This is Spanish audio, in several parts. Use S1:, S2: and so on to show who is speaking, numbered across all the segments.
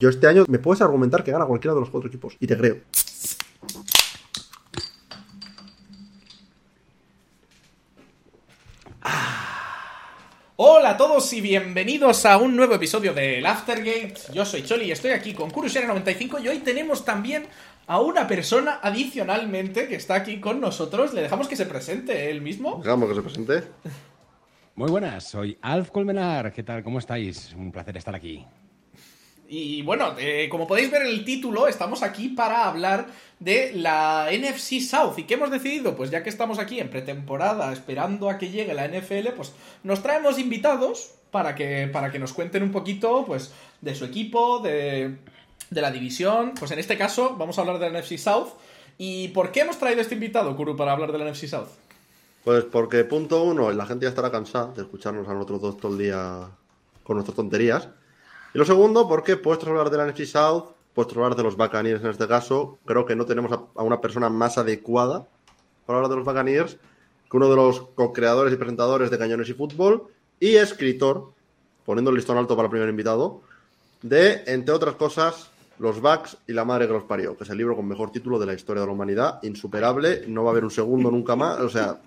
S1: Yo este año me puedes argumentar que gana cualquiera de los cuatro equipos. Y te creo.
S2: Hola a todos y bienvenidos a un nuevo episodio del Aftergate. Yo soy Choli y estoy aquí con Kurusera95 y hoy tenemos también a una persona adicionalmente que está aquí con nosotros. Le dejamos que se presente él mismo.
S1: Dejamos que se presente.
S3: Muy buenas, soy Alf Colmenar. ¿Qué tal? ¿Cómo estáis? Un placer estar aquí.
S2: Y bueno, eh, como podéis ver en el título, estamos aquí para hablar de la NFC South. ¿Y qué hemos decidido? Pues ya que estamos aquí en pretemporada esperando a que llegue la NFL, pues nos traemos invitados para que, para que nos cuenten un poquito pues, de su equipo, de, de la división. Pues en este caso vamos a hablar de la NFC South. ¿Y por qué hemos traído este invitado, Kuru, para hablar de la NFC South?
S1: Pues porque, punto uno, la gente ya estará cansada de escucharnos a nosotros dos todo el día con nuestras tonterías. Y lo segundo, porque puestos a hablar de la NFC South, puestos a hablar de los Buccaneers en este caso, creo que no tenemos a, una persona más adecuada para hablar de los Buccaneers que uno de los co-creadores y presentadores de Cañones y Fútbol y escritor, poniendo el listón alto para el primer invitado, de, entre otras cosas, Los Bucks y la madre que los parió, que es el libro con mejor título de la historia de la humanidad, insuperable, no va a haber un segundo nunca más, o sea,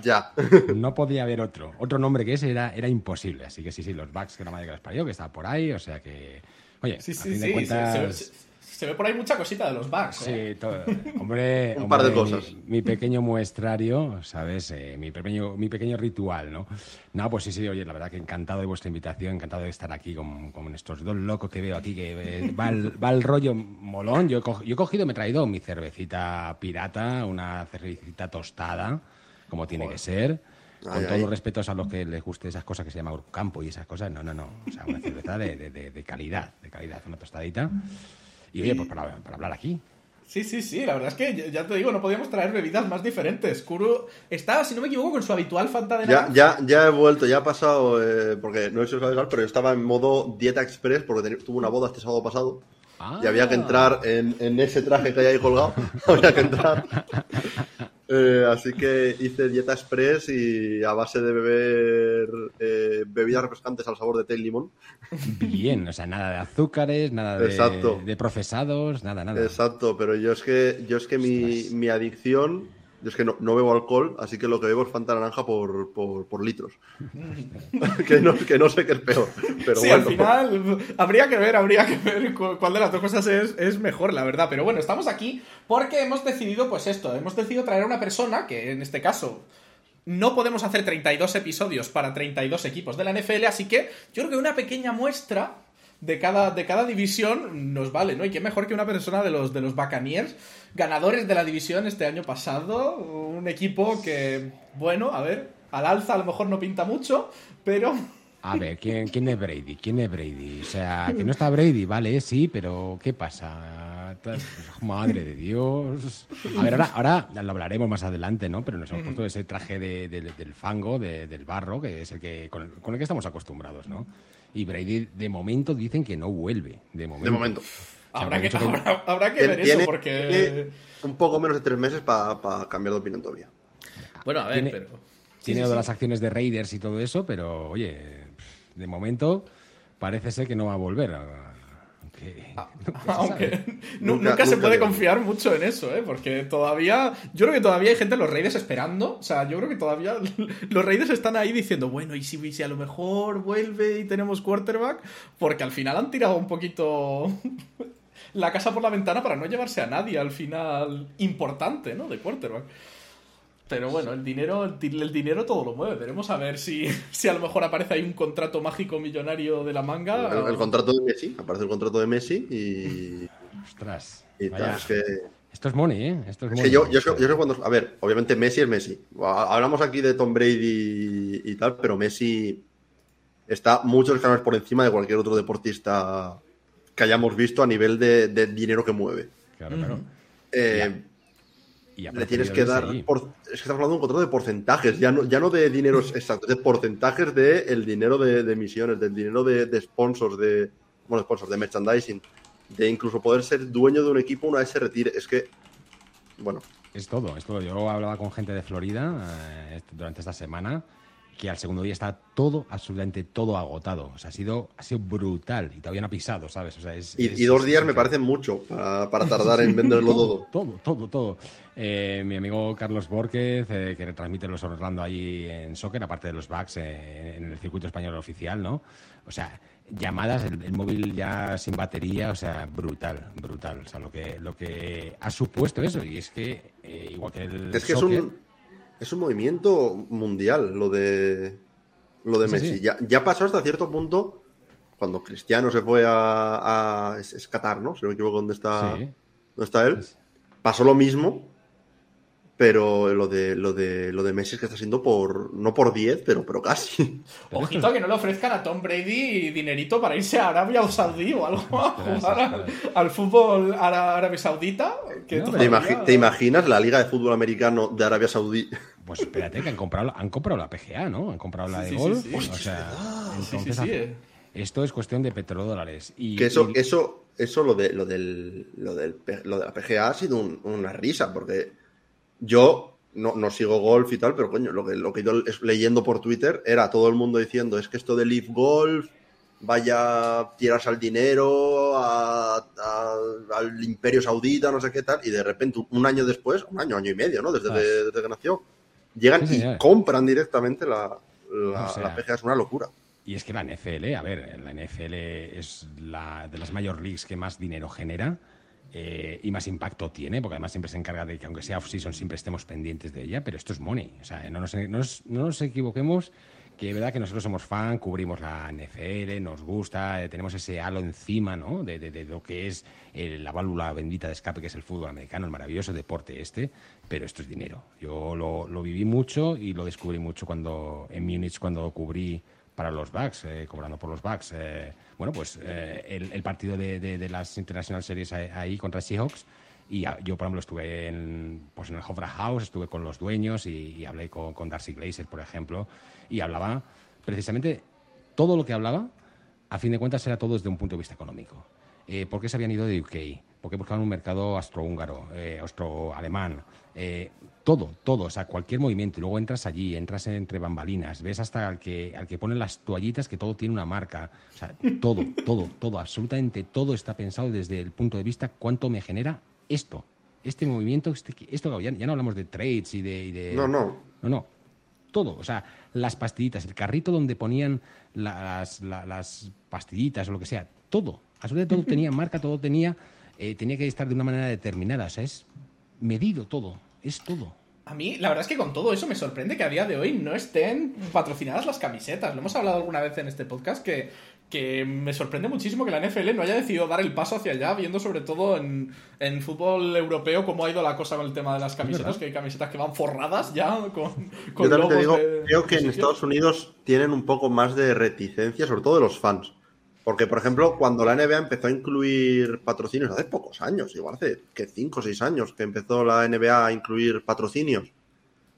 S1: ya.
S3: No podía haber otro. Otro nombre que ese era, era imposible. Así que sí, sí, los Bucks que la madre que los parió, que estaba por ahí, o sea que. Oye,
S2: Sí,
S3: a
S2: sí,
S3: fin de
S2: sí.
S3: cuentas.
S2: Se, ve por ahí mucha cosita de los bugs. ¿eh?
S3: Sí, todo. Hombre,
S1: Un par de cosas.
S3: Mi, mi pequeño muestrario, ¿sabes? Eh, mi, pequeño, mi pequeño ritual, ¿no? No, pues sí, sí, oye, la verdad que encantado de vuestra invitación, encantado de estar aquí con, con estos dos locos que veo aquí, que eh, va, el, va el rollo molón. Yo he, co- yo he cogido, me he traído mi cervecita pirata, una cervecita tostada, como tiene que ser. Con
S1: Ay,
S3: todos los respetos a los que les guste esas cosas que se llama campo y esas cosas, no, no, no. O sea, una cerveza de- de calidad, de calidad, una tostadita. Y oye, pues para, para hablar aquí.
S2: Sí, sí, sí, la verdad es que ya- ya te digo, no podíamos traer bebidas más diferentes. Kuru está, si no me equivoco, con su habitual Fanta de
S1: Ya,
S2: naranja.
S1: ya, ya he vuelto, ya ha pasado, eh, porque no sé si os sabéis, pero yo estaba en modo dieta express porque tuve una boda este sábado pasado y había que entrar en, en ese traje que hay ahí colgado, había que entrar. Eh, así que hice dieta express y a base de beber eh, bebidas refrescantes al sabor de té y limón.
S3: Bien, o sea, nada de azúcares, nada de,
S1: Exacto.
S3: de procesados, nada, nada.
S1: Exacto, pero yo es que, yo es que mi, mi adicción, yo es que no, no bebo alcohol, así que lo que bebo es Fanta naranja por, por, por litros. que, no, que no sé qué es peor. Pero
S2: sí,
S1: bueno.
S2: al final habría que ver, habría que ver cu- cuál de las dos cosas es, es mejor, la verdad. Pero bueno, estamos aquí porque hemos decidido, pues esto, hemos decidido traer a una persona que en este caso no podemos hacer 32 episodios para 32 equipos de la NFL, así que yo creo que una pequeña muestra de cada, de cada división nos vale, ¿no? Y qué mejor que una persona de los, de los Buccaneers, ganadores de la división este año pasado, un equipo que, bueno, a ver, al alza a lo mejor no pinta mucho, pero...
S3: A ver, ¿quién, ¿quién es Brady? ¿Quién es Brady? O sea, que no está Brady, vale, sí, pero ¿qué pasa? Madre de Dios. A ver, ahora, ahora lo hablaremos más adelante, ¿no? Pero nos hemos puesto ese traje de- de- del fango, de- del barro, que es el que con, con el que estamos acostumbrados, ¿no? Y Brady, de momento, dicen que no vuelve. De momento.
S1: De momento.
S2: Habrá que,
S3: mucho que-
S2: habrá, habrá que
S1: Tiene-
S2: ver eso porque...
S1: tiene un poco menos de tres meses para cambiar de opinión todavía.
S2: Bueno, a ver,
S3: Tiene-
S2: pero...
S3: Tiene
S2: Sí,
S3: lo
S2: sí,
S3: de
S2: sí.
S3: las acciones de Raiders y todo eso, pero oye, de momento parece ser que no va a volver. Aunque, nunca se
S2: Aunque nu-
S1: Nunca-
S2: nunca, se
S1: nunca
S2: puede confiar mucho en eso, ¿eh? Porque todavía. Yo creo que todavía hay gente en los Raiders esperando. O sea, yo creo que todavía los Raiders están ahí diciendo, bueno, y si, y si a lo mejor vuelve y tenemos quarterback. Porque al final han tirado un poquito la casa por la ventana para no llevarse a nadie al final importante, ¿no? De quarterback. Pero bueno, el dinero, el, di- el dinero todo lo mueve. Veremos a ver si, si a lo mejor aparece ahí un contrato mágico millonario de la manga.
S1: El, el contrato de Messi, aparece el contrato de Messi y.
S3: Ostras.
S1: y
S3: vaya.
S1: tal, es que,
S3: Esto es money, ¿eh? Esto es
S1: es
S3: money.
S1: que yo, yo, sé- yo cuando. A ver, obviamente Messi es Messi. Ha- Hablamos aquí de Tom Brady y, y tal, pero Messi está muchos escalones por encima de cualquier otro deportista que hayamos visto a nivel de, de dinero que mueve.
S3: Claro, claro.
S1: Eh,
S3: Y
S1: le tienes que dar. por- es que estamos hablando de un contrato de porcentajes, ya no, ya no de dineros exactos, de porcentajes del el dinero de, de emisiones, del dinero de, de sponsors, de. Bueno, sponsors, de merchandising, de incluso poder ser dueño de un equipo una vez se retire. Es que. Bueno,
S3: Es todo, es todo. Yo hablaba con gente de Florida eh, durante esta semana. Que al segundo día está todo, absolutamente todo agotado. O sea, ha sido, ha sido brutal y todavía no ha pisado, ¿sabes? O sea, es,
S1: Y,
S3: es-
S1: y dos días
S3: es-
S1: me parecen mucho para, para tardar en venderlo todo.
S3: Todo, todo, todo. Eh, mi amigo Carlos Borquez, eh, que retransmite los Orlando allí en soccer, aparte de los backs eh, en el circuito español oficial, ¿no? O sea, llamadas, el, el móvil ya sin batería, o sea, brutal, brutal. O sea, lo que, lo que ha supuesto eso. Y es que, eh, igual que el
S1: Es que es un, es un movimiento mundial lo de, lo de
S3: Sí,
S1: Messi.
S3: sí.
S1: Ya, ya pasó hasta cierto punto cuando Cristiano se fue a, a- es, es Qatar, ¿no? Si no me equivoco, ¿dónde está,
S3: Sí.
S1: dónde está él? Pasó lo mismo, pero lo de, lo de, lo de Messi es que está siendo por, no por 10, pero, pero casi.
S2: Ojito a que no le ofrezcan a Tom Brady dinerito para irse a Arabia o Saudí o algo a jugar al, al fútbol ára- árabe saudita. Que
S3: No,
S1: ¿Te,
S2: todavía-
S1: imagi- te imaginas la Liga de Fútbol Americano de Arabia Saudí?
S3: Pues espérate, que han comprado, han comprado la PGA, ¿no? Han comprado la
S2: Sí,
S3: de
S2: sí,
S3: golf.
S2: sí, sí.
S3: O sea,
S2: Sí, sí,
S3: entonces,
S2: sí. eh.
S3: esto es cuestión de petrodólares. Y,
S1: Que eso,
S3: y-
S1: eso, eso lo de lo del, lo del lo de la PGA ha sido un- una risa, porque yo no, no sigo golf y tal, pero coño, lo que, lo que yo leyendo por Twitter era todo el mundo diciendo es que esto de Leaf Golf vaya tiras al dinero, a- a- al imperio saudita, no sé qué tal, y de repente un año después, un año, año y medio, ¿no? Desde,
S3: Ah.
S1: de- desde que nació, llegan
S3: Sí,
S1: y compran directamente la, la,
S3: O sea,
S1: la PGA, es una locura.
S3: Y es que la NFL, a ver, la NFL es la de las mayor leagues que más dinero genera eh, y más impacto tiene, porque además siempre se encarga de que, aunque sea off-season, siempre estemos pendientes de ella, pero esto es money. O sea, no nos, no nos- no nos equivoquemos que es verdad que nosotros somos fan, cubrimos la NFL, nos gusta, eh, tenemos ese halo encima, ¿no? De, de- de lo que es eh, la válvula bendita de escape que es el fútbol americano, el maravilloso deporte este, pero esto es dinero. Yo lo, lo viví mucho y lo descubrí mucho cuando en Múnich, cuando cubrí para los Bucks, eh, cobrando por los Bucks. Bueno, pues eh, el, partido de, las International Series ahí, contra Seahawks. Y yo, por ejemplo, estuve en, pues en el Hofra House, estuve con los dueños y, hablé con, con Darcy Glazer, por ejemplo, y hablaba precisamente todo lo que hablaba, a fin de cuentas, era todo desde un punto de vista económico. Eh, ¿Por qué se habían ido de UK? ¿Por qué buscaban un mercado austrohúngaro, eh, austroalemán? Eh, todo, todo, o sea, cualquier movimiento. Y luego entras allí, entras entre bambalinas, ves hasta al que, al que pone las toallitas que todo tiene una marca. O sea, todo, todo, todo, absolutamente todo está pensado desde el punto de vista cuánto me genera esto. Este movimiento, este, esto ya, ya no hablamos de trades y de, y de-
S1: No, no.
S3: no, no. Todo. O sea, las pastillitas, el carrito donde ponían las, la- las pastillitas o lo que sea. Todo. Absolutamente todo tenía marca, todo tenía, eh, tenía que estar de una manera determinada. O sea, es medido todo. Es todo.
S2: A mí, la verdad es que con todo eso me sorprende que a día de hoy no estén patrocinadas las camisetas. Lo hemos hablado alguna vez en este podcast que, que me sorprende muchísimo que la NFL no haya decidido dar el paso hacia allá, viendo sobre todo en, en fútbol europeo cómo ha ido la cosa con el tema de las camisetas,
S3: verdad.
S2: que hay camisetas que van forradas ya con, con
S1: Yo también te digo,
S2: de-
S1: creo que en. Estados Unidos tienen un poco más de reticencia, sobre todo de los fans. Porque, por ejemplo, cuando la NBA empezó a incluir patrocinios, hace pocos años, igual hace que 5 o 6 años que empezó la NBA a incluir patrocinios,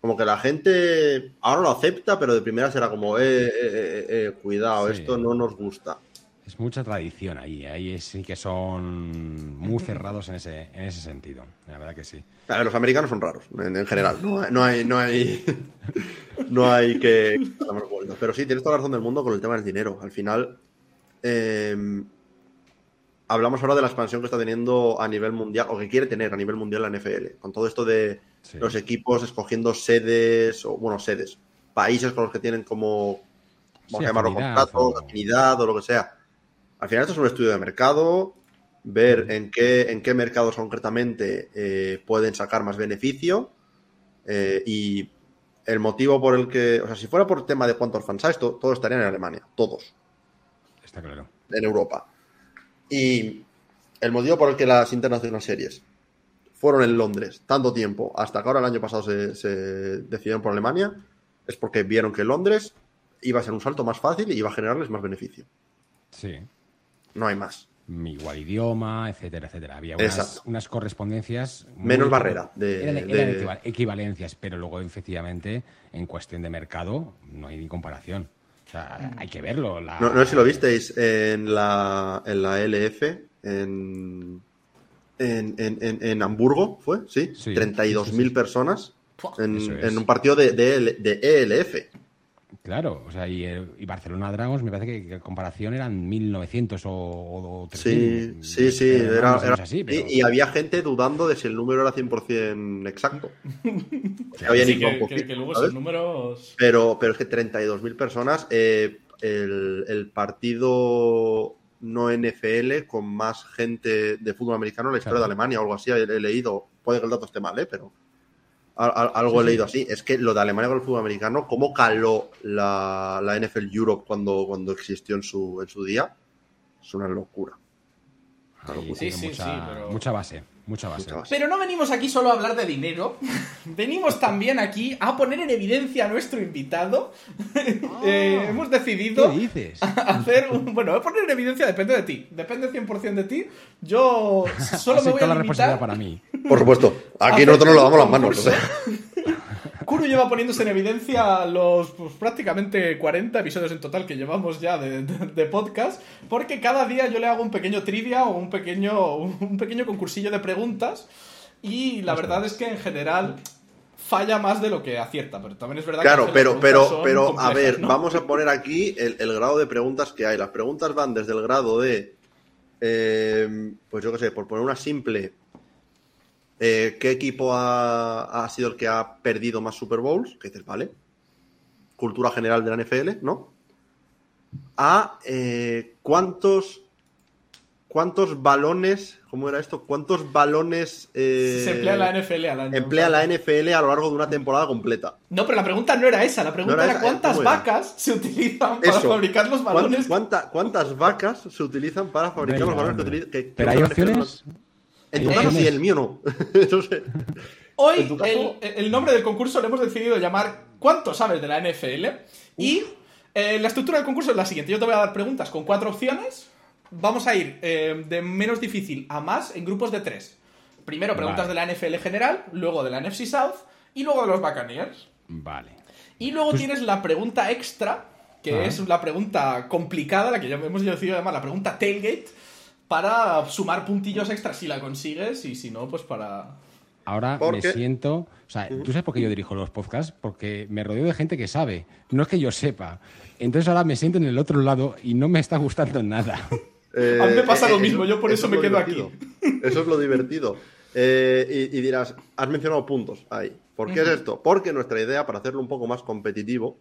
S1: como que la gente ahora lo acepta, pero de primera será como, eh, eh, eh, eh, cuidado,
S3: Sí.
S1: esto no nos gusta.
S3: Es mucha tradición ahí. Ahí sí que son muy cerrados en ese, en ese sentido. La verdad que sí.
S1: A ver, los americanos son raros, en, en general. No, hay- no hay, no hay, no hay que. Pero sí, tienes toda la razón del mundo con el tema del dinero. Al final, eh, hablamos ahora de la expansión que está teniendo a nivel mundial, o que quiere tener a nivel mundial la NFL. Con todo esto de
S3: Sí.
S1: los equipos escogiendo sedes, o bueno, sedes, países con los que tienen como, vamos
S3: Sí,
S1: a llamarlo
S3: afinidad,
S1: contrato,
S3: o-
S1: afinidad o lo que sea. Al final esto es un estudio de mercado, ver en qué, en qué mercados concretamente eh, pueden sacar más beneficio eh, y el motivo por el que, o sea, si fuera por tema de cuántos fans hay, esto, todos estarían en Alemania, todos,
S3: Está claro.
S1: en Europa. Y el motivo por el que las International Series fueron en Londres tanto tiempo, hasta que ahora el año pasado se, se decidieron por Alemania, es porque vieron que Londres iba a ser un salto más fácil y iba a generarles más beneficio.
S3: Sí.
S1: No hay más.
S3: igual idioma, etcétera, etcétera. Había unas, correspondencias.
S1: Menos barrera de-
S3: eran, eran
S1: de-
S3: equival- equivalencias, pero luego, efectivamente, en cuestión de mercado, no hay ni comparación. O sea, hay que verlo. la-
S1: No, no sé si lo visteis en la, en la LF, en, en, en, en- en Hamburgo, ¿fue? Sí,
S3: Sí,
S1: 32.000
S3: sí, sí, sí.
S1: personas en,
S3: Eso es.
S1: en un partido de, de, de ELF.
S3: Claro, o sea, y, eh, y Barcelona Dragons me parece que, que en comparación eran 1900 o, o
S1: Sí,
S3: 3000.
S1: sí, sí.
S3: Pero
S1: era-
S3: así, pero-
S1: y, y había gente dudando de si el número era 100% exacto. Que habían
S2: Sí, que,
S1: poquito,
S2: que- que luego
S1: ¿sabes?
S2: esos números.
S1: Pero, pero es que 32.000 personas, eh, el, el partido no NFL con más gente de fútbol americano en la historia
S3: Claro.
S1: de Alemania o algo así, he, he leído, puede que el dato esté mal, ¿eh? pero al- al- algo he leído así. Es que lo de Alemania con el fútbol americano, cómo caló la, la NFL Europe cuando, cuando existió en su, en su día, es una locura.
S3: Sí,
S2: sí,
S3: mucha,
S2: sí, pero-
S3: mucha base, mucha base.
S1: Mucha base.
S2: Pero no venimos aquí solo a hablar de dinero. Venimos también aquí a poner en evidencia a nuestro invitado. Eh, hemos decidido
S3: ¿Qué dices?
S2: hacer un. Bueno, poner en evidencia depende de ti. Depende 100% de ti. Yo solo
S3: Así
S2: me voy
S3: toda
S2: a
S3: la responsabilidad
S2: limitar.
S3: para mí.
S1: Por supuesto, aquí nosotros nos lavamos las manos. o
S2: concurso.
S1: sea.
S2: Lleva poniéndose en evidencia los pues, prácticamente 40 episodios en total que llevamos ya de, de- de podcast, porque cada día yo le hago un pequeño trivia o un pequeño, un pequeño concursillo de preguntas y la verdad es que en general falla más de lo que acierta, pero también es verdad que
S1: Claro,
S2: las
S1: pero, pero, pero a ver,
S2: ¿no?
S1: vamos a poner aquí el, el grado de preguntas que hay. Las preguntas van desde el grado de, eh, pues yo qué sé, por poner una simple, eh, ¿qué equipo ha, ha sido el que ha perdido más Super Bowls? Que dices, vale. Cultura general de la NFL, ¿no? A eh, cuántos, cuántos balones, ¿cómo era esto? ¿Cuántos balones eh,
S2: Se emplea la NFL al año.
S1: emplea la NFL a lo largo de una temporada completa?
S2: No, pero la pregunta no era esa, la pregunta
S1: No era
S2: cuántas vacas se utilizan para
S1: Eso.
S2: fabricar los
S1: ¿Cuán-
S2: balones.
S1: cuánta- ¿Cuántas vacas se utilizan para fabricar
S3: Venga,
S1: los balones que que-
S3: ¿Pero hay opciones?
S1: En tu
S3: ¿Hay
S1: caso sí,
S3: opciones?
S1: el mío no.
S2: Hoy
S1: En caso-
S2: el, el nombre del concurso lo hemos decidido llamar ¿Cuánto sabes de la NFL? Y eh, la estructura del concurso es la siguiente. Yo te voy a dar preguntas con cuatro opciones. Vamos a ir eh, de menos difícil a más en grupos de tres. Primero preguntas
S3: Vale.
S2: de la NFL general, luego de la NFC South y luego de los Buccaneers.
S3: Vale.
S2: Y luego tienes la pregunta extra, que
S3: Ah.
S2: es la pregunta complicada, la que ya hemos decidido llamar la pregunta tailgate, para sumar puntillos extra si la consigues y si no, pues para...
S3: Ahora
S1: ¿Por
S3: me
S1: qué?
S3: siento. O sea, ¿tú sabes por qué yo dirijo los podcasts? Porque me rodeo de gente que sabe. No es que yo sepa. Entonces ahora me siento en el otro lado y no me está gustando nada.
S1: Eh,
S2: A mí me pasa lo
S1: eh,
S2: mismo, yo por eso
S1: es
S2: me
S1: lo
S2: quedo
S1: divertido. Eso es lo divertido. Eh, y, y dirás, has mencionado puntos ahí. ¿Por qué es esto? Porque nuestra idea, para hacerlo un poco más competitivo,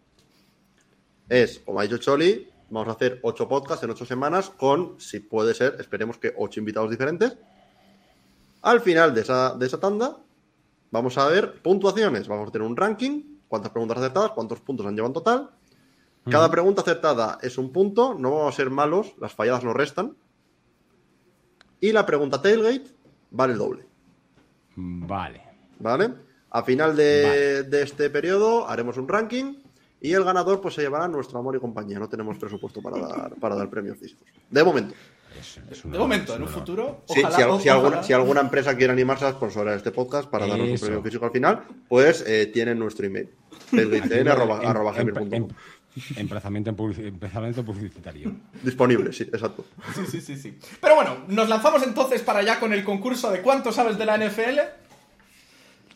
S1: es, como ha dicho Choli, vamos a hacer ocho podcasts en ocho semanas con, si puede ser, esperemos que ocho invitados diferentes. Al final de esa, de esa tanda, vamos a ver puntuaciones. Vamos a tener un ranking, cuántas preguntas acertadas, cuántos puntos han llevado en total. Cada pregunta acertada es un punto, no vamos a ser malos, las falladas nos restan. Y la pregunta tailgate vale el doble,
S3: Vale.
S1: ¿vale? A final de, de este periodo haremos un ranking y el ganador pues se llevará nuestro amor y compañía. No tenemos presupuesto para dar, para dar premios físicos. De momento.
S3: Es- es un
S2: De momento, en un futuro,
S1: Sí,
S2: ojalá,
S1: si, alguna, si alguna empresa quiere animarse a sponsorar este podcast para darnos un premio físico al final, pues eh, tienen nuestro email.
S3: Emplazamiento, emplazamiento publicitario.
S1: Disponible, sí, exacto.
S2: Sí, sí, sí, sí. Pero bueno, nos lanzamos entonces para allá con el concurso de cuánto sabes de la NFL.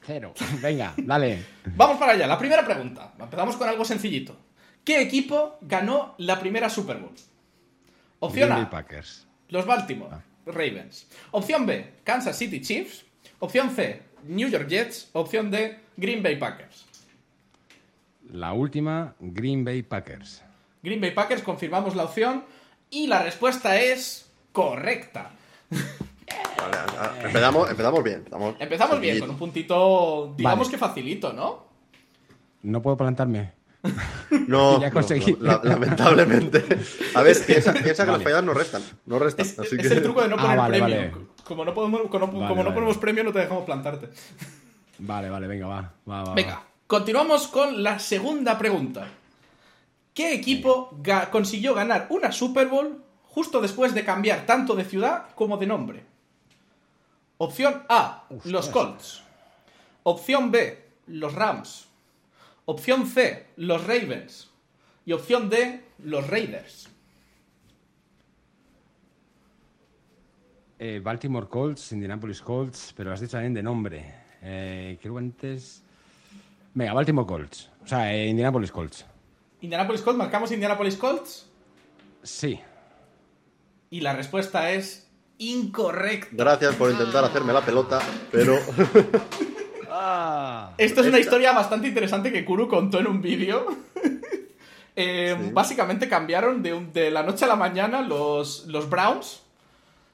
S3: Cero. Venga, dale.
S2: Vamos para allá. La primera pregunta. Empezamos con algo sencillito. ¿Qué equipo ganó la primera Super Bowl? Opción
S3: Green Bay
S2: A,
S3: Packers.
S2: los Baltimore Ravens. Opción B, Kansas City Chiefs. Opción C, New York Jets. Opción D, Green Bay Packers.
S3: La última, Green Bay Packers.
S2: Green Bay Packers, confirmamos la opción. Y la respuesta es correcta.
S1: Vale, a- a- empezamos, empezamos bien. Empezamos,
S2: Empezamos bien, con un puntito, digamos
S3: Vale.
S2: que facilito, ¿no?
S3: No puedo plantarme.
S1: No,
S3: Ya
S1: no,
S3: conseguí.
S1: lamentablemente. A ver, piensa, piensa que
S3: Vale.
S1: las falladas no restan. No restan.
S2: Es,
S1: así
S2: es
S1: que...
S2: el truco de no
S3: Ah,
S2: poner
S3: vale,
S2: premio.
S3: vale.
S2: Como no, podemos, como, no
S3: vale.
S2: ponemos premio, no te dejamos plantarte.
S3: Vale, vale, venga, va. va, va,
S2: Venga,
S3: va.
S2: continuamos con la segunda pregunta. ¿Qué equipo ga- consiguió ganar una Super Bowl justo después de cambiar tanto de ciudad como de nombre? Opción A, los Colts. Opción B, los Rams. Opción C, los Ravens. Y opción D, los Raiders.
S3: Eh, Baltimore Colts, Indianapolis Colts, pero has dicho también de nombre. Eh, creo antes. Venga, Baltimore Colts. O sea, eh, Indianapolis Colts.
S2: Indianapolis Colts, marcamos Indianapolis Colts.
S3: Sí.
S2: Y la respuesta es incorrecta.
S1: Gracias por intentar hacerme la pelota, pero
S3: Ah.
S2: Esto es una historia bastante interesante que Kuru contó en un vídeo. Eh,
S1: Sí.
S2: Básicamente cambiaron de, un- de la noche a la mañana los, los Browns.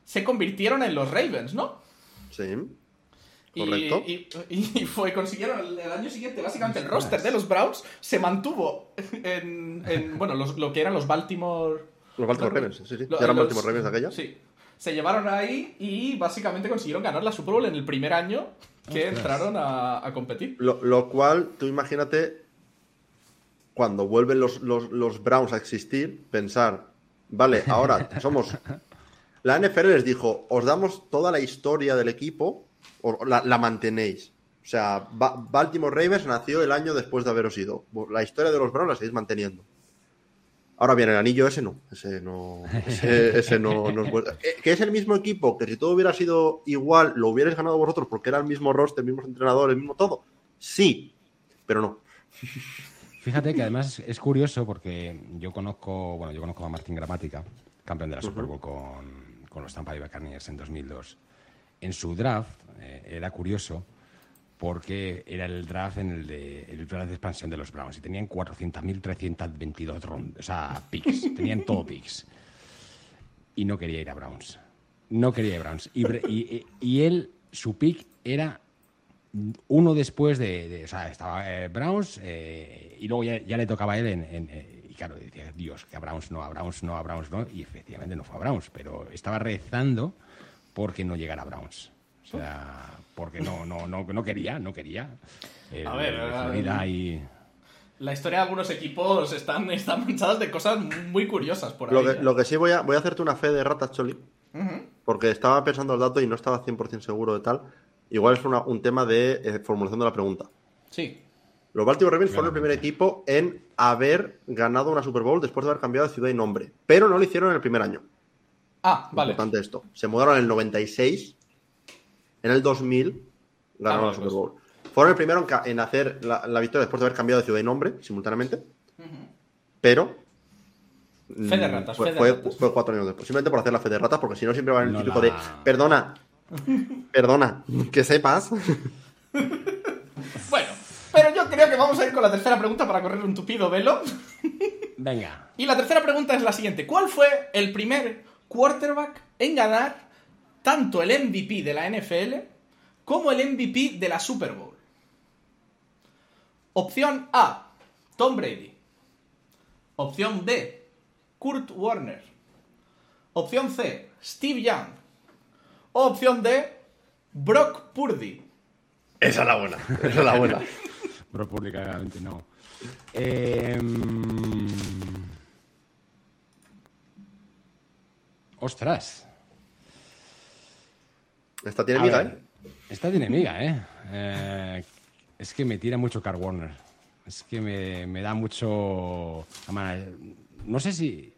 S2: Se convirtieron en los Ravens, ¿no?
S1: sí.
S2: Y-
S1: Correcto.
S2: Y, y fue, consiguieron el, el año siguiente, básicamente, el roster de los Browns se mantuvo en, en, bueno, los- lo que eran los Baltimore.
S1: Los Baltimore Ravens, sí, sí.
S2: Lo-
S1: ¿Ya eran
S2: los-
S1: Baltimore Ravens aquella?
S2: Sí. Se llevaron ahí y básicamente consiguieron ganar la Super Bowl en el primer año que
S3: Ostras.
S2: entraron a, a competir.
S1: Lo, lo cual, tú imagínate, cuando vuelven los, los, los Browns a existir, pensar, vale, ahora somos... La NFL les dijo, os damos toda la historia del equipo, o la, la mantenéis. O sea, Ba- Baltimore Ravens nació el año después de haberos ido. La historia de los Browns la seguís manteniendo. Ahora bien, el anillo ese no. Ese no. Ese, ese no, no es. Eh, Que es el mismo equipo, que si todo hubiera sido igual, lo hubierais ganado vosotros porque era el mismo roster, mismos entrenadores, el mismo todo. Sí, pero no.
S3: Fíjate que además es curioso porque yo conozco, bueno, yo conozco a Martín Gramática, campeón de la Super Bowl con, con los Tampa Bay Buccaneers en 2002. En su draft eh, era curioso porque era el draft en el de el draft de expansión de los Browns y tenían 400.322 rondas, o sea, picks, tenían todo picks. Y no quería ir a Browns. No quería ir a Browns. Y, y- él, su pick era uno después de, de- o sea, estaba eh, Browns eh, y luego ya, ya le tocaba a él en, en, eh, y claro, decía, Dios, que a Browns no, a Browns no, a Browns no, y efectivamente no fue a Browns, pero estaba rezando porque no llegara a Browns. O sea, porque no, no, no, no quería, no quería. El-
S2: A ver, eh,
S3: Florida y...
S2: La historia de algunos equipos están, están manchadas de cosas muy curiosas por ahí.
S1: Lo que,
S2: ¿eh?
S1: lo que sí voy a, voy a hacerte una fe de ratas, Choli, porque estaba pensando el dato y no estaba 100% seguro de tal. Igual es una- un tema de eh, formulación de la pregunta.
S2: Sí.
S1: Los Baltimore Ravens fueron el primer equipo en haber ganado una Super Bowl después de haber cambiado de ciudad y nombre, pero no lo hicieron en el primer año.
S2: Ah, vale.
S1: Importante esto. Se mudaron en el 96, en el 2000 ganaron
S2: Ah,
S1: la Super
S2: pues.
S1: Bowl. Fueron el primero en, hacer la, la victoria después de haber cambiado de ciudad y nombre simultáneamente, pero
S2: Fe de ratas,
S1: fue,
S2: fe de
S1: fue-
S2: ratas.
S1: fue cuatro años después. Simplemente por hacer la fe de ratas, porque si no siempre va en el
S3: No
S1: típico
S3: la-
S1: de perdona, perdona, que sepas.
S2: Bueno, pero yo creo que vamos a ir con la tercera pregunta para correr un tupido velo.
S3: Venga,
S2: Y la tercera pregunta es la siguiente. ¿Cuál fue el primer quarterback en ganar tanto el MVP de la NFL como el MVP de la Super Bowl? Opción A, Tom Brady. Opción B, Kurt Warner. Opción C, Steve Young. O opción D, Brock Purdy.
S1: Esa es la buena, esa es la buena.
S3: Brock Purdy claramente no. Em, Ostras.
S1: Esta tiene miga, ¿eh?
S3: Esta tiene miga, ¿eh? Eh, Es que me tira mucho Car Warner. Es que me, me da mucho... Además, No sé si...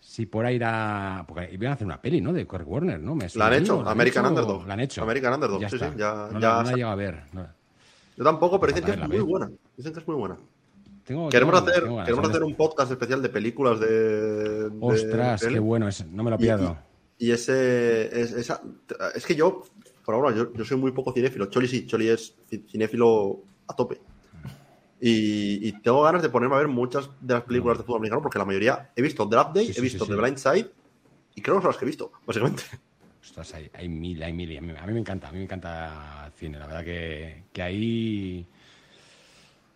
S3: Si por ahí irá... Porque iban a hacer una peli, ¿no? De Car Warner, ¿no? Me
S1: La han hecho,
S3: ¿no? ¿La
S1: American
S3: hecho?
S1: Underdog.
S3: La han hecho.
S1: American Underdog,
S3: Ya
S1: sí,
S3: está.
S1: sí, ya-
S3: no,
S1: ya
S3: la- no la he llegado a ver. no.
S1: Yo tampoco, pero dicen que es muy buena. Dicen que es muy buena.
S3: Tengo,
S1: Queremos
S3: tengo
S1: hacer,
S3: tengo
S1: queremos hacer un podcast especial de películas de. de
S3: Ostras, qué bueno es. No me lo
S1: Y-
S3: pierdo.
S1: Y, y ese. Es, esa- es que yo, por ahora, yo, yo soy muy poco cinéfilo. Choli sí, Choli es ci- cinéfilo a tope. Y, y tengo ganas de ponerme a ver muchas de las películas de fútbol americano porque la mayoría he visto Draft Day,
S3: Sí, sí,
S1: he visto
S3: sí,
S1: The. Blind Side y creo que son las que he visto, básicamente.
S3: Ostras, hay, hay mil, hay mil. y A mí, a mí me encanta, a mí me encanta el cine. La verdad que, que ahí...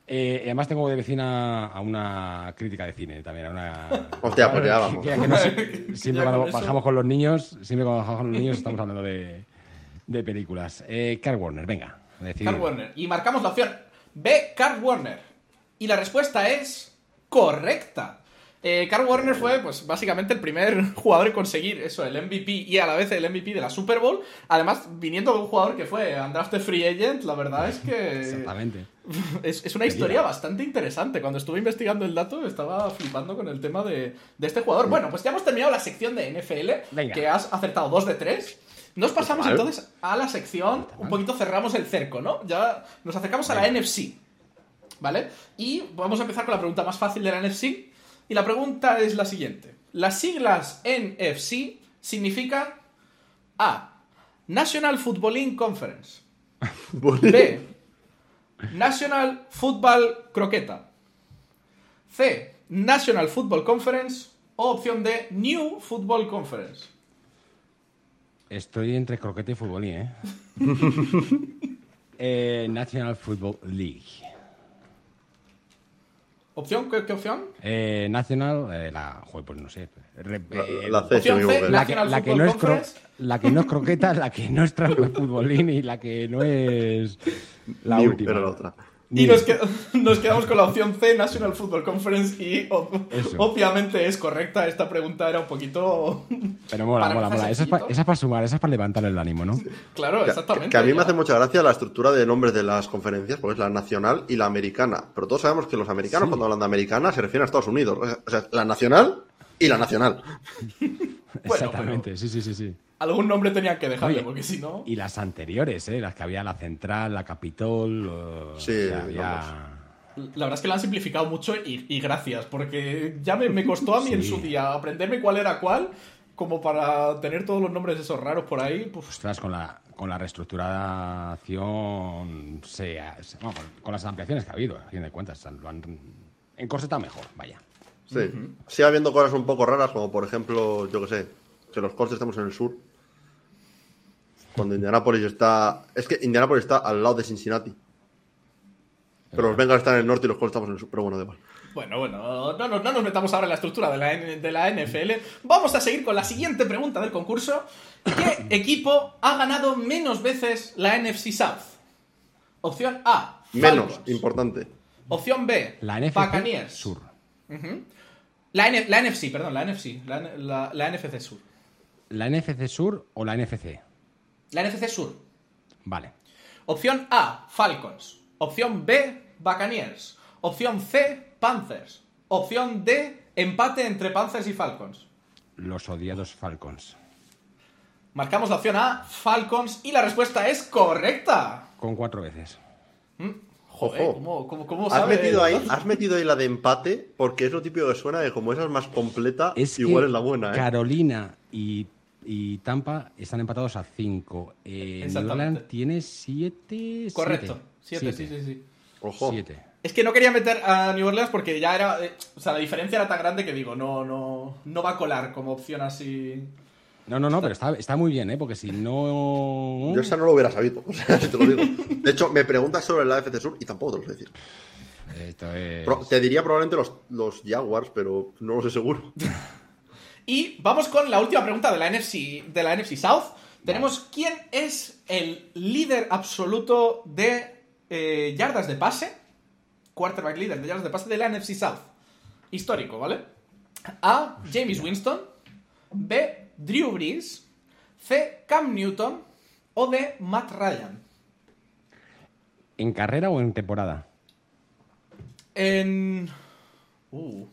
S3: Eh, además tengo de vecina a una crítica de cine también. A una...
S1: Hostia, pues ya vamos.
S3: Que- que no sé- siempre
S2: con
S3: cuando
S2: eso.
S3: bajamos con los niños, siempre cuando bajamos con los niños estamos hablando de, de películas. Eh, Carl Warner, venga.
S2: Carl Warner. Y marcamos la opción B, Carl Warner. Y la respuesta es correcta. Eh, Carl Warner fue, pues, básicamente el primer jugador en conseguir eso, el MVP y a la vez el MVP de la Super Bowl. Además, viniendo de un jugador que fue undrafted free agent, la verdad es que
S3: Exactamente.
S2: Es, es una historia bastante interesante. Cuando estuve investigando el dato, estaba flipando con el tema de, de este jugador. Bueno, pues ya hemos terminado la sección de NFL,
S3: Venga.
S2: que has acertado dos de tres. Nos pasamos
S1: mal.
S2: entonces a la sección, un poquito cerramos el cerco, ¿no? Ya nos acercamos a la NFC. ¿Vale? Y vamos a empezar con la pregunta más fácil de la NFC. Y la pregunta es la siguiente. Las siglas NFC significan A. National Footballing Conference. B. National Football Croqueta. C. National Football Conference. O opción D. New Football Conference.
S3: Estoy entre croquete y futbolín, ¿eh? Eh, National Football League.
S2: ¿Opción? ¿Qué, qué opción?
S3: Eh, National, eh, la, joder, pues no sé. Eh,
S1: La C,
S2: C,
S1: que-
S3: la, que,
S2: National
S3: la que
S2: Football
S3: no es cro- la que no es croqueta, la que no es tra- futbolín y la que no es la
S1: New
S3: última.
S1: era la otra.
S2: Y nos, qued- nos quedamos con la opción C, National Football Conference, y ob-
S3: Eso.
S2: obviamente es correcta. Esta pregunta era un poquito.
S3: Pero mola,
S2: Para
S3: mola, mola. Esa es para
S2: sencillito.
S3: sumar, esa es para levantar el ánimo, ¿no?
S2: Claro,
S1: Que-
S2: exactamente.
S1: Que a mí me hace mucha gracia la estructura de nombres de las conferencias, porque es la nacional y la americana. Pero todos sabemos que los americanos, cuando hablan de americana, se refieren a Estados Unidos. O sea, O sea, la nacional y la nacional.
S3: Exactamente, sí, sí, sí, sí.
S2: Algún nombre tenían que dejarle,
S3: Oye,
S2: porque si no.
S3: Y las anteriores, ¿eh? Las que había la Central, la Capitol. o-
S1: Sí,
S3: o sea, había...
S2: La verdad es que lo han simplificado mucho y, y gracias, porque ya me, me costó a mí en su día aprenderme cuál era cuál, como para tener todos los nombres esos raros por ahí. Pues,
S3: Ostras, con la, con la reestructuración, se ha- se- bueno, con, con las ampliaciones que ha habido, a fin de cuentas, lo han encorsetado mejor, vaya.
S1: Sí. Sigue habiendo cosas un poco raras, como por ejemplo, yo que sé, que los Colts estamos en el sur. Cuando Indianapolis está. Es que Indianapolis está al lado de Cincinnati. Pero los Bengals están en el norte y los Colts estamos en el sur. Pero bueno, da igual.
S2: Bueno, bueno, no, no, no nos metamos ahora en la estructura de la, de la NFL. Vamos a seguir con la siguiente pregunta del concurso. ¿Qué equipo ha ganado menos veces la NFC South? Opción A,
S1: Menos, importante.
S2: Opción B,
S3: La NFC
S2: Buccaneers.
S3: Sur.
S2: La, N- la NFC, perdón, la NFC. La, N- la- la NFC Sur.
S3: ¿La NFC Sur o la NFC?
S2: La NFC Sur.
S3: Vale.
S2: Opción A, Falcons. Opción B, Buccaneers. Opción C, Panthers. Opción D, empate entre Panthers y Falcons.
S3: Los odiados Falcons.
S2: Marcamos la opción A, Falcons, y la respuesta es correcta.
S3: Con cuatro veces.
S2: Joder. ¿cómo, cómo, cómo
S1: Has
S2: sabe?
S1: metido, ahí, has metido ahí la de empate porque es lo típico que suena de como esa es más completa,
S3: Es
S1: igual
S3: que
S1: es la buena, ¿eh?
S3: Carolina y, y Tampa están empatados a 5. Eh, New. Orleans tiene 7.
S2: Correcto. Siete, sí, sí, sí.
S1: Ojo.
S3: 7.
S2: Es que no quería meter a New Orleans porque ya era. eh, o sea, la diferencia era tan grande que digo, no, no, no va a colar como opción así.
S3: No, no, no, pero está, está muy bien, ¿eh? Porque si no.
S1: Yo esa no lo hubiera sabido, o sea, si te lo digo. De hecho, me preguntas sobre la FC Sur y tampoco te lo sé decir.
S3: Esto es.
S1: Pro- te diría probablemente los, los Jaguars, pero no lo sé seguro.
S2: Y vamos con la última pregunta de la NFC, de la NFC South. Tenemos quién es el líder absoluto de eh, yardas de pase, quarterback líder de yardas de pase de la NFC South. Histórico, ¿vale? A. James Winston. B. Drew Brees. C. Cam Newton. O D. Matt Ryan.
S3: ¿En carrera o en temporada?
S2: En. Uh.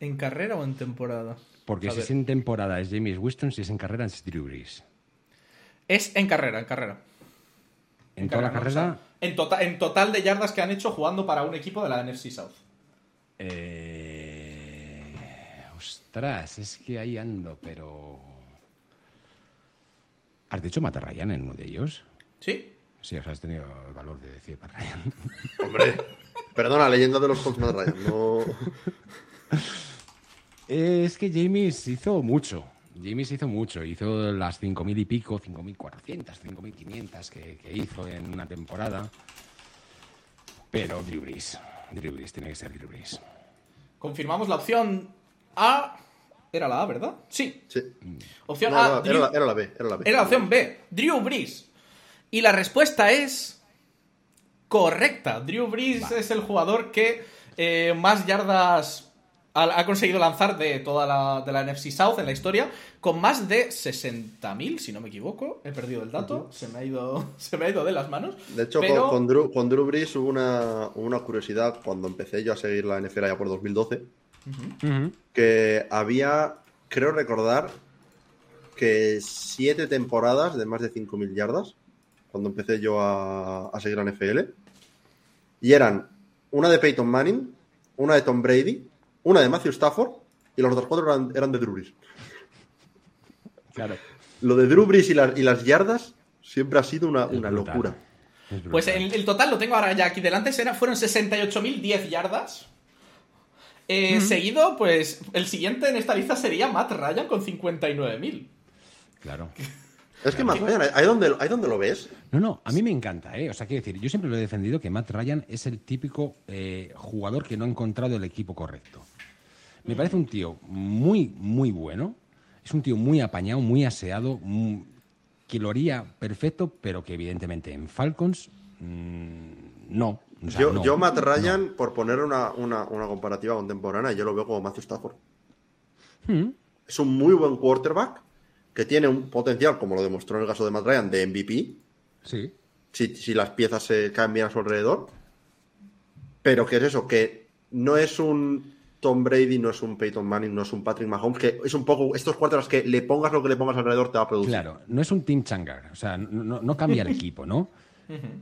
S2: ¿En carrera o en temporada?
S3: Porque
S2: A
S3: si
S2: ver.
S3: es en temporada es James Winston, si es en carrera es Drew Brees.
S2: Es en carrera, en carrera.
S3: En toda la
S2: ¿no?
S3: carrera.
S2: O sea, en, tota- en total de yardas que han hecho jugando para un equipo de la NFC South.
S3: Eh, ostras, es que ahí ando, pero. ¿Has dicho Matt Ryan en uno de ellos?
S2: ¿Sí?
S3: Sí, o sea, has tenido el valor de decir Matt Ryan.
S1: Hombre, perdona, leyenda de los Colts Matt Ryan. No...
S3: Es que James hizo mucho. James hizo mucho. Hizo las 5.000 y pico, 5.400, 5.500 que, que hizo en una temporada. Pero Drew Brees. Drew Brees, tiene que ser Drew Brees.
S2: Confirmamos la opción A. Era la A, ¿verdad? Sí.
S1: Sí.
S2: Opción
S1: No,
S2: A.
S1: no,
S2: Drew-
S1: era, la, era la B, era la B.
S2: era la opción B. Drew Brees. Y la respuesta es. Correcta. Drew Brees es el jugador que eh, más yardas ha, ha conseguido lanzar de toda la, de la NFC South en la historia, con más de 60.000, si no me equivoco. He perdido el dato, se, me ha ido, se me ha ido de las manos.
S1: De hecho,
S2: pero-
S1: con, con Drew, con Drew Brees hubo una, una curiosidad cuando empecé yo a seguir la NFL ya por 2012, que había, creo recordar, que siete temporadas de más de 5.000 yardas, cuando empecé yo a, a seguir la NFL, y eran una de Peyton Manning, una de Tom Brady, una de Matthew Stafford y los otros cuatro eran, eran de Drew Brees.
S3: Claro.
S1: Lo de Drew Brees y, las- y las yardas siempre ha sido una, una locura.
S2: Pues el, el total lo tengo ahora ya aquí delante, fueron 68.010 yardas. Eh, Seguido, pues el siguiente en esta lista sería Matt Ryan con 59.000.
S3: Claro.
S1: Es que Matt Ryan, ahí donde, ahí donde lo ves,
S3: No, no, a mí me encanta, ¿eh? O sea, quiero decir, yo siempre lo he defendido que Matt Ryan es el típico eh, jugador que no ha encontrado el equipo correcto. Me parece un tío muy, muy bueno. Es un tío muy apañado, muy aseado, mu- que lo haría perfecto, pero que evidentemente en Falcons mm, no. O sea,
S1: yo,
S3: no,
S1: yo Matt
S3: no.
S1: Ryan, por poner una, una- una comparativa contemporánea, yo lo veo como Matthew Stafford.
S3: Mm,
S1: Es un muy buen quarterback que tiene un potencial, como lo demostró en el caso de Matt Ryan, de MVP,
S3: Sí.
S1: si, si las piezas se cambian a su alrededor. Pero que es eso, que no es un Tom Brady, no es un Peyton Manning, no es un Patrick Mahomes, que es un poco estos quarterbacks que le pongas lo que le pongas alrededor te va a producir.
S3: Claro, no es un Team Changar, o sea, no- no cambia el equipo, ¿no?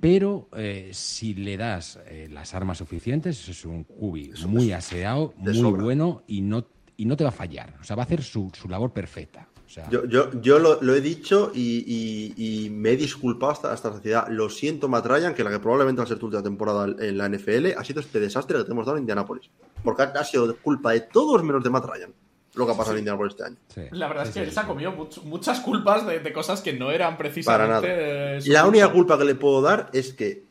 S3: Pero eh, si le das eh, las armas suficientes, es un cubi muy aseado, muy
S1: sobra.
S3: bueno y no, y no te va a fallar. O sea, va a hacer su, su labor perfecta. O sea,
S1: Yo, yo, yo lo, lo he dicho y, y- y me he disculpado hasta, hasta la saciedad. Lo siento, Matt Ryan, que la que probablemente va a ser tu última temporada en la NFL ha sido este desastre que te hemos dado en Indianapolis. Porque ha, ha sido culpa de todos menos de Matt Ryan lo que ha pasado en Indianapolis este año.
S3: sí,
S2: La verdad
S3: sí,
S2: es que
S3: sí,
S2: él
S3: sí,
S2: se ha comido much- muchas culpas de, de cosas que no eran
S1: Para
S2: precisamente.
S1: nada.
S2: eh, su
S1: La única
S2: culpa.
S1: culpa que le puedo dar es que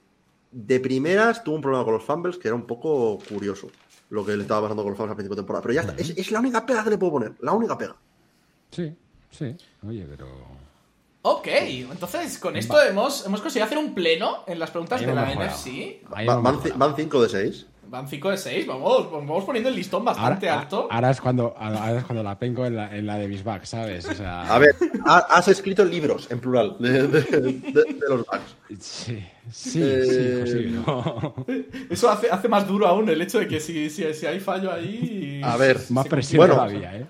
S1: de primeras tuvo un problema con los fumbles que era un poco curioso lo que le estaba pasando con los fumbles a principio de temporada. Pero ya está, es, es la única pega que le puedo poner, la única pega.
S3: Sí, sí. Oye, pero.
S2: Ok, entonces con esto hemos, hemos conseguido hacer un pleno en las preguntas
S3: Ahí
S2: de la
S3: mejorado.
S2: NFC.
S1: Va- van 5 de 6.
S2: Van 5 de 6, vamos, vamos poniendo el listón bastante
S3: Ahora,
S2: alto.
S3: ahora es cuando, ahora es cuando la penco en la, en la de mis backs, ¿sabes? O sea,
S1: A ver, ha- has escrito libros en plural de, de- de- de los backs.
S3: Sí, sí,
S1: Eh,
S3: sí, José, ¿no?
S2: Eso hace, hace más duro aún el hecho de que si, si, si hay fallo ahí.
S1: A ver,
S3: Más presión
S1: Bueno.
S3: todavía, ¿eh?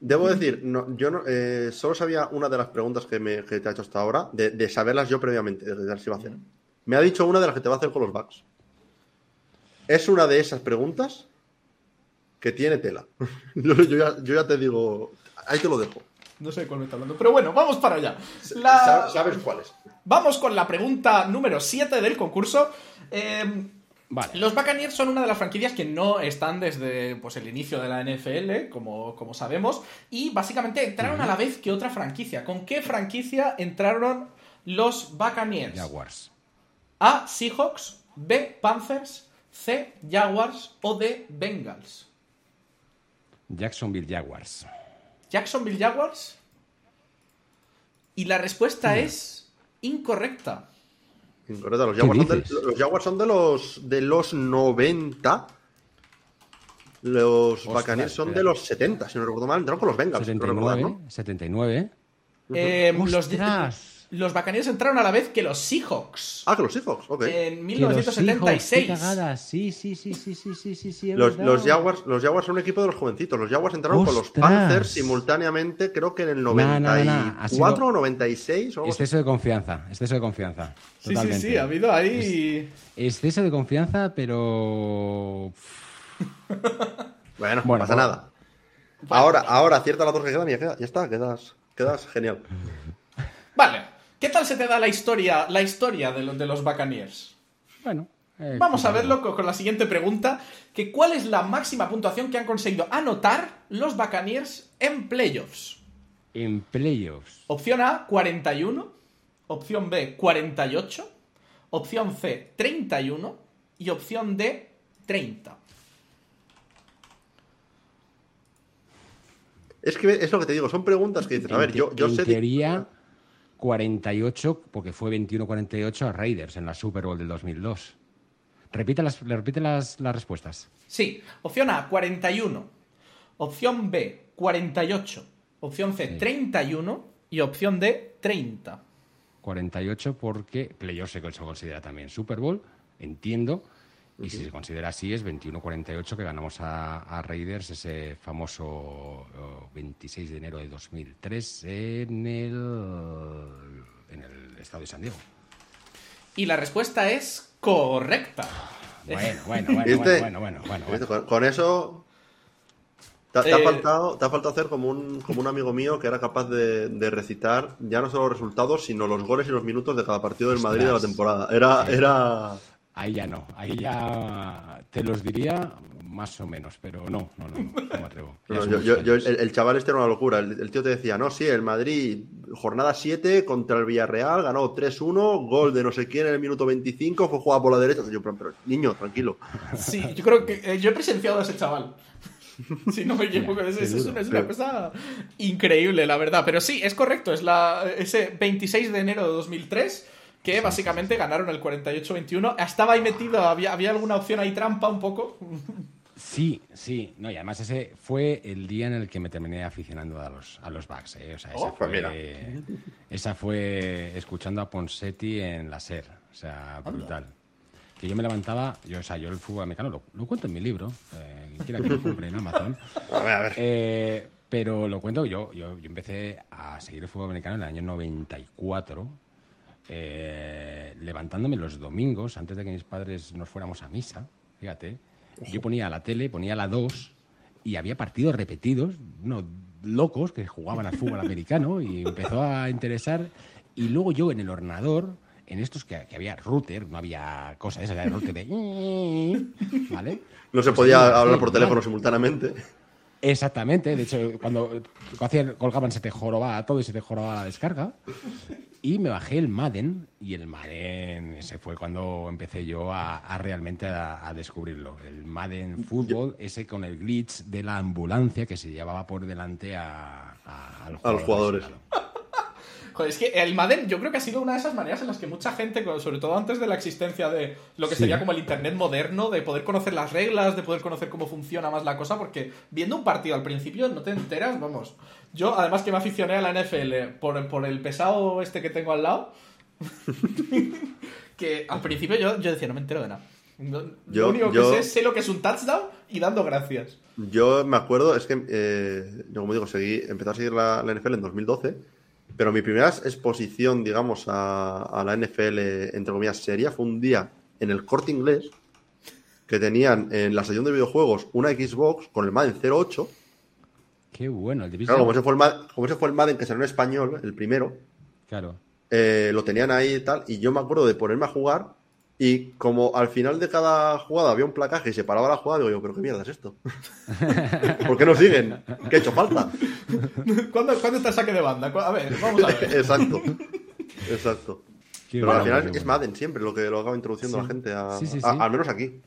S1: Debo decir, no, yo no, eh, solo sabía una de las preguntas que, me, que te ha hecho hasta ahora, de, de saberlas yo previamente, de ver si iba a hacer. Me ha dicho una de las que te va a hacer con los bugs. Es una de esas preguntas que tiene tela. yo, yo ya, yo ya te digo, ahí te lo dejo.
S2: No sé de cuál me está hablando, pero bueno, vamos para allá. La-
S1: ¿Sabes cuáles?
S2: Vamos con la pregunta número 7 del concurso. Eh,
S3: Vale.
S2: Los Buccaneers son una de las franquicias que no están desde pues, el inicio de la NFL, como, como sabemos, y básicamente entraron a la vez que otra franquicia. ¿Con qué franquicia entraron los Buccaneers?
S3: Jaguars.
S2: A. Seahawks, B. Panthers, C. Jaguars o D. Bengals.
S3: Jacksonville Jaguars.
S2: Jacksonville Jaguars. Y la respuesta es incorrecta.
S1: Incorrecto, los
S3: ¿Qué
S1: Jaguars, son de, los Jaguars son de los de los 90. Los son de los 70, si no recuerdo mal. Entraron con los Bengals. creo recordar,
S3: 79,
S1: ¿no?
S3: 79.
S2: Eh, los,
S3: ¡Ostras!
S2: Los Buccaneers entraron a la vez que los Seahawks.
S1: Ah, que los Seahawks, ok.
S2: En
S3: Que los Seahawks,
S2: 1976.
S3: qué cagada. Sí, sí, sí, sí, sí, sí, sí,
S1: Los, los, Jaguars, los Jaguars son un equipo de los jovencitos. Los Jaguars entraron con los. Panthers simultáneamente, creo que en el
S3: No, no, no,
S1: 94
S3: sido-
S1: o 96 o.
S3: Exceso de confianza, exceso de confianza.
S2: Sí, sí, sí, ha habido ahí.
S3: Exceso de confianza, pero.
S1: Bueno, no
S3: Bueno,
S1: pasa
S3: bueno.
S1: nada. Ahora, ahora acierta las dos que quedan y ya está, quedas, quedas genial.
S2: Vale. ¿Qué tal se te da la historia, la historia de, los de los Buccaneers?
S3: Bueno. eh,
S2: Vamos a verlo con, con la siguiente pregunta. Que ¿Cuál es la máxima puntuación que han conseguido anotar los Buccaneers en playoffs?
S3: En playoffs.
S2: Opción A, 41. Opción B, 48. Opción C, 31. Y opción D, 30.
S1: Es que es lo que te digo, son preguntas que dices, a ver, yo, yo
S3: en
S1: sé... de-
S3: teoría, 48, porque fue 21-48 a Raiders en la Super Bowl del 2002. Repite las, repite las, las respuestas.
S2: Sí, opción A, 41. Opción B, 48. Opción C, 31. Y opción D, 30.
S3: 48 porque playoff se considera también Super Bowl, entiendo. Y si se considera así, es 21-48 que ganamos a, a Raiders ese famoso oh, 26 de enero de 2003 en el, en el estado de San Diego.
S2: Y la respuesta es correcta.
S3: Bueno, bueno, bueno, bueno, bueno, bueno, bueno.
S1: Con, eso te, te ha
S2: Eh,
S1: faltado, te ha faltado hacer como un, como un amigo mío que era capaz de, de recitar ya no solo los resultados, sino los goles y los minutos de cada partido del Madrid de la temporada. Era, era
S3: Ahí ya no, ahí ya te los diría más o menos, pero no, no, no, no me atrevo. Ya
S1: No,
S3: son
S1: yo- yo- yo-
S3: muchos
S1: el, chaval este era una locura. El, el tío te decía, no, sí, el Madrid, jornada 7 contra el Villarreal, ganó 3-1, gol de no sé quién en el minuto 25, fue jugado por la derecha. Yo, pero, pero, niño, tranquilo.
S2: Sí, yo creo que eh, yo he presenciado a ese chaval. Si no me equivoco, es, es- es
S3: seguro.
S2: una, es una
S1: Pero-
S2: cosa increíble, la verdad. Pero sí, es correcto, es la, ese 26 de enero de 2003 que básicamente ganaron el 48-21. Estaba ahí metido, había, había alguna opción ahí trampa un poco.
S3: Sí, sí, no, y además ese fue el día en el que me terminé aficionando a los, a los Bucks, ¿eh? O sea, esa,
S2: Oh,
S1: pues
S3: fue,
S1: mira.
S3: esa fue escuchando a Ponsetti en la SER, o sea, brutal. Que yo me levantaba, yo, o sea, yo el fútbol americano lo, lo cuento en mi libro, eh, quien quiera que lo compre en Amazon.
S1: A ver, a ver.
S3: Eh, pero lo cuento, yo, yo, yo empecé a seguir el fútbol americano en el año 94, eh, levantándome los domingos antes de que mis padres nos fuéramos a misa, fíjate. Yo ponía la tele, ponía la 2 y había partidos repetidos, unos locos que jugaban al fútbol americano y empezó a interesar. Y luego yo en el ordenador, en estos que, que había router, no había cosa esa, era router de... ¿Vale?
S1: No se
S3: Pues
S1: podía
S3: sí,
S1: hablar por teléfono simultáneamente.
S3: Exactamente, de hecho, cuando hacían, colgaban se te jorobaba todo y se te jorobaba la descarga. Y me bajé el Madden y el Madden, ese fue cuando empecé yo a, a realmente a, a descubrirlo. El Madden Fútbol, ese con el glitch de la ambulancia que se llevaba por delante a, A
S1: los jugadores.
S2: Joder, es que el Madden yo creo que ha sido una de esas maneras en las que mucha gente, sobre todo antes de la existencia de lo que
S3: Sí.
S2: sería como el Internet moderno, de poder conocer las reglas, de poder conocer cómo funciona más la cosa, porque viendo un partido al principio no te enteras, vamos. Yo, además que me aficioné a la NFL por, por el pesado este que tengo al lado, que al principio yo, yo decía, no me entero de nada. No-
S1: Yo-
S2: lo único
S1: yo-
S2: que sé sé lo que es un touchdown y dando gracias.
S1: Yo me acuerdo, es que, eh, yo como digo, seguí, empecé a seguir la, la NFL en 2012, pero mi primera exposición, digamos, a, a la NFL, entre comillas, seria, fue un día en el corte inglés que tenían en la sección de videojuegos una Xbox con el Madden 08.
S3: Qué bueno, el
S1: Claro, como
S3: Division.
S1: ese fue el, Ma- como ese fue el Madden que salió en español, el primero,
S3: Claro.
S1: eh, lo tenían ahí y tal, y yo me acuerdo de ponerme a jugar. Y como al final de cada jugada había un placaje y se paraba la jugada, digo yo, ¿pero qué mierda es esto? ¿Por qué no siguen? ¿Qué ha hecho falta?
S2: ¿Cuándo, ¿Cuándo está el saque de banda? A ver, vamos a ver.
S1: Exacto. Exacto.
S3: Qué
S1: Pero
S3: bueno,
S1: al final es. Madden siempre lo que lo acaba introduciendo
S3: Sí.
S1: la gente, a,
S3: Sí, sí,
S1: a-
S3: sí.
S1: al menos aquí.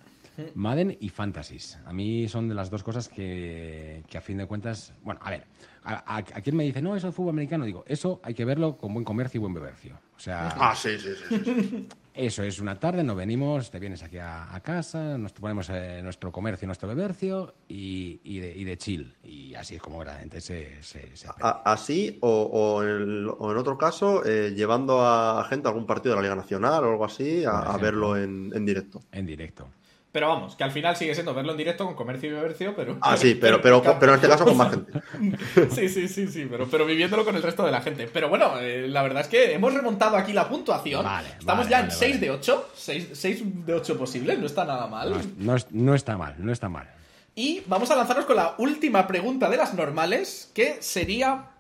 S3: Madden y Fantasies. A mí son de las dos cosas que, que a fin de cuentas. Bueno, a ver, a, a- a quien me dice, no, eso es fútbol americano, digo, eso hay que verlo con buen comercio y buen bebercio. O sea,
S1: Ah, sí, sí, sí.
S3: eso es una tarde, nos venimos, te vienes aquí a, a casa, nos ponemos eh, nuestro comercio, nuestro bebercio y, y de, y de chill. Y así es como verdaderamente se. se, se aprende.
S1: A- así, o, o en el- o en otro caso, eh, llevando a gente a algún partido de la Liga Nacional o algo así, a,
S3: Por
S1: a
S3: ejemplo.
S1: verlo en, en directo.
S3: En directo.
S2: Pero vamos, que al final sigue siendo verlo en directo con comercio y bebercio, pero.
S1: Ah, sí, pero, pero, pero en este caso con más gente.
S2: Sí, sí, sí, sí, pero, pero viviéndolo con el resto de la gente. Pero bueno, eh, la verdad es que hemos remontado aquí la puntuación.
S3: Vale,
S2: Estamos
S3: vale,
S2: ya
S3: vale,
S2: en 6
S3: vale.
S2: de 8. 6, de 8 posibles, no está nada mal.
S3: No, no está mal, no está mal.
S2: Y vamos a lanzarnos con la última pregunta de las normales, que sería...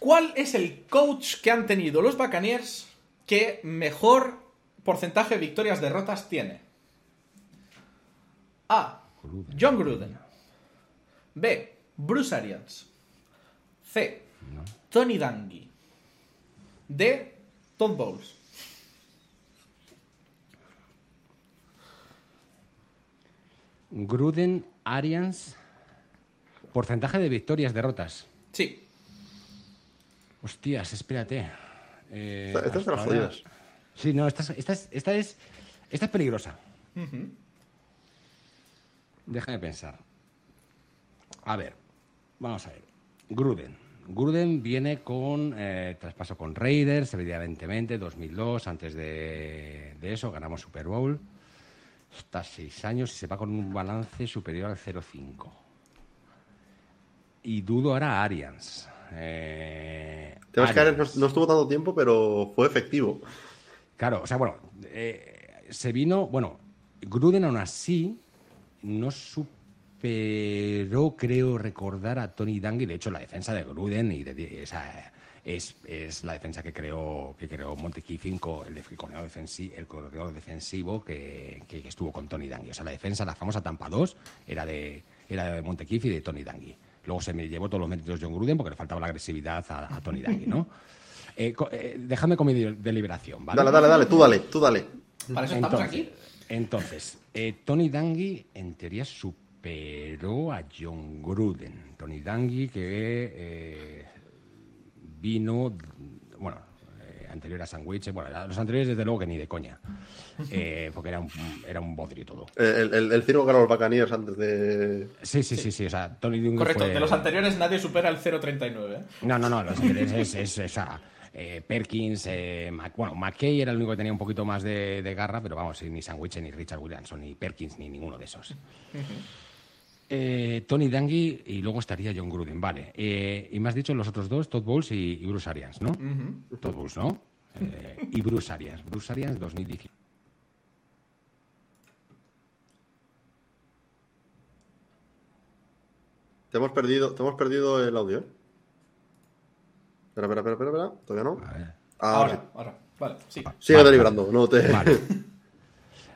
S2: ¿Cuál es el coach que han tenido los Buccaneers que mejor porcentaje de victorias derrotas tiene? A. John Gruden. B. Bruce Arians. C. Tony Dungy. D. Todd Bowles.
S3: Gruden, Arians. Porcentaje de victorias, derrotas.
S2: Sí.
S3: Hostias, espérate. Eh,
S1: Esta- esta es de las jodidas.
S3: Sí, no, esta es, esta es, esta es, esta es peligrosa. Déjame pensar. A ver, vamos a ver. Gruden. Gruden viene con eh, traspaso con Raiders, evidentemente, 2002. Antes de, de eso ganamos Super Bowl. Está seis años y se va con un balance superior al 0,5. Y dudo ahora Arians. Eh,
S1: Tenemos que no,
S3: Arians.
S1: no estuvo tanto tiempo, pero fue efectivo.
S3: Claro, o sea, bueno, eh, se vino, bueno, Gruden aún así no superó, creo recordar a Tony Dungy, de hecho la defensa de Gruden y de, esa, es, la defensa que creó que creó Montekiffin con el, corredor defensivo, que, estuvo con Tony Dungy. O sea, la defensa, la famosa Tampa 2, era de, era de Montekiff y de Tony Dungy. Luego se me llevó todos los méritos John Gruden porque le faltaba la agresividad a, a Tony Dungy, ¿no? Eh, eh, dejadme con mi deliberación, ¿vale?
S1: Dale, dale, dale, tú dale, tú dale.
S2: Para eso estamos aquí.
S3: Entonces, eh, Tony Dungy en teoría superó a John Gruden. Tony Dungy que eh, vino, bueno, eh, anterior a Sandwich, bueno, los anteriores desde luego que ni de coña, eh, porque era un, era un bodrio todo.
S1: El, el, el Ciro ganó los Bacaníes antes de...
S3: Sí, sí, sí, sí, o sea, Tony Dungy
S2: Correcto,
S3: fue-
S2: de los anteriores nadie supera el 0.39. ¿eh?
S3: No, no, no, los anteriores es, es, o sea, eh, Perkins, eh, Mac- bueno, McKay era el único que tenía un poquito más de, de garra, pero vamos, ni Sandwich, ni Richard Williamson, ni Perkins, ni ninguno de esos. Eh, Tony Dungy y luego estaría John Gruden, vale. Eh, y me has dicho los otros dos, Todd Bowles y, y Bruce Arians, ¿no? Todd Bowles, ¿no? Eh, y Bruce Arians, Bruce Arians 2010.
S1: Te hemos perdido, te hemos perdido el audio, ¿eh? Espera, espera, espera, espera, espera. Todavía no.
S3: A ver.
S1: Ahora.
S2: Ahora, ahora. Vale, sí.
S1: Sigue
S3: Vale.
S1: deliberando, no te...
S3: Vale.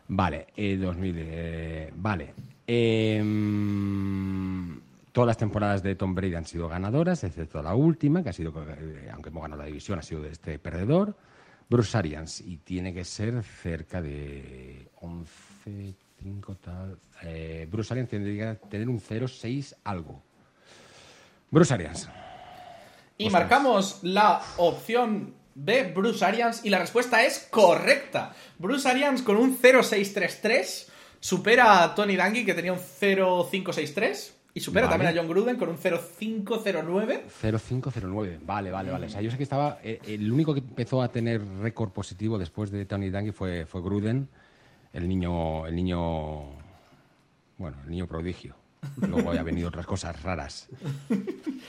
S3: Vale, eh, 2000. eh, vale. Em, todas las temporadas de Tom Brady han sido ganadoras, excepto la última, que ha sido, eh, aunque hemos ganado la división, ha sido de este perdedor. Bruce Arians, y tiene que ser cerca de 11, 5 tal. eh, Bruce Arians tendría que tener un 0-6 algo. Bruce Arians.
S2: Y
S3: Ostras.
S2: marcamos la opción B, Bruce Arians, y la respuesta es correcta. Bruce Arians con un 0.633 supera a Tony Dungy, que tenía un 0.563, y supera
S3: Vale.
S2: también a John Gruden con un 0.509.
S3: 0509, vale, vale, vale. O sea, yo sé que estaba. eh, el único que empezó a tener récord positivo después de Tony Dungy fue, fue Gruden, el niño, el niño. Bueno, el niño prodigio. Luego había venido otras cosas raras.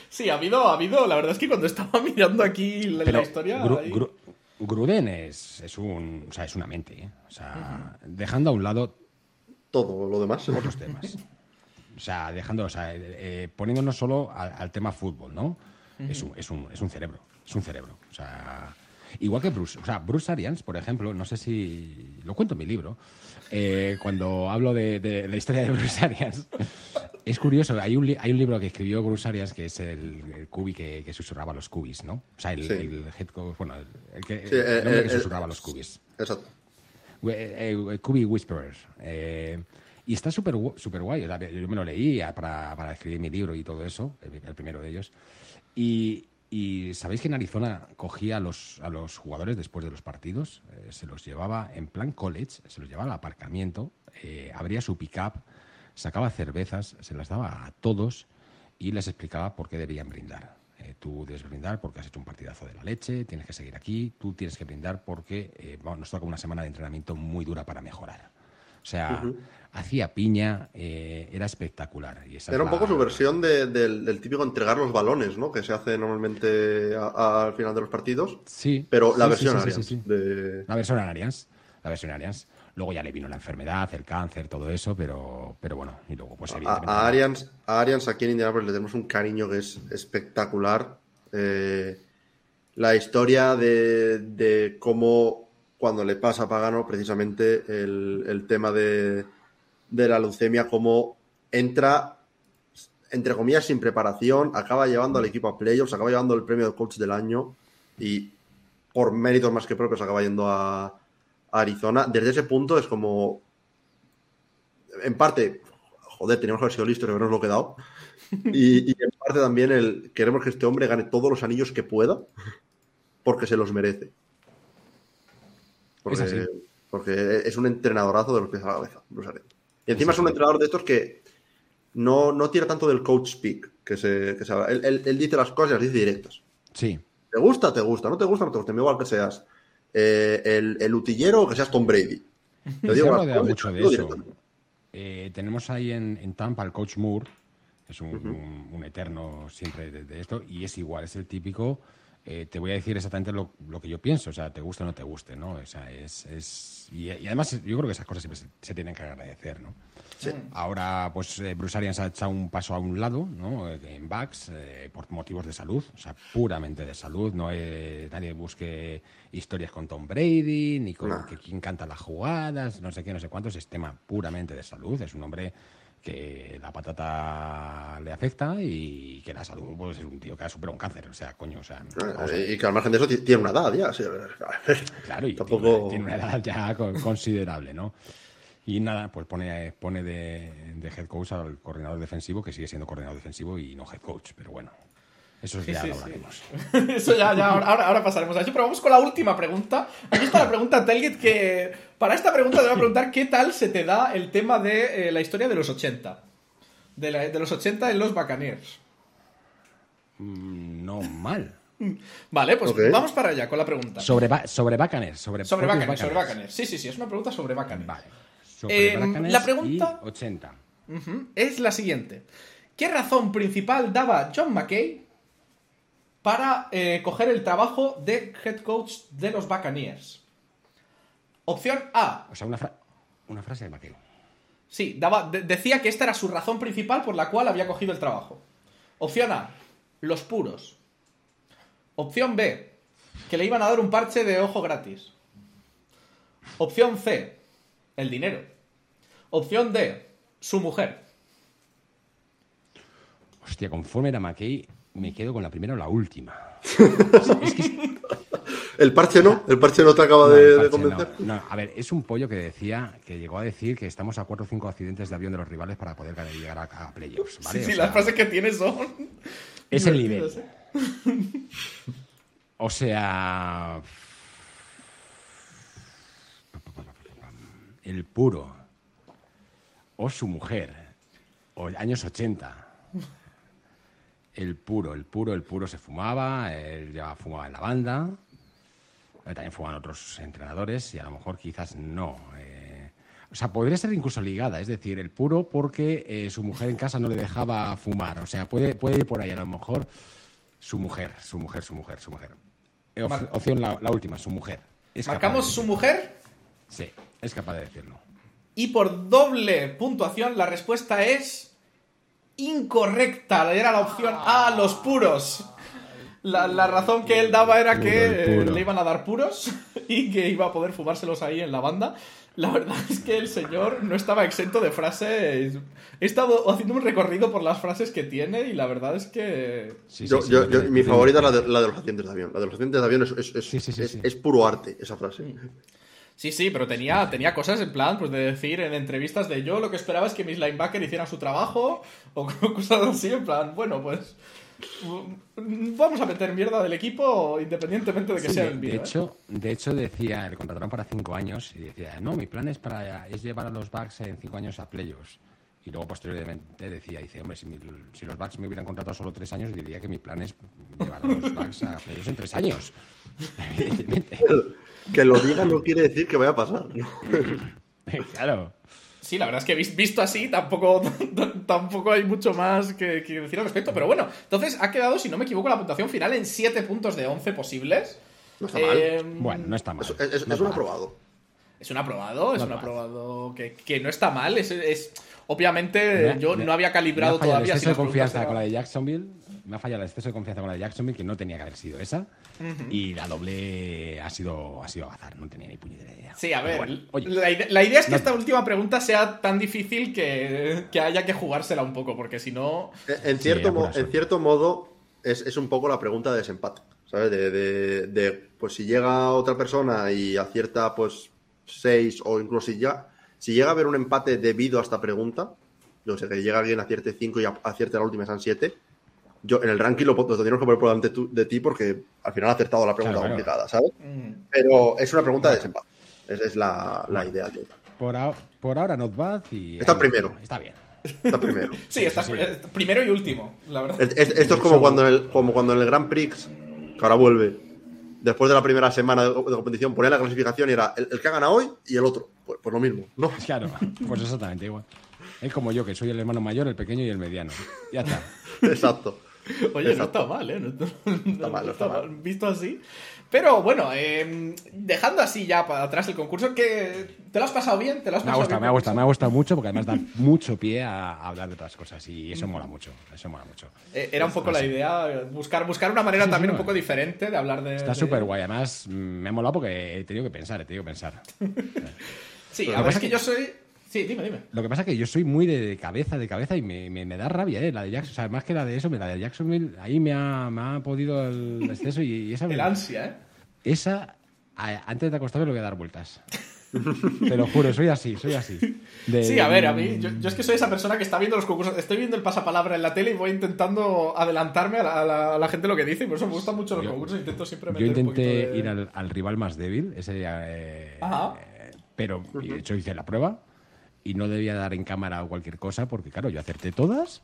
S2: Sí, ha habido, ha habido, la verdad es que cuando estaba mirando aquí la,
S3: Pero
S2: la historia...
S3: Gru-
S2: ahí-
S3: Gru- Gruden es, es un. O sea, es una mente, ¿eh? O sea, dejando a un lado
S1: Todo lo demás.
S3: otros temas. O sea, dejando, o sea, eh, eh, poniéndonos solo al, al tema fútbol, ¿no? es, un, es, un, es un cerebro, es un cerebro. O sea, igual que Bruce, o sea, Bruce Arians, por ejemplo, no sé si lo cuento en mi libro, eh, cuando hablo de, de la historia de Bruce Arians, es curioso, hay un, hay un libro que escribió Bruce Arians que es el, el cubi que, que susurraba los cubis, ¿no? O sea, el,
S1: Sí.
S3: el head coach, bueno, el, que,
S1: Sí,
S3: el
S1: eh,
S3: hombre
S1: eh,
S3: que
S1: eh,
S3: susurraba los cubis.
S1: Exacto.
S3: Eh, eh, Kubi Whisperers. Eh, y está súper súper guay. Yo me lo leí a- para, para escribir mi libro y todo eso, el, el primero de ellos. Y, y sabéis que en Arizona cogía a los, a los jugadores después de los partidos, eh, se los llevaba en plan college, se los llevaba al aparcamiento, eh, abría su pick-up, sacaba cervezas, se las daba a todos y les explicaba por qué debían brindar. Eh, tú debes brindar porque has hecho un partidazo de la leche, tienes que seguir aquí, tú tienes que brindar porque eh, nos toca una semana de entrenamiento muy dura para mejorar. O sea, hacía piña, eh, era espectacular. Y esa
S1: Era un poco su versión de- del, del típico entregar los balones, ¿no? Que se hace normalmente a- a- al final de los partidos.
S3: Sí.
S1: Pero la
S3: sí,
S1: versión
S3: sí, sí,
S1: Arians, de-
S3: La versión Arians. La versión Arians. Luego ya le vino la enfermedad, el cáncer, todo eso, pero, pero bueno, y luego pues
S1: A, a Arians, a Arians aquí en Indianapolis le tenemos un cariño que es espectacular. Eh, la historia de, de cómo cuando le pasa a Pagano precisamente el, el tema de, de la leucemia, cómo entra, entre comillas, sin preparación, acaba llevando al equipo a playoffs, acaba llevando el premio de coach del año y por méritos más que propios acaba yendo a, a Arizona. Desde ese punto es como, en parte, joder, teníamos que haber sido listos habernos lo quedado. Y, y en parte también el queremos que este hombre gane todos los anillos que pueda porque se los merece. Porque,
S3: Es así.
S1: porque es un entrenadorazo de los pies a la cabeza, Bruce Arians. Y encima es un entrenador de estos que no, no tira tanto del coach speak, que se, que se habla. Él, él- él dice las cosas y las dice directas.
S3: Sí,
S1: ¿Te gusta? Te gusta. ¿No te gusta? No te gusta. Me igual que seas eh, el, el utillero o que seas Tom Brady. Te digo cosas
S3: mucho de eso. Eh, tenemos ahí en, en Tampa al coach Moore, que es un, un- un eterno siempre de, de esto, y es igual, es el típico eh, te voy a decir exactamente lo, lo que yo pienso, o sea, te guste o no te guste, ¿no? O sea, es... es y, y además yo creo que esas cosas siempre se, se tienen que agradecer, ¿no? Ahora, pues eh, Bruce Arians ha echado un paso a un lado, ¿no? Eh, En backs, eh, por motivos de salud, o sea, puramente de salud. No eh, nadie busque historias con Tom Brady, ni con
S1: No.
S3: que quién canta las jugadas, no sé qué, no sé cuántos. Es tema puramente de salud. Es un hombre que la patata le afecta y que la salud, pues es un tío que ha superado un cáncer. O sea, coño, o sea, vamos a ver.
S1: Eh, Y que al margen de eso ti- tiene una edad ya. ver.
S3: Claro, y
S1: Tampoco-
S3: tiene, una, tiene una edad ya co- considerable, ¿no? Y nada, pues pone, pone de, de head coach al coordinador defensivo, que sigue siendo coordinador defensivo y no head coach, pero bueno, eso
S2: Sí,
S3: ya
S2: sí,
S3: lo
S2: sí.
S3: hablaremos.
S2: Eso ya, ya, ahora, ahora pasaremos a eso. Pero vamos con la última pregunta. Aquí está la pregunta, Telgit, que para esta pregunta te voy a preguntar qué tal se te da el tema de eh, la historia de los 80. De, la- de los 80 en los Buccaneers.
S3: Mm, No mal.
S2: Vale, pues vamos para allá con la pregunta.
S3: Sobre, ba- sobre Buccaneers, sobre,
S2: Sobre Buccaneers, sobre.
S3: Buccaneers.
S2: Sí, sí, sí, es una pregunta sobre Buccaneers.
S3: Vale. Sobre
S2: Eh, la pregunta-
S3: y 80.
S2: Ujú, Es la siguiente. ¿Qué razón principal daba John McKay para eh, coger el trabajo de head coach de los Buccaneers? Opción A.
S3: O sea, una, fra- una frase de McKay.
S2: Sí, daba, de- decía que esta era su razón principal por la cual había cogido el trabajo. Opción A. Los puros. Opción B. Que le iban a dar un parche de ojo gratis. Opción C. El dinero. Opción D. Su mujer.
S3: Hostia, conforme era McKay, me quedo con la primera o la última.
S1: El parche no, el parche no te acaba
S3: No,
S1: de, de convencer.
S3: no. No, a ver, es un pollo que decía, que llegó a decir que estamos a cuatro o cinco accidentes de avión de los rivales para poder llegar a, a playoffs, ¿vale?
S2: Sí,
S3: O
S2: sí,
S3: sea,
S2: las frases que tiene son.
S3: es el nivel.
S2: ¿eh?
S3: O sea. El puro. O su mujer. O años 80. El puro, el puro, el puro se fumaba. Él ya fumaba en la banda. eh, También fumaban otros entrenadores y a lo mejor quizás no. eh, o sea, podría ser incluso ligada, es decir, el puro porque eh, su mujer en casa no le dejaba fumar. O sea, puede, puede ir por ahí a lo mejor su mujer, su mujer, su mujer, su mujer. Eh, op- opción la, la última, su mujer. Es
S2: Marcamos
S3: de
S2: su mujer
S3: Sí, es capaz de decirlo.
S2: y por doble puntuación la respuesta es incorrecta. Era la opción A, los puros. La, la razón que él daba era que eh, le iban a dar puros y que iba a poder fumárselos ahí en la banda. La verdad es que el señor no estaba exento de frases. He estado haciendo un recorrido por las frases que tiene y la verdad es que
S3: Sí,
S1: Yo-
S3: sí, sí,
S1: yo-
S3: lo
S1: yo-
S3: que-
S1: mi favorita es la de, la de los accidentes de avión. La de los accidentes de avión es, es- es-
S3: Sí, sí, sí,
S1: es-
S3: sí.
S1: es puro arte, esa frase.
S2: Sí, sí, pero tenía, tenía cosas en plan, pues de decir en entrevistas de yo lo que esperaba es que mis linebackers hicieran su trabajo o cosas así, en plan, bueno, pues vamos a meter mierda del equipo independientemente de que
S3: Sí,
S2: sea
S3: de,
S2: el. ¿eh?
S3: hecho, de hecho decía, le contrataron para cinco años y decía, no, mi plan es para es llevar a los Bucks en cinco años a playoffs. Y luego posteriormente decía, dice, hombre, si, mi- si los Bucks me hubieran contratado solo tres años, diría que mi plan es llevar a los Bucks a playoffs en tres años. Evidentemente.
S1: Que lo diga no quiere decir que vaya a pasar. ¿no?
S3: claro.
S2: Sí, la verdad es que vis- visto así tampoco, tampoco hay mucho más que, que decir al respecto. Pero bueno, entonces ha quedado, si no me equivoco, la puntuación final en 7 puntos de 11 posibles.
S1: No está mal.
S2: Eh,
S3: Bueno, no está mal.
S1: Es, es- es un
S3: mal.
S1: aprobado.
S2: Es un aprobado, es
S3: No
S2: un
S3: mal.
S2: aprobado que, que no está mal. Es, es- obviamente
S3: Me-
S2: yo
S3: me-
S2: no había calibrado todavía.
S3: El
S2: si
S3: confianza con la de Jacksonville. Me ha fallado el exceso de confianza con la de Jacksonville, que no tenía que haber sido esa. Y la doble ha sido, ha sido azar, no tenía ni puñetera idea.
S2: Sí, a ver,
S3: bueno, oye,
S2: la, ide- la idea es que
S3: no-
S2: esta última pregunta sea tan difícil que, que haya que jugársela un poco, porque si no...
S1: En- En
S3: Sí,
S1: cierto,
S3: ya
S1: mo- en cierto modo, es, es un poco la pregunta de desempate. ¿Sabes? De, de- de, pues si llega otra persona y acierta, pues, seis, o incluso si llega, si llega a haber un empate debido a esta pregunta, yo sé que llega alguien, acierte cinco y a- acierte la última, sean siete. Yo en el ranking lo, lo tendríamos que poner por delante tu- de ti porque al final ha acertado la pregunta
S3: Claro, claro.
S1: complicada, ¿sabes?
S2: mm,
S1: Pero es una pregunta de desempate. Esa es la, la idea. tío.
S3: por, ahao- por ahora not bad y...
S1: Está
S3: ahí-
S1: primero.
S3: Está bien.
S1: Está primero.
S2: Sí, está
S3: sí.
S2: primero y último, la verdad.
S1: Es- es- esto es como cuando, en el, como cuando en el Grand Prix, que ahora vuelve, después de la primera semana de, de competición, ponía la clasificación y era el, el que ha ganado hoy y el otro. Pues, pues lo mismo, ¿no?
S3: Claro, pues exactamente igual. Es como yo, que soy el hermano mayor, el pequeño y el mediano. Ya está.
S1: Exacto.
S2: Oye,
S1: Exacto.
S2: no está mal, ¿eh? No, no-
S1: está mal, no está mal.
S2: Visto así. Pero bueno, eh, dejando así ya para atrás el concurso, que ¿te lo has pasado bien? ¿Te lo has
S3: Me ha
S2: pasado
S3: gustado,
S2: bien
S3: me ha gustado,
S2: eso?
S3: me ha gustado mucho porque además da mucho pie a, a hablar de otras cosas y eso mola mucho, eso mola mucho.
S2: Eh, Era un poco la idea, buscar, buscar una manera
S3: Sí,
S2: también
S3: sí,
S2: un poco diferente de hablar de...
S3: Está
S2: de-
S3: súper guay, además mm, me ha molado porque he tenido que pensar, he tenido que pensar.
S2: Sí, a ver, es que- yo soy... Sí, dime, dime.
S3: Lo que pasa es que yo soy muy de, cabeza, de cabeza y me, me- me da rabia, ¿eh? La de Jackson, o sea, más que la de eso, la de Jacksonville, ahí me ha, me ha podido el exceso y, y esa...
S2: El ansia, ¿eh?
S3: Esa, a- antes de acostarme lo voy a dar vueltas. Te lo juro, soy así, soy así. De-
S2: Sí, a ver, a mí, yo, yo es que soy esa persona que está viendo los concursos, estoy viendo el pasapalabra en la tele y voy intentando adelantarme a la, a la- a la gente lo que dice, y por eso me gustan mucho los
S3: Yo-
S2: concursos, intento siempre
S3: Yo
S2: meter un poquito
S3: intenté
S2: de-
S3: ir al, al rival más débil, ese, eh,
S2: Ajá.
S3: eh, pero de hecho hice la prueba y no debía dar en cámara o cualquier cosa porque, claro, yo acerté todas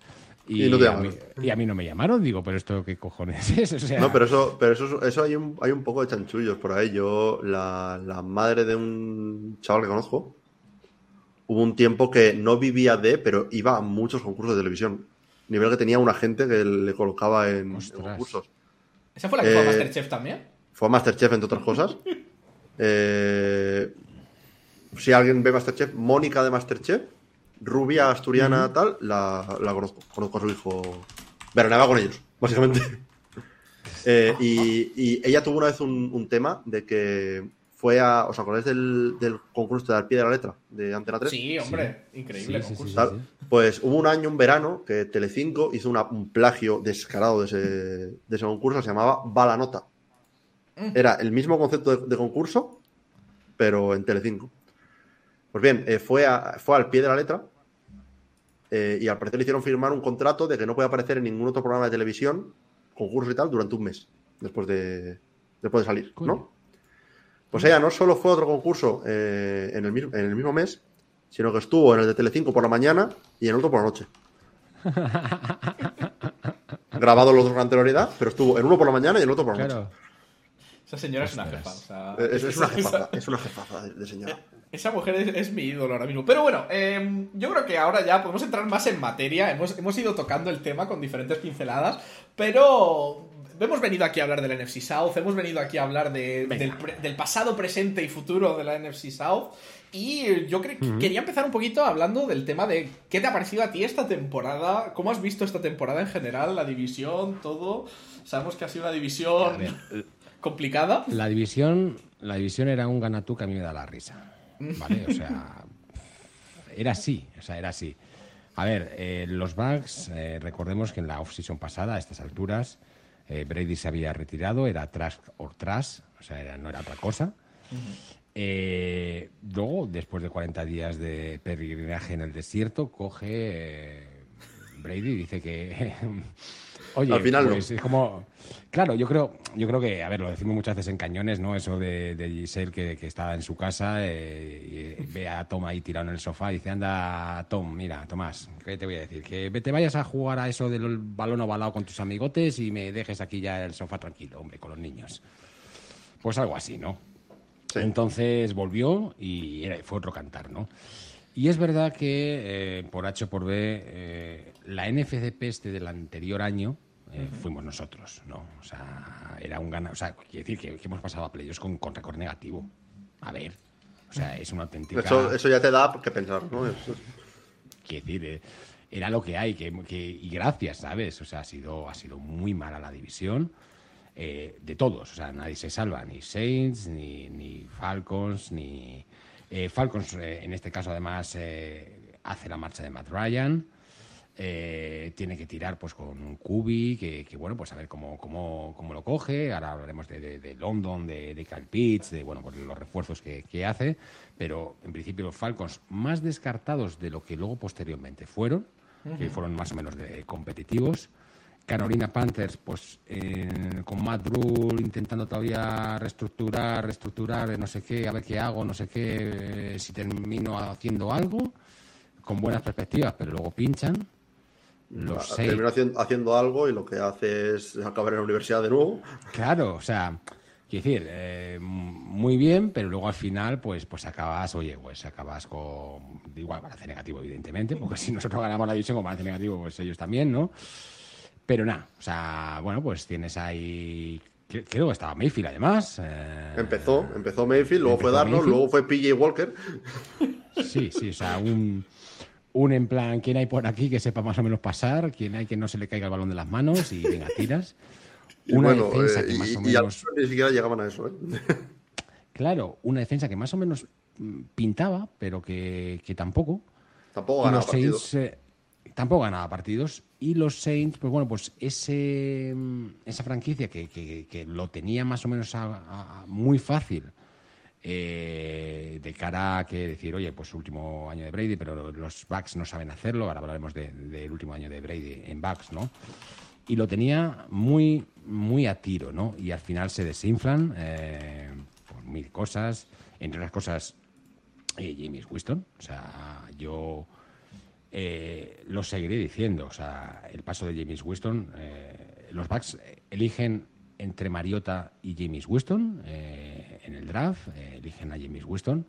S3: y,
S1: Y no te
S3: a, mí, y a mí no me llamaron. Digo, pero esto qué cojones es, o sea,
S1: No, pero eso, pero eso, eso hay un, hay un poco de chanchullos por ahí. Yo, la, la madre de un chaval que conozco, hubo un tiempo que no vivía de, pero iba a muchos concursos de televisión. Nivel que tenía un agente que le colocaba en, en concursos.
S2: ¿Esa fue la que fue a
S1: Eh,
S2: Masterchef también?
S1: Fue a Masterchef, entre otras cosas. Eh, si alguien ve Masterchef, Mónica de Masterchef, rubia asturiana tal, la, la conozco. Conozco a su hijo. Veraneaba con ellos, básicamente. Eh, y, y ella tuvo una vez un, un tema de que fue a. ¿Os acordáis del, del concurso de al pie de la letra de Antena 3?
S2: Sí, hombre, increíble
S3: Sí, sí,
S2: concurso.
S3: sí,
S1: Tal. Pues hubo un año, un verano, que Telecinco hizo una- un plagio descarado de ese, de ese concurso, se llamaba Bala Nota. Era el mismo concepto de, de concurso, pero en Telecinco. Pues bien, eh, fue, a- fue al pie de la letra eh, y al parecer le hicieron firmar un contrato de que no puede aparecer en ningún otro programa de televisión, concurso y tal, durante un mes, después de, después de salir,
S3: Coño.
S1: ¿no? Pues ella no solo fue a otro concurso eh, en, el, mismo- en el mismo mes, sino que estuvo en el de Telecinco por la mañana y en el otro por la noche. Grabado los dos con anterioridad, pero estuvo en uno por la mañana y en el otro por la noche.
S2: Esa señora es una jefa. o sea,
S1: Es, es una jefaza, es una jefaza de, de señora.
S2: Esa mujer es, es mi ídolo ahora mismo. Pero bueno, eh, yo creo que ahora ya podemos entrar más en materia. Hemos, hemos ido tocando el tema con diferentes pinceladas, pero hemos venido aquí a hablar del NFC South, hemos venido aquí a hablar de- del, del pasado, presente y futuro de la NFC South. Y yo cre- quería empezar un poquito hablando del tema de qué te ha parecido a ti esta temporada, cómo has visto esta temporada en general, la división, todo. Sabemos que ha sido una división
S3: ver,
S2: complicada.
S3: La división, la división era un ganatú que a mí me da la risa. ¿Vale? O sea, era así. O sea, era así. A ver, eh, los Bucks, eh, recordemos que en la off-season pasada, a estas alturas, eh, Brady se había retirado, era trash or trash, o sea, no era otra cosa. Eh, luego, después de 40 días de peregrinaje en el desierto, coge Brady y dice que. Oye,
S1: Al final no.
S3: pues es como. Claro, yo creo, yo creo que, a ver, lo decimos muchas veces en cañones, ¿no? Eso de, de Giselle que, que está en su casa eh, y ve a Tom ahí tirado en el sofá y dice, anda, Tom, mira, Tomás, ¿qué te voy a decir? Que te vayas a jugar a eso del balón ovalado con tus amigotes y me dejes aquí ya el sofá tranquilo, hombre, con los niños. Pues algo así, ¿no?
S1: Sí.
S3: Entonces volvió y era- fue otro cantar, ¿no? Y es verdad que eh, por H o por B, eh, la NFCP este del anterior año eh, fuimos nosotros, ¿no? O sea, era un gana, o sea, quiere decir que, que hemos pasado a playoffs con, con récord negativo. A ver, o sea, es una auténtica.
S1: Eso, eso ya te da que pensar, ¿no? Eso-
S3: Quiero decir, eh, era lo que hay, que, que- y gracias, ¿sabes? O sea, ha sido, ha sido muy mala la división eh, de todos. O sea, nadie se salva, ni Saints, ni, ni Falcons, ni. eh, Falcons, eh, en este caso, además, eh, hace la marcha de Matt Ryan. Eh, tiene que tirar pues con un Kubi, que, que, bueno, pues a ver cómo, cómo, cómo lo coge. Ahora hablaremos de, de- de London, de, de Kyle Pitts, de bueno, pues los refuerzos que, que hace. Pero en principio los Falcons más descartados de lo que luego posteriormente fueron, que fueron más o menos de competitivos. Carolina Panthers, pues eh, con Matt Rule intentando todavía reestructurar, reestructurar, eh, no sé qué, a ver qué hago, no sé qué, eh, si termino haciendo algo, con buenas perspectivas, pero luego pinchan. Los seis,
S1: Termina haciendo, haciendo algo y lo que hace es acabar en la universidad de nuevo.
S3: Claro, o sea, quiero decir, eh, muy bien, pero luego al final, pues, pues acabas, oye, pues acabas con igual balance negativo, evidentemente, porque si nosotros ganamos la división con balance negativo, pues ellos también, ¿no? Pero nada, o sea, bueno, pues tienes ahí. cre- Creo que estaba Mayfield además. eh,
S1: Empezó, empezó Mayfield, luego fue Darnold, luego fue PJ Walker.
S3: Sí, sí, o sea, un, un en plan, ¿quién hay por aquí que sepa más o menos pasar? ¿Quién hay que no se le caiga el balón de las manos? Y venga, tiras.
S1: Y
S3: Una
S1: bueno,
S3: defensa
S1: eh,
S3: que más
S1: y,
S3: o
S1: y
S3: menos.
S1: final ni siquiera llegaban a eso, ¿eh?
S3: Claro, una defensa que más o menos mm, pintaba, pero que, que tampoco.
S1: Tampoco
S3: Y
S1: ganaba partidos.
S3: Saints eh, tampoco ganaba partidos. Y los Saints, pues bueno, pues ese, mm, esa franquicia que, que- que lo tenía más o menos a- a muy fácil eh, de cara a que decir, oye, pues último año de Brady, pero los Bucks no saben hacerlo. Ahora hablaremos de- del último año de Brady en Bucks, ¿no? Y lo tenía muy, muy a tiro, ¿no? Y al final se desinflan eh, por mil cosas. Entre las cosas, eh, James Winston. O sea, yo eh, lo seguiré diciendo. O sea, el paso de James Winston, eh, los Bucks eh, eligen entre Mariota y James Winston eh, en el draft, eh, eligen a James Winston.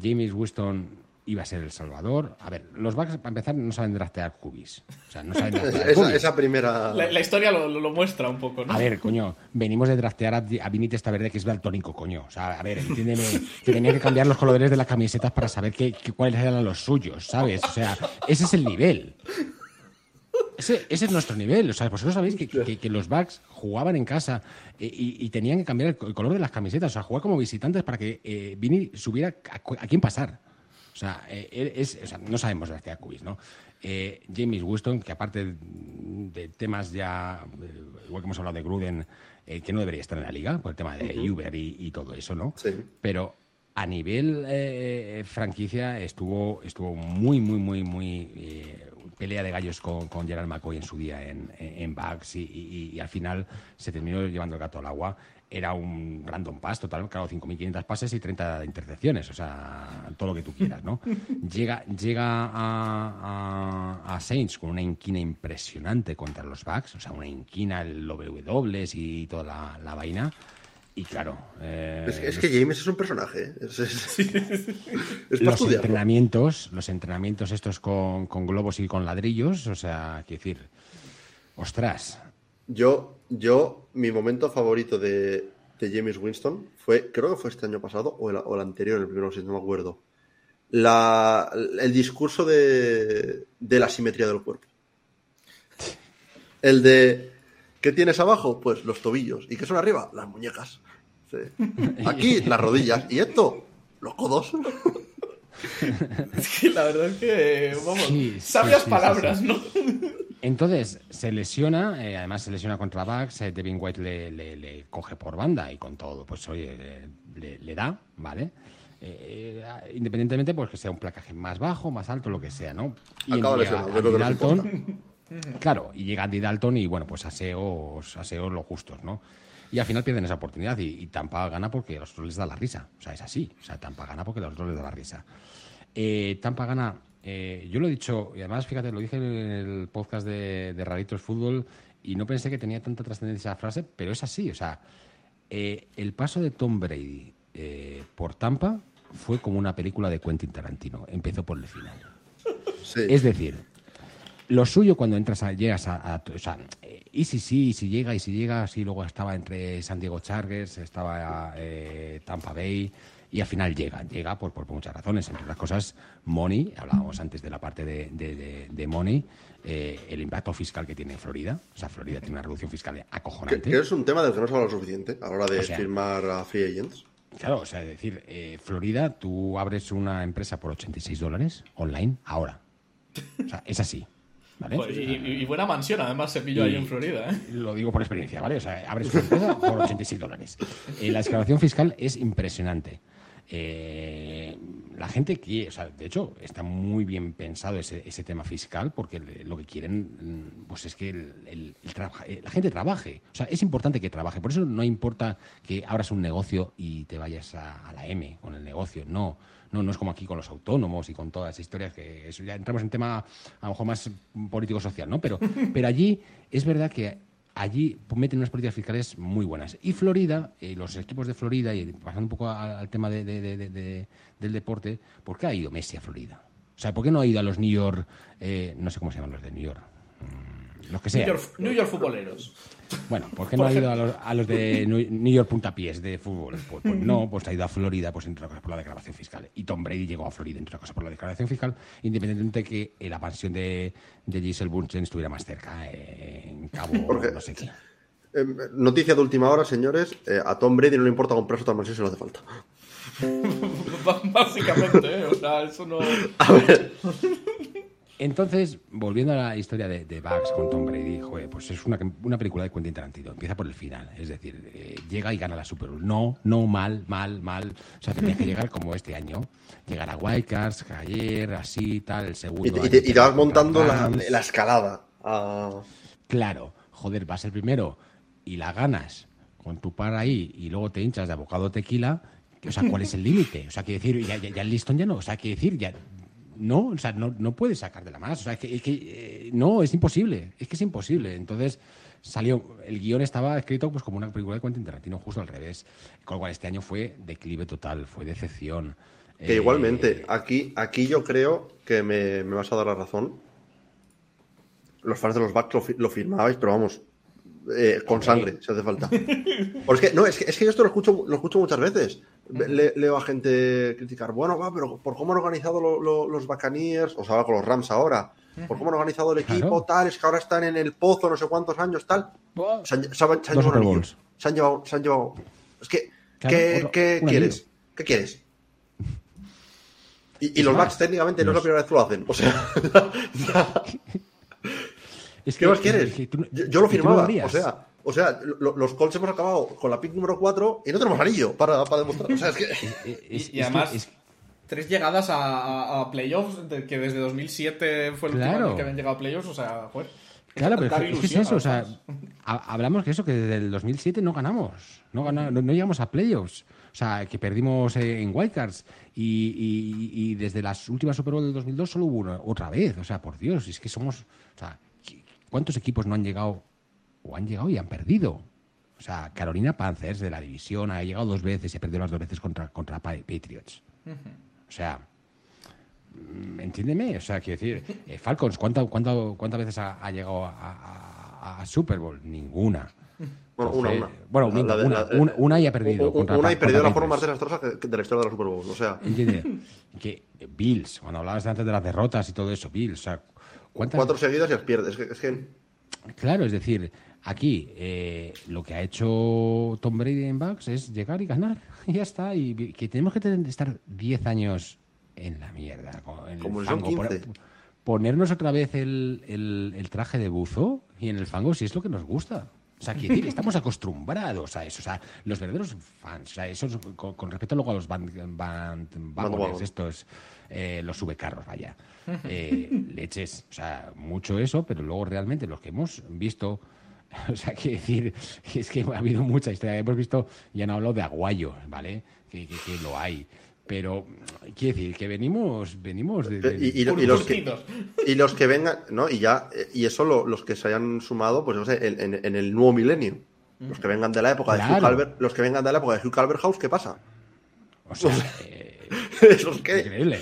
S3: James Winston iba a ser el salvador. A ver, los Bucks, para empezar, no saben draftear cubis. O sea, no saben draftear
S1: Esa,
S3: cubis.
S1: esa primera.
S2: La, la historia lo, lo- lo muestra un poco, ¿no?
S3: A ver, coño, venimos de draftear a, a Vinny Testaverde, que es daltónico, coño. O sea, a ver, entiéndeme, que tenía que cambiar los colores de las camisetas para saber qué, qué- cuáles eran los suyos, ¿sabes? O sea, ese es el nivel. Ese, ese es nuestro nivel. O sea, vosotros sabéis que, que- que los Bucks jugaban en casa eh, y, y tenían que cambiar el, co- el color de las camisetas. O sea, jugar como visitantes para que eh, Vini subiera a, a quién pasar. O sea, eh, él es, o sea, no sabemos de a Cubis, ¿no? Eh, James Winston, que aparte de temas ya, eh, igual que hemos hablado de Gruden, eh, que no debería estar en la liga, por el tema de Uber y, y todo eso, ¿no?
S1: Sí.
S3: Pero a nivel eh, franquicia estuvo, estuvo muy, muy, muy, muy eh, pelea de gallos con, con Gerald McCoy en su día en, en, en Bucks y, y- y al final se terminó llevando el gato al agua. Era un random pass total, claro, 5.500 pases y 30 intercepciones, o sea, todo lo que tú quieras, ¿no? llega llega a, a- a Saints con una inquina impresionante contra los Bucks, o sea, una inquina, el W y toda la, la vaina. Y claro, eh,
S1: Es, que- es
S3: los-
S1: que James es un personaje. ¿eh? Es, es- es para
S3: los entrenamientos, los entrenamientos estos con, con globos y con ladrillos, o sea, quiero decir, ostras,
S1: Yo, yo, mi momento favorito de, de James Winston fue, creo que fue este año pasado o el, o el anterior, el primero, si no me acuerdo. La, el discurso de, de la simetría del cuerpo. El de, ¿qué tienes abajo? Pues los tobillos. ¿Y qué son arriba? Las muñecas. Sí. Aquí, las rodillas. ¿Y esto? Los codos.
S2: Es que la verdad es que, vamos,
S3: Sí, sí,
S2: sabias
S3: sí, sí,
S2: palabras,
S3: sí.
S2: ¿no?
S3: Entonces, se lesiona, eh, además se lesiona contra Bucks, eh, Devin White le, le- le coge por banda y con todo, pues oye, le, le- le da, ¿vale? Eh, eh, independientemente, pues que sea un placaje más bajo, más alto, lo que sea, ¿no? Y
S1: Acaba
S3: llega
S1: lo
S3: Andy Dalton, claro, y llega Andy Dalton y bueno, pues aseos, aseos los justos, ¿no? Y al final pierden esa oportunidad y, y Tampa gana porque a los otros les da la risa, o sea, es así, o sea, Tampa gana porque a los otros les da la risa. Eh, Tampa gana. eh, yo lo he dicho, y además, fíjate, lo dije en el podcast de, de Raritos Fútbol y no pensé que tenía tanta trascendencia esa frase, pero es así. O sea, eh, el paso de Tom Brady por Tampa fue como una película de Quentin Tarantino. Empezó por el final.
S1: Sí.
S3: Es decir, lo suyo cuando entras a, llegas a, a- o sea, eh, y si sí, y si llega, y si llega, sí, luego estaba entre San Diego Chargers, estaba eh, Tampa Bay, y al final llega, llega por, por muchas razones, entre otras cosas, Money, hablábamos antes de la parte de, de, de- de Money, eh, el impacto fiscal que tiene Florida, o sea, Florida tiene una reducción fiscal
S1: Que,
S3: acojonante.
S1: que es un tema del que no se habla lo suficiente a la hora de
S3: O sea-
S1: firmar a free agents.
S3: Claro, o sea, es decir, eh, Florida, tú abres una empresa por 86 dólares online ahora. O sea, es así.
S2: Y, buena mansión, además, se pilló ahí en Florida, ¿eh?
S3: Lo digo por experiencia, ¿vale? O sea, abres una empresa por 86 dólares. Eh, la escalación fiscal es impresionante. Eh, la gente quiere, o sea, de hecho, está muy bien pensado ese, ese tema fiscal porque lo que quieren mm, pues es que el- el- el trabaja- la gente trabaje. O sea, es importante que trabaje. Por eso no importa que abras un negocio y te vayas a, a la M con el negocio. No, no, no es como aquí con los autónomos y con todas esas historias que eso ya entramos en tema a lo mejor más político-social, ¿no? Pero, pero allí es verdad que allí meten unas políticas fiscales muy buenas. Y Florida, eh, los equipos de Florida, y pasando un poco a- al tema de- de- de- de- de- del deporte, ¿por qué ha ido Messi a Florida? O sea, ¿por qué no ha ido a los New York, eh, no sé cómo se llaman los de New York? los que
S2: New
S3: sean.
S2: York, New York futboleros.
S3: Bueno, ¿por qué no ha ido a los, a los de New York puntapiés de fútbol? Pues, pues no, pues ha ido a Florida, pues entre otras cosas por la declaración fiscal. Y Tom Brady llegó a Florida, entre otras cosas por la declaración fiscal, independientemente de que la mansión de, de Giselle Bunchen estuviera más cerca, eh, en Cabo,
S1: Porque-
S3: no sé qué.
S1: Eh, noticia de última hora, señores. eh, a Tom Brady no le importa comprarse otra mansión si no hace falta.
S2: Básicamente, ¿eh? O sea, eso no.
S1: A ver,
S3: Entonces, volviendo a la historia de, de Bugs con Tom Brady, joder, pues es una, una película de Quentin Tarantino. Empieza por el final, es decir, eh, llega y gana la Super Bowl. No, no, mal, mal, mal. O sea, tenía que llegar como este año. Llegar a Wildcards, ayer, así, tal, el segundo.
S1: y, te- y vas montando la, escalada.
S3: Claro, joder, vas el primero y la ganas con tu par ahí y luego te hinchas de abocado tequila. O sea, ¿cuál es el límite? O sea, quiere decir, ya, ya, ya el listón ya no. O sea, quiere decir, ya. No, o sea, no, no puedes sacar de la más. O sea, es que, es que, eh, no, es imposible. Es que es imposible. Entonces salió, el guion estaba escrito pues como una película de Quentin Tarantino, justo al revés. Con lo cual este año fue declive total, fue decepción.
S1: que
S3: Eh,
S1: igualmente, aquí, aquí yo creo que me, me vas a dar la razón. Los fans de los Bucks lo, lo firmabais, pero vamos, eh, con sangre, si hace falta. Porque, no, es que, es que yo esto lo escucho, lo escucho muchas veces. Le- leo a gente criticar, bueno, va, pero por cómo han organizado lo- lo- los Buccaneers, o sea, con los Rams ahora, por cómo han organizado el equipo,
S3: Claro.
S1: tal, es que ahora están en el pozo no sé cuántos años, tal. Se han, se han- se han llevado anillos. Se han llevado, se han llevado. Es que,
S3: Claro,
S1: ¿qué,
S3: otro-
S1: qué
S3: un
S1: quieres?
S3: anillo.
S1: ¿Qué quieres? Y, los Bucks técnicamente no es la primera vez que lo hacen. O sea, ¿qué más
S3: es
S1: quieres?
S3: que tú no-
S1: yo, yo lo firmaba. o sea, o sea, lo- los Colts hemos acabado con la pick número 4 y no tenemos anillo para, para demostrar. O sea, es que.
S2: Y, además,
S3: es-
S2: tres llegadas a, playoffs, de- que desde 2007 fue el último
S3: Claro.
S2: año que habían llegado a playoffs, o sea, joder.
S3: Claro, pero es que- es eso, o sea, hablamos que eso, que desde el 2007 no ganamos, no, gana- no, no llegamos a playoffs, o sea, que perdimos en wildcards y, y- y desde las últimas Super Bowl del 2002 solo hubo una, otra vez, o sea, por Dios, es que somos, o sea, ¿qui- ¿cuántos equipos no han llegado o han llegado y han perdido? O sea, Carolina Panthers de la división ha llegado dos veces y ha perdido las dos veces contra, contra Pa- Patriots. O sea, mm, entiéndeme, o sea, quiero decir, eh, Falcons, ¿cuánta, cuánta, ¿cuántas veces ha, ha llegado a, a- a Super Bowl? Ninguna.
S1: Bueno, una,
S3: Entonces,
S1: una.
S3: Bueno,
S1: de-
S3: una,
S1: la-
S3: una, una y ha perdido. contra-
S1: una y perdió la forma más desastrosa de la historia de la Super Bowl. O sea,
S3: que Bills, cuando hablabas antes de las derrotas y todo eso, Bills, o sea, ¿cuántas,
S1: cuatro seguidas y las pierdes. Es que, es que
S3: Claro, es decir, aquí eh, lo que ha hecho Tom Brady en Bucks es llegar y ganar. Y ya está. Y que tenemos que tener- estar 10 años en la mierda. En
S1: Como
S3: el
S1: son
S3: fango.
S1: 15.
S3: Poner- ponernos otra vez el, el- el traje de buzo y en el fango si es lo que nos gusta. O sea, quiero decir, estamos acostumbrados a eso. O sea, los verdaderos fans, o sea, esos, con, con respecto luego a los band, band- vagones, estos, eh, los subecarros, vaya. Eh, leches, o sea, mucho eso, pero luego realmente los que hemos visto, o sea, quiero decir, es que ha habido mucha historia. Hemos visto, ya no hablo de Aguayo, ¿vale? Que, que- que lo hay. Pero, quiero decir, que venimos, venimos de... de-
S1: Y, y- y los que,
S2: Curtidos.
S1: y los que vengan, ¿no? Y ya, eh, y eso lo- los que se hayan sumado, pues no sé, en, en- en el nuevo milenio. Los que vengan de la época de Hugh. Calvert, los que vengan de la época de Hugh Calvert House, ¿qué pasa?
S3: O sea, eh,
S1: Esos que,
S3: increíble.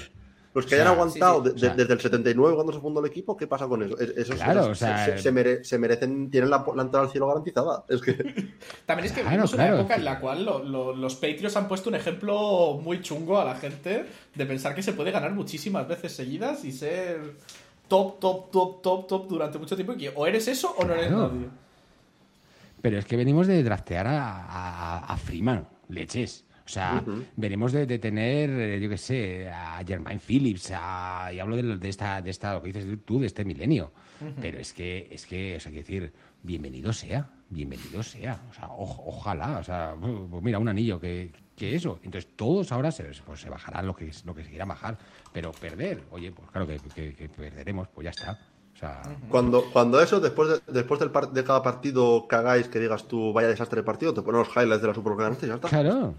S1: Los que
S3: O sea,
S1: hayan aguantado
S2: sí, sí.
S1: de-
S3: O sea,
S1: desde el 79 cuando se fundó el equipo, ¿qué pasa con eso? Es- Esos,
S3: Claro,
S1: esos
S3: o sea,
S1: se, se mere- se merecen, tienen la, la entrada al cielo garantizada. Es que
S2: También es que
S3: Claro,
S2: vivimos
S3: claro.
S2: una época en la cual lo- lo- los Patriots han puesto un ejemplo muy chungo a la gente de pensar que se puede ganar muchísimas veces seguidas y ser top, top, top, top, top durante mucho tiempo. Y que o eres eso o no eres
S3: Claro.
S2: nadie.
S3: Pero es que venimos de draftear a, a- a Freeman, leches. O sea, venimos de, de tener, eh, yo qué sé, a Jermaine Phillips, a- y hablo de, esta, de esta, lo que dices tú, de este milenio. Pero es que, es que, o sea, quiero decir, bienvenido sea, bienvenido sea. O sea, oj- ojalá, o sea, pues mira, un anillo que, que eso. Entonces todos ahora se, pues, se bajarán lo que, lo que se quiera bajar. Pero perder, oye, pues claro que, que- que perderemos, pues ya está. O sea,
S1: cuando, cuando eso, después, de, después del par- de cada partido que hagáis, que digas tú, vaya desastre de partido, te ponen los highlights de la Super Bowl que ganaste y ya está.
S3: claro.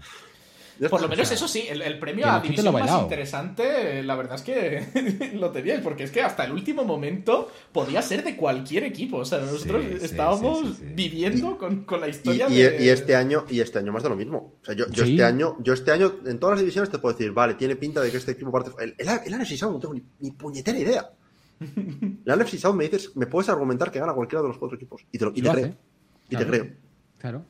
S1: Ya
S2: Por lo menos
S3: o sea,
S2: eso sí, el, el premio a división
S3: lo
S2: más
S3: bailado.
S2: interesante, la verdad es que lo teníais, porque es que hasta el último momento podía ser de cualquier equipo. O sea, nosotros
S3: Sí,
S2: estábamos
S3: sí, sí, sí.
S2: viviendo con, con la historia
S1: y-
S2: de...
S1: y este año y este año más de lo mismo. O sea, yo, yo
S3: Sí.
S1: este año, yo este año en todas las divisiones te puedo decir, vale, tiene pinta de que este equipo parte. El, el, el NFC no tengo ni, ni puñetera idea. La NFC South me dices, me puedes argumentar que gana cualquiera de los cuatro equipos. Y te, lo, y te
S3: Lo
S1: creo. Y
S3: Claro.
S1: te creo.
S3: Claro.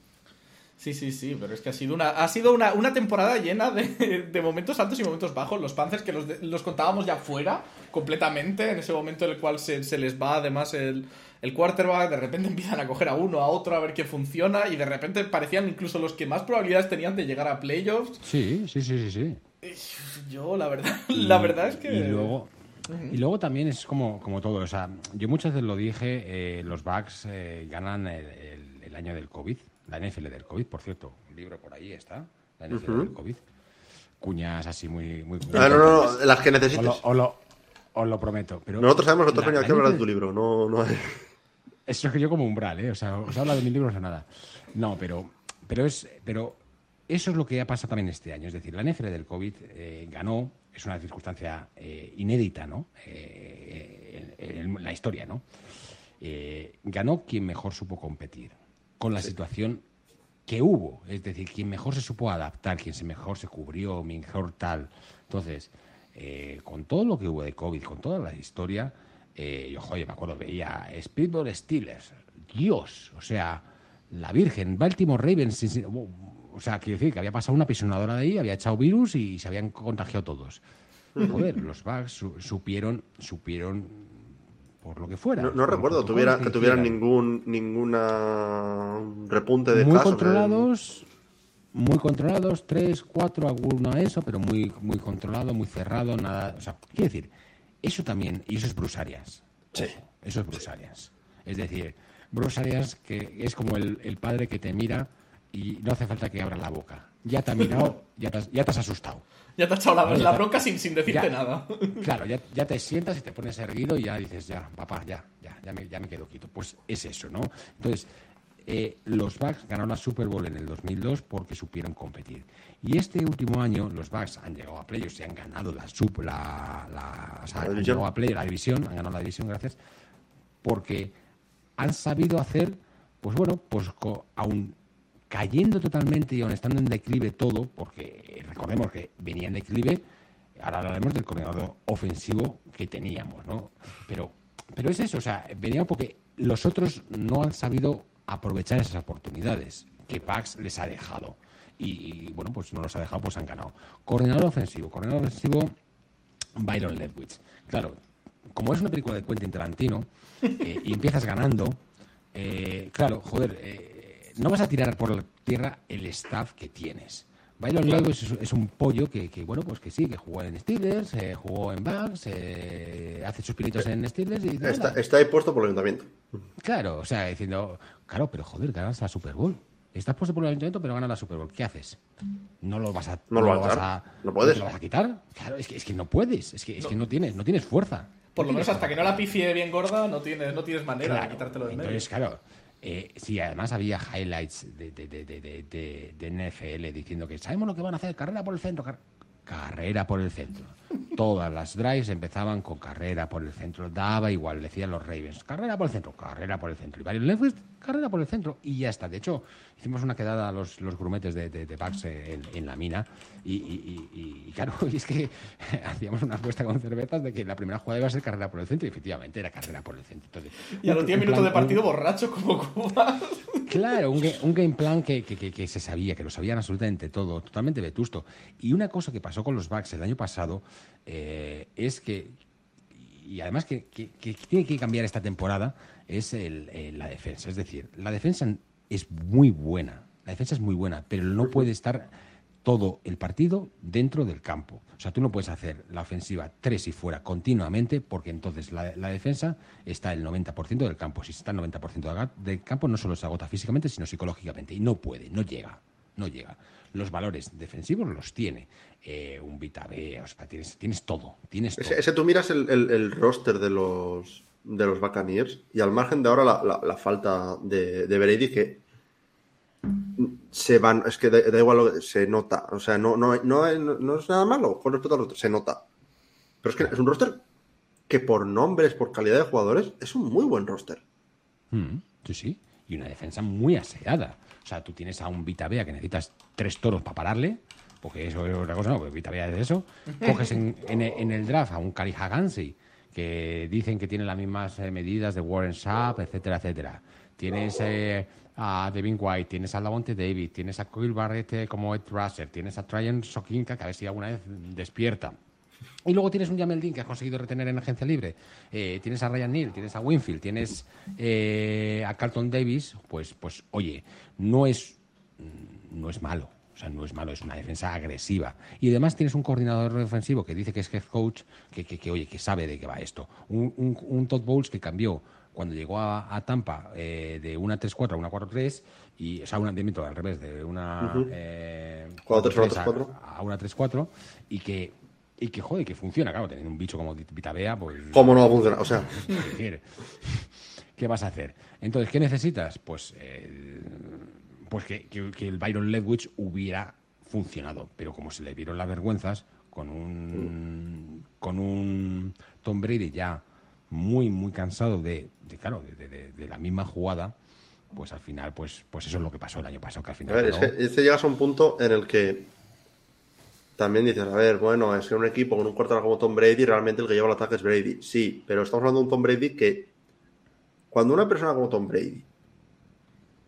S2: Sí, sí, sí, pero es que ha sido una, ha sido una, una temporada llena de, de momentos altos y momentos bajos. Los Panthers que los, los contábamos ya fuera completamente, en ese momento en el cual se, se les va además el, el quarterback, de repente empiezan a coger a uno, a otro, a ver qué funciona y de repente parecían incluso los que más probabilidades tenían de llegar a playoffs.
S3: Sí, sí, sí, sí, sí.
S2: Yo, la verdad, la verdad es que...
S3: Y luego, y luego también es como, como todo. O sea, yo muchas veces lo dije, eh, los Bucks eh, ganan el, el- el año del COVID, la NFL del COVID, por cierto. Un libro por ahí está, la NFL del COVID. Cuñas así muy... muy
S1: Ah, no, no, no, las que necesites.
S3: lo, os lo- os lo prometo. Pero
S1: Nosotros sabemos venido
S3: la
S1: aquí a hablar de tu libro. No, no hay-
S3: Eso es que yo como umbral, ¿eh? O sea, os habla de mis libros o nada. No, pero, pero, es, pero eso es lo que ha pasado también este año. Es decir, la NFL del COVID eh, ganó, es una circunstancia eh, inédita, ¿no? Eh, en, en la historia, ¿no? Eh, ganó quien mejor supo competir con la situación que hubo. Es decir, quien mejor se supo adaptar, quien se mejor se cubrió, mejor tal. Entonces, eh, con todo lo que hubo de COVID, con toda la historia, eh, yo, joder, me acuerdo, veía Speedball Steelers, Dios, o sea, la Virgen, Baltimore Ravens, sin- sin- o sea, quiero decir que había pasado una pisonadora de ahí, había echado virus y se habían contagiado todos. Joder, los Bucks su- supieron, supieron por lo que fuera.
S1: no, recuerdo tuviera, que tuvieran ningún ninguna repunte de
S3: muy
S1: casos. en-
S3: controlados, muy controlados, tres, cuatro, alguno a eso, pero muy, muy controlado, muy cerrado, nada. O sea, quiero decir, eso también, y eso es Bruce Arias.
S1: Sí.
S3: Eso es Bruce Arias. Es decir, Bruce Arias que es como el, el padre que te mira y no hace falta que abra la boca. Ya te ha mirado, ya te has, ya te has asustado.
S2: Ya te ha echado la,
S3: Vale,
S2: la bronca sin, sin decirte
S3: Ya.
S2: nada.
S3: Claro, ya, ya te sientas y te pones erguido y ya dices, ya, papá, ya, ya, ya me, ya me quedo quieto. Pues es eso, ¿no? Entonces, eh, los Bucks ganaron la Super Bowl en el 2002 porque supieron competir. Y este último año, los Bucks han llegado a playoffs y han ganado la, sub, la, la, o sea,
S1: La
S3: han
S1: división.
S3: a play, la división, han ganado la división, gracias, porque han sabido hacer, pues bueno, pues aún cayendo totalmente y aún estando en declive todo, porque recordemos que venía en declive, ahora hablaremos del coordinador ofensivo que teníamos, ¿no? Pero, pero es eso, o sea, venía porque los otros no han sabido aprovechar esas oportunidades que Pax les ha dejado. Y, bueno, pues no los ha dejado, pues han ganado. Coordinador ofensivo, coordinador ofensivo Byron Leftwich. Claro, como es una película de Quentin Tarantino eh, y empiezas ganando, eh, claro, joder, eh, no vas a tirar por la tierra el staff que tienes. Byron Leftwich es, es un pollo que, que, bueno, pues que sí, que jugó en Steelers, eh, jugó en Bucks, eh, hace sus pinitos en Steelers y
S1: Está, está ahí puesto por el ayuntamiento.
S3: Claro, o sea, diciendo, claro, pero joder, ganas la Super Bowl. Estás puesto por el ayuntamiento, pero ganas la Super Bowl. ¿Qué haces? No lo vas a.
S1: No lo vas a. No puedes.
S3: ¿Te lo vas a quitar? Claro, es que, es que no puedes. Es que, es que no tienes, no tienes fuerza.
S2: Por lo
S3: No
S2: menos hasta que no la pifie bien gorda, no tienes, no tienes manera
S3: Claro,
S2: de quitártelo de medio.
S3: Entonces, claro, eh, sí, además había highlights de, de, de, de, de, NFL diciendo que sabemos lo que van a hacer, carrera por el centro, car- carrera por el centro. Todas las drives empezaban con carrera por el centro, daba igual, decían los Ravens, carrera por el centro, carrera por el centro. Y varios Leftwich, carrera por el centro, y ya está. De hecho, hicimos una quedada a los, los grumetes de, de, eh, en, en la mina, y, y- y- y, claro, y es que hacíamos una apuesta con cervezas de que la primera jugada iba a ser carrera por el centro, y efectivamente era carrera por el centro. Entonces,
S2: Y a los
S3: un-
S2: 10
S3: un
S2: minutos
S3: plan-
S2: de partido
S3: un-
S2: borracho como Cuba.
S3: Claro, un, ga- un game plan que, que- que- que se sabía, que lo sabían absolutamente todo, totalmente vetusto. Y una cosa que pasó con los Bucks el año pasado eh, es que, y además que, tiene que cambiar esta temporada, es el- la defensa. Es decir, la defensa es muy buena, la defensa es muy buena, pero no puede estar todo el partido dentro del campo. O sea, tú no puedes hacer la ofensiva tres y fuera continuamente porque entonces la, la defensa está el 90% del campo. Si está el 90% del campo no solo se agota físicamente, sino psicológicamente. Y no puede, no llega, no llega. Los valores defensivos los tiene. Eh, un Vita B, o sea, tienes, tienes todo, tienes todo.
S1: Ese, ese tú miras el, el- el roster de los de los Buccaneers y al margen de ahora la, la- la falta de, de Brady que se van, es que da, da igual, lo que- se nota, o sea, no, no, no, no es nada malo con respecto al roster, se nota. Pero es que es un roster que por nombres, por calidad de jugadores, es un muy buen roster.
S3: Mm, sí, sí. Y una defensa muy aseada. O sea, tú tienes a un Vita Bea que necesitas tres toros para pararle, porque eso es otra cosa, no, porque Vita Bea es eso. Coges en, en- en el draft a un Kari Hagansi, que dicen que tienen las mismas eh, medidas de Warren Sapp, etcétera, etcétera. Tienes eh, a Devin White, tienes a Lavonte David, tienes a Coil Barrett eh, como Ed Russer, tienes a Tryon Sokinka, que a ver si alguna vez despierta. Y luego tienes un Jamel Dean que has conseguido retener en agencia libre. Eh, tienes a Ryan Neal, tienes a Winfield, tienes a Carlton Davis. Pues, pues, oye, no es, no es malo. O sea, no es malo, es una defensa agresiva. Y además tienes un coordinador defensivo que dice que es head coach, que, que, que, oye, que sabe de qué va esto. Un, un, un Todd Bowles que cambió cuando llegó a, a Tampa eh, de una 3-4 a una 4-3, y, o sea, una, de al revés, de una
S1: Ujú.
S3: eh,
S1: 4-3
S3: a, a una 3-4, y que, y que, joder, que funciona, claro, teniendo un bicho como Vitabea, pues...
S1: ¿Cómo no va a funcionar? O sea,
S3: ¿Qué? ¿Qué vas a hacer? Entonces, ¿qué necesitas? Pues, eh, pues que, que- que el Byron Ledwich hubiera funcionado. Pero como se le vieron las vergüenzas con un, con un Tom Brady ya muy, muy cansado de, de, claro, de, de- de- de la misma jugada, pues al final, pues, pues eso es lo que pasó el año pasado, que al
S1: a
S3: final...
S1: ver, es
S3: quedó-
S1: que este llegas a un punto en el que también dices, a ver, bueno, es que un equipo con un quarterback como Tom Brady, realmente el que lleva el ataque es Brady. Sí, pero estamos hablando de un Tom Brady que cuando una persona como Tom Brady,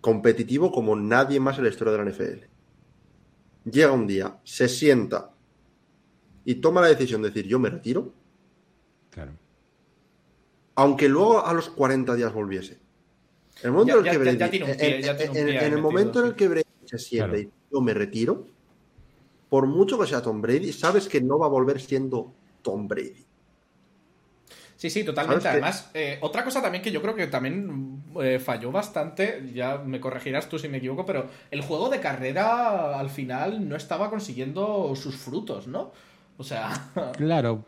S1: competitivo como nadie más en la historia de la NFL, llega un día, se sienta y toma la decisión de decir, yo me retiro,
S3: Claro.
S1: Aunque luego a los 40 días volviese. En el momento
S2: Ya-
S1: en el que
S2: ya-
S1: Brady,
S2: ya tiene un
S1: en-
S2: pie,
S1: en-
S2: ya tiene un
S1: en-
S2: pie
S1: en
S2: ahí
S1: el
S2: metido,
S1: momento en el
S2: sí.
S1: que Brady se siente
S3: Claro.
S1: y yo me retiro, por mucho que sea Tom Brady, sabes que no va a volver siendo Tom Brady.
S2: Sí, sí, totalmente. Además, eh, otra cosa también que yo creo que también eh, falló bastante, ya me corregirás tú si me equivoco, pero el juego de carrera al final no estaba consiguiendo sus frutos, ¿no? O sea,
S3: Claro.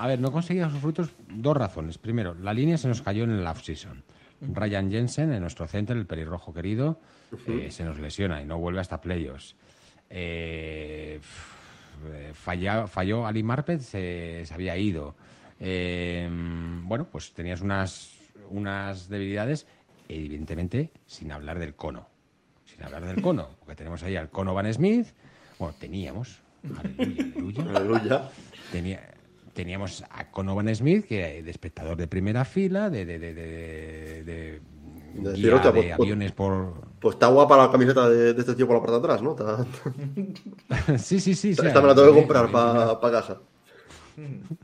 S3: A ver, no conseguía sus frutos dos razones. Primero, la línea se nos cayó en el off-season. Ryan Jensen, en nuestro center, el pelirrojo querido, eh, se nos lesiona y no vuelve hasta playoffs. Eh, eh, falla- falló Ali Marpet, se, se había ido. Eh, bueno, pues tenías unas, unas debilidades, evidentemente, sin hablar del cono. Sin hablar del cono, porque tenemos ahí al cono Van Smith. Bueno, teníamos. Aleluya, aleluya.
S1: Aleluya.
S3: Tenía- teníamos a Conovan Smith, que de espectador de primera fila, de, de, de, de- de
S1: De
S3: guía
S1: decir, "Hostia,
S3: de
S1: pues- pues-
S3: aviones por...
S1: Pues está guapa la camiseta de, de este tío por la parte de atrás, ¿no? Está-
S3: sí, sí, sí. sí,
S1: esta me la tengo que comprar para casa.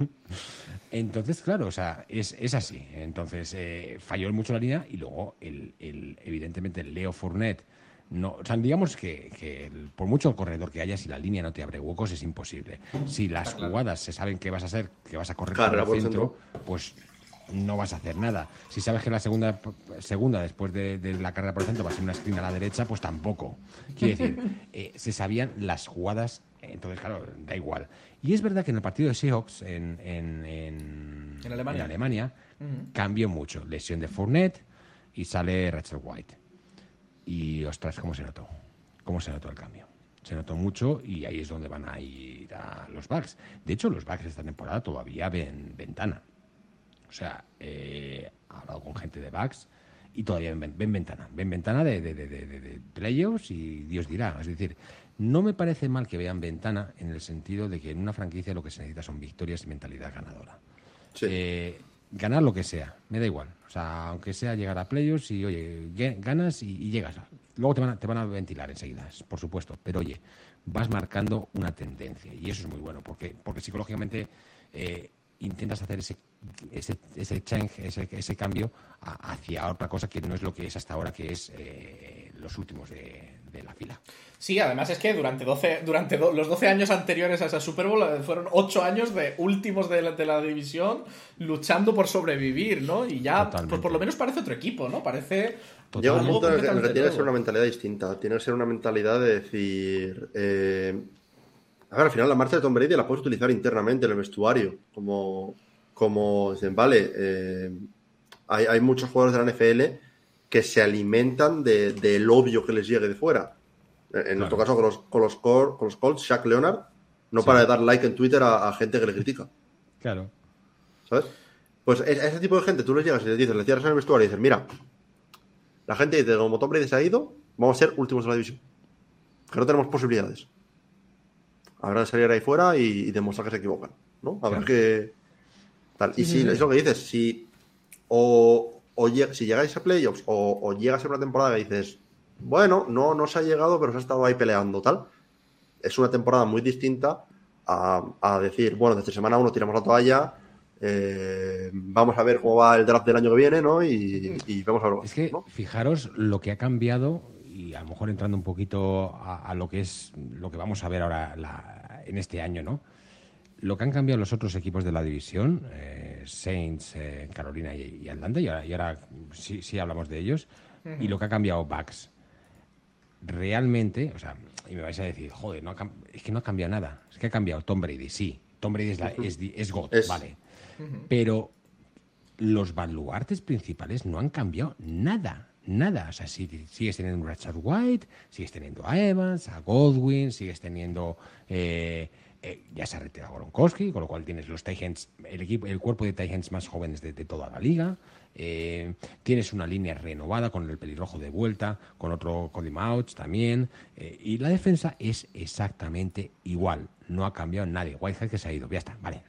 S3: Entonces, claro, o sea, es, es así. Entonces, eh, falló mucho la línea y luego, el, el- evidentemente, el Leo Fournette. No, o sea, digamos que, que el- por mucho corredor que haya, si la línea no te abre huecos, es imposible. Si las jugadas se saben que vas a hacer, que vas a correr por el centro, pues no vas a hacer nada. Si sabes que la segunda, segunda después de, de la carrera por el centro va a ser una esquina a la derecha, pues tampoco. Quiere decir, eh, se sabían las jugadas, entonces, claro, da igual. Y es verdad que en el partido de Seahawks en, en, en-
S2: En Alemania.
S3: en Alemania, cambió mucho. Lesión de Fournette y sale Rachel White. Y ostras, ¿cómo se notó? ¿Cómo se notó el cambio? Se notó mucho y ahí es donde van a ir a los Bucks. De hecho, los Bucks esta temporada todavía ven ventana. O sea, eh, he hablado con gente de Bucks y todavía ven, ven ventana. Ven ventana de, de, de, de- de- de playoffs y Dios dirá. Es decir, no me parece mal que vean ventana en el sentido de que en una franquicia lo que se necesita son victorias y mentalidad ganadora.
S1: Sí.
S3: Eh, ganar lo que sea, me da igual. O sea, aunque sea llegar a playoffs y, oye, ganas y, y llegas. Luego te van, a, te van a ventilar enseguida, por supuesto. Pero, oye, vas marcando una tendencia y eso es muy bueno porque, porque psicológicamente eh, intentas hacer ese, ese, ese change, ese, ese cambio a- hacia otra cosa que no es lo que es hasta ahora, que es eh, los últimos de, de la fila.
S2: sí, además es que durante, 12, durante do- los 12 años anteriores a esa Super Bowl eh, fueron 8 años de últimos de la, de la división luchando por sobrevivir, ¿no? Y ya,
S3: Totalmente.
S2: pues por lo menos parece otro equipo, ¿no? Parece...
S1: Llega un
S3: Totalmente.
S1: punto en el que, tiene que ser una mentalidad distinta. Tiene que ser una mentalidad de decir. eh, a ver, al final la marcha de Tom Brady la puedes utilizar internamente en el vestuario. Como. Como dicen, vale. eh, hay, hay muchos jugadores de la NFL que se alimentan de- del odio que les llegue de fuera. En, en nuestro caso, con los, con, los, con los Colts, Shaq Leonard no
S3: Sí.
S1: para de dar like en Twitter a, a gente que le critica.
S3: Claro.
S1: ¿Sabes? Pues es- a ese tipo de gente tú les llegas y les dices, le cierras en el vestuario y dices, mira, la gente dice, como Tom Brady se ha ido, vamos a ser últimos de la división. Que no tenemos posibilidades. Habrá que salir ahí fuera y, y demostrar que se equivocan, ¿no? Habrá
S3: Claro.
S1: que... Tal. Y si es lo que dices, si o, o si llegáis a playoffs o, o llegas a una temporada que dices, bueno, no, no se ha llegado, pero se ha estado ahí peleando, tal. Es una temporada muy distinta a, a decir, bueno, desde semana uno tiramos la toalla, eh, vamos a ver cómo va el draft del año que viene, ¿no? Y, y vamos a ver.
S3: Es que
S1: ¿no?
S3: fijaros lo que ha cambiado y a lo mejor entrando un poquito a, a lo que es lo que vamos a ver ahora la- en este año, ¿no? Lo que han cambiado los otros equipos de la división, eh, Saints, eh, Carolina y, y Atlanta, y ahora, y ahora sí, sí hablamos de ellos, y lo que ha cambiado Bucks. Realmente, o sea, y me vais a decir, joder, no ha es que no ha cambiado nada. Es que ha cambiado Tom Brady, sí. Tom Brady es, la, es, God,
S1: Es-
S3: vale. Pero los baluartes principales no han cambiado nada, nada. O sea, si, sigues teniendo un Richard White, sigues teniendo a Evans, a Godwin, sigues teniendo... eh, eh, ya se ha retirado Gronkowski, con lo cual tienes los Titans, el, equipo, el cuerpo de Titans más jóvenes de, de toda la liga. Eh, tienes una línea renovada con el pelirrojo de vuelta, con otro Cody Mouch también. eh, y la defensa es exactamente igual. No ha cambiado nadie. Whitehead que se ha ido. Ya está, vale.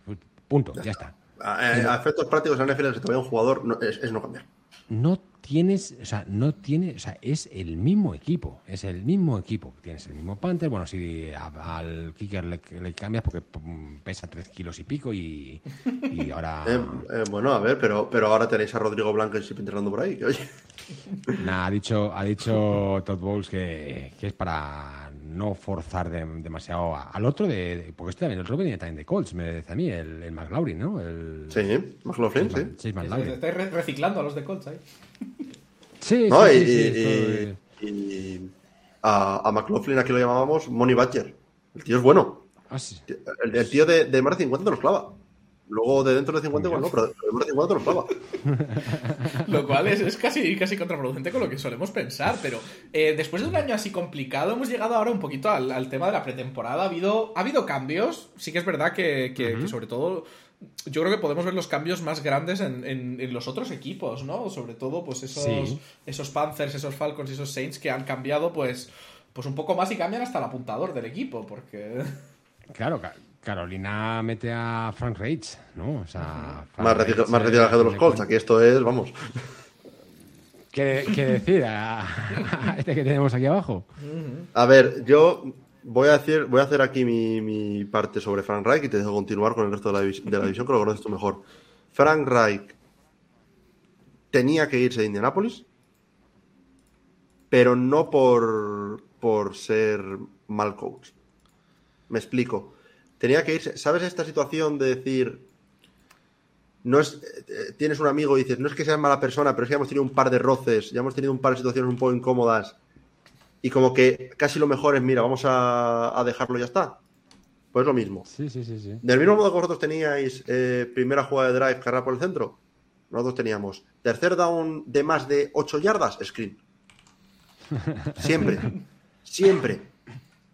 S3: Punto, ya está.
S1: A- a efectos prácticos en NFL, si te vaya un jugador, no- es, es no cambiar.
S3: no tienes, o sea, no tiene, o sea, es el mismo equipo, es el mismo equipo. Tienes el mismo Panther, bueno, si a- al kicker le, le cambias porque pesa tres kilos y pico y, y ahora...
S1: Eh, eh, bueno, a ver, pero, pero ahora tenéis a Rodrigo Blanco entrenando por ahí. Que, oye,
S3: Nah, ha dicho, ha dicho Todd Bowles que, que es para no forzar de- demasiado a- al otro, de, de- porque este también, el otro venía también de Colts, me decía a mí, el, el McLaurin, ¿no? El,
S1: sí, McLaughlin, sí.
S2: Es-
S3: McLaurin.
S2: Estáis re- reciclando a los de Colts ahí.
S3: Sí,
S1: No,
S3: sí,
S1: y,
S3: sí, sí,
S1: y-
S3: estoy-
S1: y- y a, a McLaughlin aquí lo llamábamos Money Badger. El tío es bueno.
S3: Ah, sí.
S1: El, el tío de, de más de 50 te los clava. Luego de dentro de 50 igual no, pero de más de 50 te los clava.
S2: Lo cual es, es casi, casi contraproducente con lo que solemos pensar. Pero eh, después de un año así complicado, hemos llegado ahora un poquito al, al tema de la pretemporada. Ha habido, ha habido cambios. Sí que es verdad que, que- que sobre todo. Yo creo que podemos ver los cambios más grandes en, en- en los otros equipos, ¿no? Sobre todo, pues esos,
S3: Sí.
S2: esos Panthers, esos Falcons y esos Saints que han cambiado, pues, pues un poco más y cambian hasta el apuntador del equipo, porque.
S3: Claro, Ca- Carolina mete a Frank Reich, ¿no? O sea, Frank
S1: Más, recicla- más reciclaje de los Colts. Aquí esto es, vamos.
S3: ¿Qué, qué decir a, a este que tenemos aquí abajo?
S1: A ver, yo voy a decir, voy a hacer aquí mi, mi parte sobre Frank Reich y te dejo continuar con el resto de la, de la que lo conoces tú mejor. Frank Reich tenía que irse de Indianapolis, pero no por, por ser mal coach. Me explico. Tenía que irse. ¿Sabes esta situación de decir, no es, eh, tienes un amigo y dices, no es que seas mala persona, pero es que hemos tenido un par de roces, ya hemos tenido un par de situaciones un poco incómodas y como que casi lo mejor es, mira, vamos a, a dejarlo y ya está. Pues lo mismo.
S3: Sí, sí, sí, sí.
S1: Del mismo modo que vosotros teníais eh, primera jugada de drive, carrera por el centro, nosotros teníamos tercer down de más de 8 yardas, screen. Siempre. Siempre.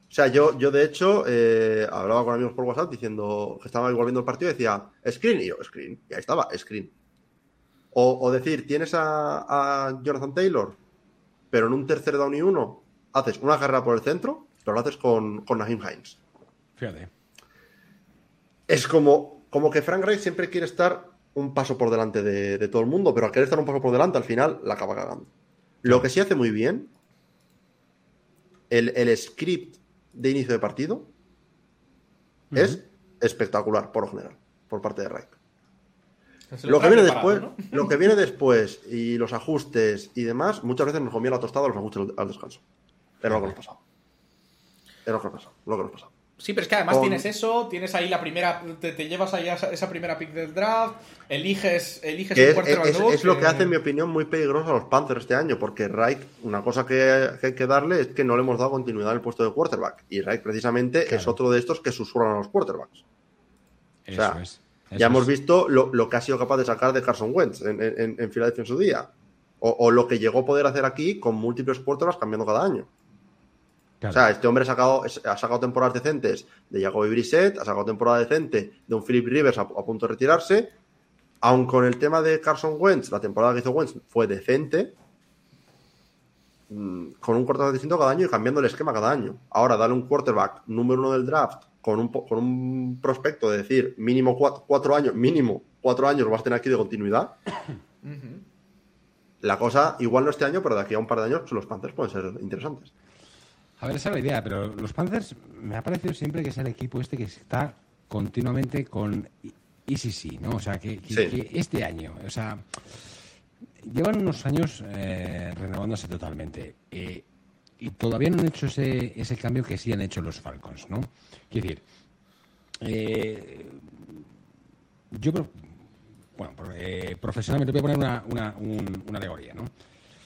S1: O sea, yo, yo de hecho eh, hablaba con amigos por WhatsApp diciendo que estaba igual viendo el partido y decía, screen, y yo, screen. Y ahí estaba, screen. O, o decir, tienes a, a Jonathan Taylor, pero en un tercer down y uno, haces una carrera por el centro, pero lo haces con, con Naheem Hines.
S3: Fíjate.
S1: Es como, como que Frank Reich siempre quiere estar un paso por delante de, de todo el mundo, pero al querer estar un paso por delante, al final la acaba cagando. Lo que sí hace muy bien, el, el script de inicio de partido es espectacular, por lo general, por parte de Reich. Lo que viene después,
S2: ¿no?
S1: lo que viene después y los ajustes y demás, muchas veces nos comía la tostada los ajustes al- al descanso. Era lo que nos pasaba. Era lo que nos pasaba. Lo que nos pasaba.
S2: Sí, pero es que además
S1: Con-
S2: tienes eso, tienes ahí la primera, te, te llevas ahí esa, esa primera pick del draft, eliges, eliges
S1: Que
S2: un
S1: es,
S2: quarterback
S1: es-
S2: nuevo
S1: es lo que hace, en mi opinión, muy peligroso a los Panthers este año, porque Reich, una cosa que, que hay que darle es que no le hemos dado continuidad en el puesto de quarterback. Y Reich, precisamente,
S3: Claro.
S1: es otro de estos que susurran a los quarterbacks.
S3: Eso
S1: sea,
S3: es.
S1: ya hemos visto lo, lo que ha sido capaz de sacar de Carson Wentz en, en, en Filadelfia en su día. O, o lo que llegó a poder hacer aquí con múltiples quarterbacks cambiando cada año.
S3: Claro.
S1: O sea, este hombre ha sacado, ha sacado temporadas decentes de Jacoby Brissett, ha sacado temporada decente de un Philip Rivers a, a punto de retirarse. Aun con el tema de Carson Wentz, la temporada que hizo Wentz fue decente, mm, con un quarterback distinto cada año y cambiando el esquema cada año. Ahora, dale un quarterback número uno del draft con un, con un prospecto de decir mínimo cuatro, años, mínimo cuatro años vas a tener aquí de continuidad. La cosa, igual no este año, pero de aquí a un par de años, pues, los Panthers pueden ser interesantes.
S3: A ver, esa es la idea, pero los Panthers me ha parecido siempre que es el equipo este que está continuamente con ECC, ¿no? O sea, que, este año, o sea, llevan unos años eh, renovándose totalmente. Eh, y todavía no han hecho ese, ese cambio que sí han hecho los Falcons, ¿no? Quiero decir, eh, yo, bueno, eh, profesionalmente voy a poner una, una, una alegoría, ¿no?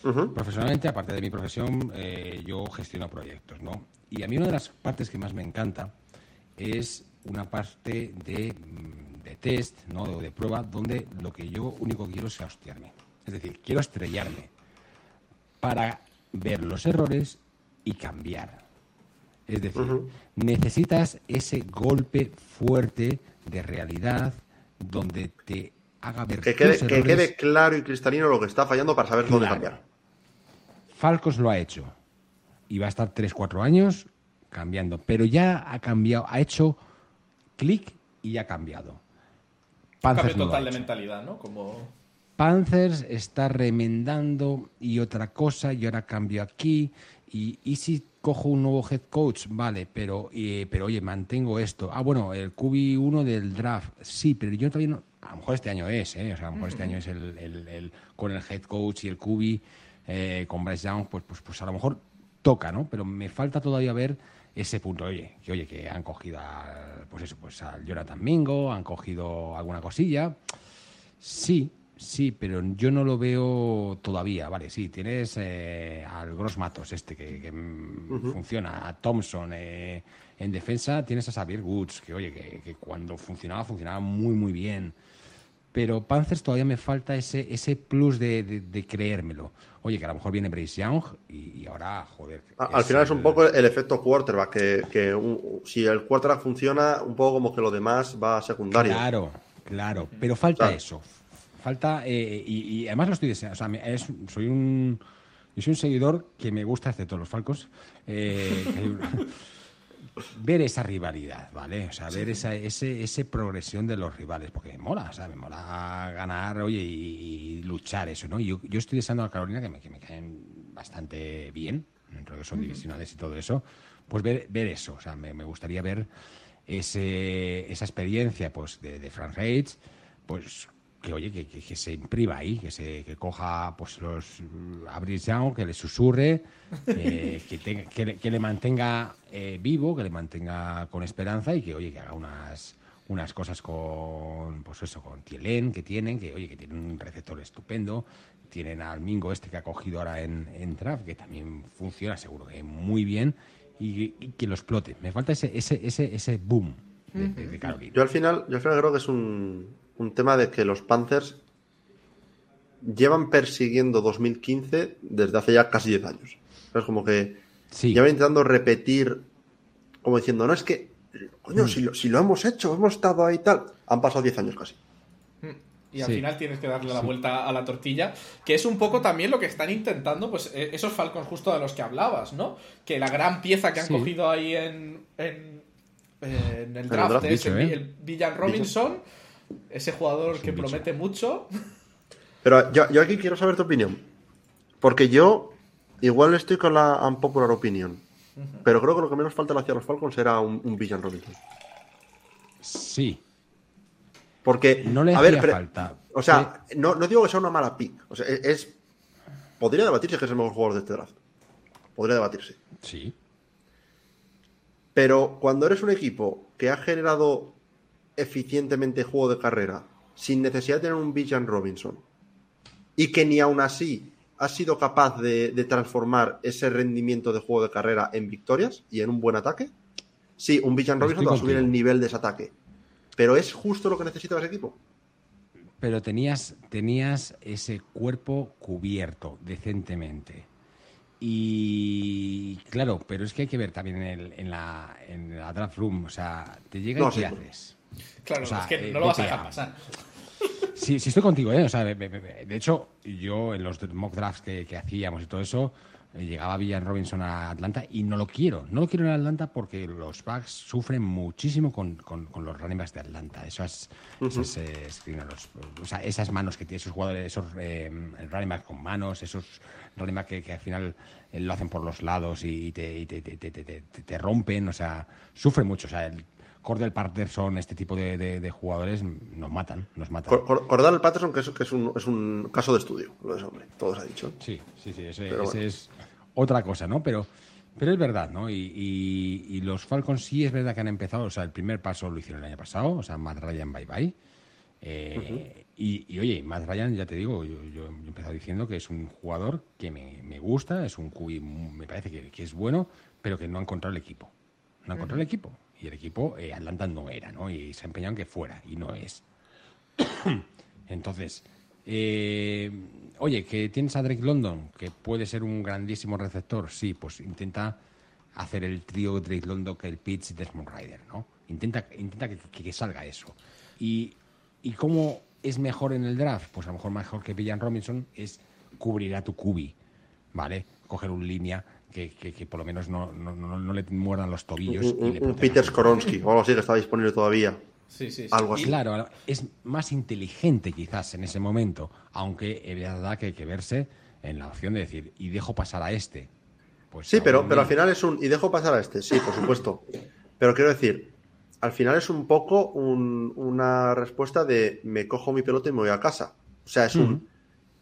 S3: Profesionalmente, aparte de mi profesión, eh, yo gestiono proyectos, ¿no? Y a mí una de las partes que más me encanta es una parte de, mm, de test, ¿no? O de prueba, donde lo que yo único quiero es hostiarme. Es decir, quiero estrellarme para ver los errores y cambiar. Es decir, necesitas ese golpe fuerte de realidad donde te haga ver
S1: que quede, que quede claro y cristalino lo que está fallando para saber dónde cambiar.
S3: Falcos lo ha hecho y va a estar 3-4 años cambiando, pero ya ha cambiado, ha hecho clic y ha cambiado.
S2: Panthers Cambio total de mentalidad, ¿no? Como...
S3: Panthers está remendando y otra cosa, y ahora cambio aquí, y, y si cojo un nuevo head coach, vale, pero, pero oye, mantengo esto. Ah, bueno, el QB1 del draft, sí, pero yo todavía no. A lo mejor este año es, ¿eh? O sea, a lo mejor este año es el, el, con el head coach y el QB, eh, con Bryce Young, pues, pues, pues a lo mejor toca, ¿no? Pero me falta todavía ver ese punto. Oye, que oye, que han cogido pues eso, pues al Jonathan Mingo, han cogido alguna cosilla. Sí, Sí, pero yo no lo veo todavía. Vale, sí, tienes eh, al Gross Matos, este que, mm, funciona, a Thompson eh, en defensa, tienes a Xavier Woods, que oye, que, cuando funcionaba, funcionaba muy, muy bien. Pero Panthers todavía me falta ese, ese plus de, creérmelo. Oye, que a lo mejor viene Bryce Young y, ahora, joder.
S1: Al final es un poco el efecto quarterback, que, que si el quarterback funciona, un poco como que lo demás va a secundario.
S3: Claro, claro, pero falta eso falta, eh, y, además lo estoy deseando, o sea, soy un... Yo soy un seguidor que me gusta, excepto los Falcos, eh, ver esa rivalidad, ¿vale? O sea, ver esa ese, ese progresión de los rivales, porque me mola, o me mola ganar, oye, y, luchar eso, ¿no? Yo, yo estoy deseando a Carolina que me, que me caen bastante bien, dentro de que son divisionales y todo eso, pues ver, ver eso, o sea, me, gustaría ver ese, esa experiencia, pues, de, de Frank Reitz, pues que oye, que, se imprima ahí, que se que coja pues los Young, que le susurre, eh, que, que, le mantenga eh, vivo, que le mantenga con esperanza y que oye, que haga unas unas cosas con pues eso, con Tielen que tienen, que oye, que tienen un receptor estupendo, tienen al Mingo este que ha cogido ahora en, en Draft, que también funciona seguro que muy bien, y, que lo explote. Me falta ese, ese, ese, ese boom de, Carolina.
S1: Yo al final, yo al final creo que es un un tema de que los Panthers llevan persiguiendo 2015 desde hace ya casi 10 años. Es como que llevan intentando repetir, como diciendo, no es que, coño, mm. si, lo, hemos hecho, hemos estado ahí y tal. Han pasado 10 años casi.
S2: Mm. Y al final tienes que darle la vuelta a la tortilla, que es un poco también lo que están intentando, pues e, esos Falcons justo de los que hablabas, ¿no? Que la gran pieza que han cogido ahí en, en, el draft, es el, ¿eh? Villan Robinson. Ese jugador que promete mucho.
S1: Pero yo, aquí quiero saber tu opinión. Porque yo igual estoy con la unpopular opinion. Pero creo que lo que menos falta hacia los Falcons era un, un Villan Robinson.
S3: Sí.
S1: Porque.
S3: No le a ver, falta.
S1: O sea, no, digo que sea una mala pick. O sea, es. Podría debatirse que es el mejor jugador de este draft. Podría debatirse.
S3: Sí.
S1: Pero cuando eres un equipo que ha generado eficientemente juego de carrera sin necesidad de tener un Bijan Robinson y que ni aún así ha sido capaz de, transformar ese rendimiento de juego de carrera en victorias y en un buen ataque, sí, un Bijan Robinson va a subir el nivel de ese ataque. Pero es justo lo que necesita ese equipo.
S3: Pero tenías, tenías ese cuerpo cubierto decentemente. Y claro, pero es que hay que ver también en, la, en la draft room. O sea, te llega y ¿qué haces?
S2: Claro, es que eh, no lo vas a dejar pasar.
S3: Sí, sí, estoy contigo, ¿eh? O sea, de, hecho, yo en los mock drafts que, hacíamos y todo eso, eh, llegaba Villan Robinson a Atlanta y no lo quiero. No lo quiero en Atlanta porque los Bucks sufren muchísimo con, con, con los running backs de Atlanta. Esas, esas, eh, o sea, esas manos que tienen esos jugadores, esos eh, running backs con manos, esos backs que, que al final eh, lo hacen por los lados y te, y te, te, te, te- te- te rompen. O sea, sufren mucho. O sea, el Cordell Patterson, este tipo de, de- de jugadores nos matan, nos matan.
S1: Cor- Cor- Cordell Patterson, que es, que es, un, es un caso de estudio, lo de hombre, todo se ha dicho.
S3: Sí, sí, sí, ese, ese
S1: bueno.
S3: es otra cosa, ¿no? Pero, pero es verdad, ¿no? Y, y- y los Falcons sí es verdad que han empezado, o sea, el primer paso lo hicieron el año pasado, o sea, Matt Ryan, bye bye. Eh, y, y, oye, Matt Ryan, ya te digo, yo, yo he empezado diciendo que es un jugador que me, me gusta, es un me parece que, que es bueno, pero que no ha encontrado el equipo. No ha encontrado el equipo. Y el equipo, eh, Atlanta no era, ¿no? Y se ha empeñado en que fuera, y no es. Entonces, eh, oye, que tienes a Drake London, que puede ser un grandísimo receptor, sí, pues intenta hacer el trío Drake London, que el Pitts y Desmond Ryder, ¿no? Intenta, intenta que, que- que salga eso. Y, y cómo es mejor en el draft, pues a lo mejor mejor que Villan Robinson es cubrir a tu cubi, ¿vale? Coger un línea que, que- que por lo menos no, no, no- no le muerdan los tobillos.
S1: Un,
S3: y le
S1: un. Peter Skoronsky o algo así que está disponible todavía.
S2: Sí, sí, sí.
S1: Algo así.
S3: Claro, es más inteligente quizás en ese momento, aunque es verdad que hay que verse en la opción de decir, y dejo pasar a este. Pues
S1: Sí, pero, pero al final es un. Y dejo pasar a este, sí, por supuesto. Pero quiero decir, al final es un poco un- una respuesta de me cojo mi pelota y me voy a casa. O sea, es un.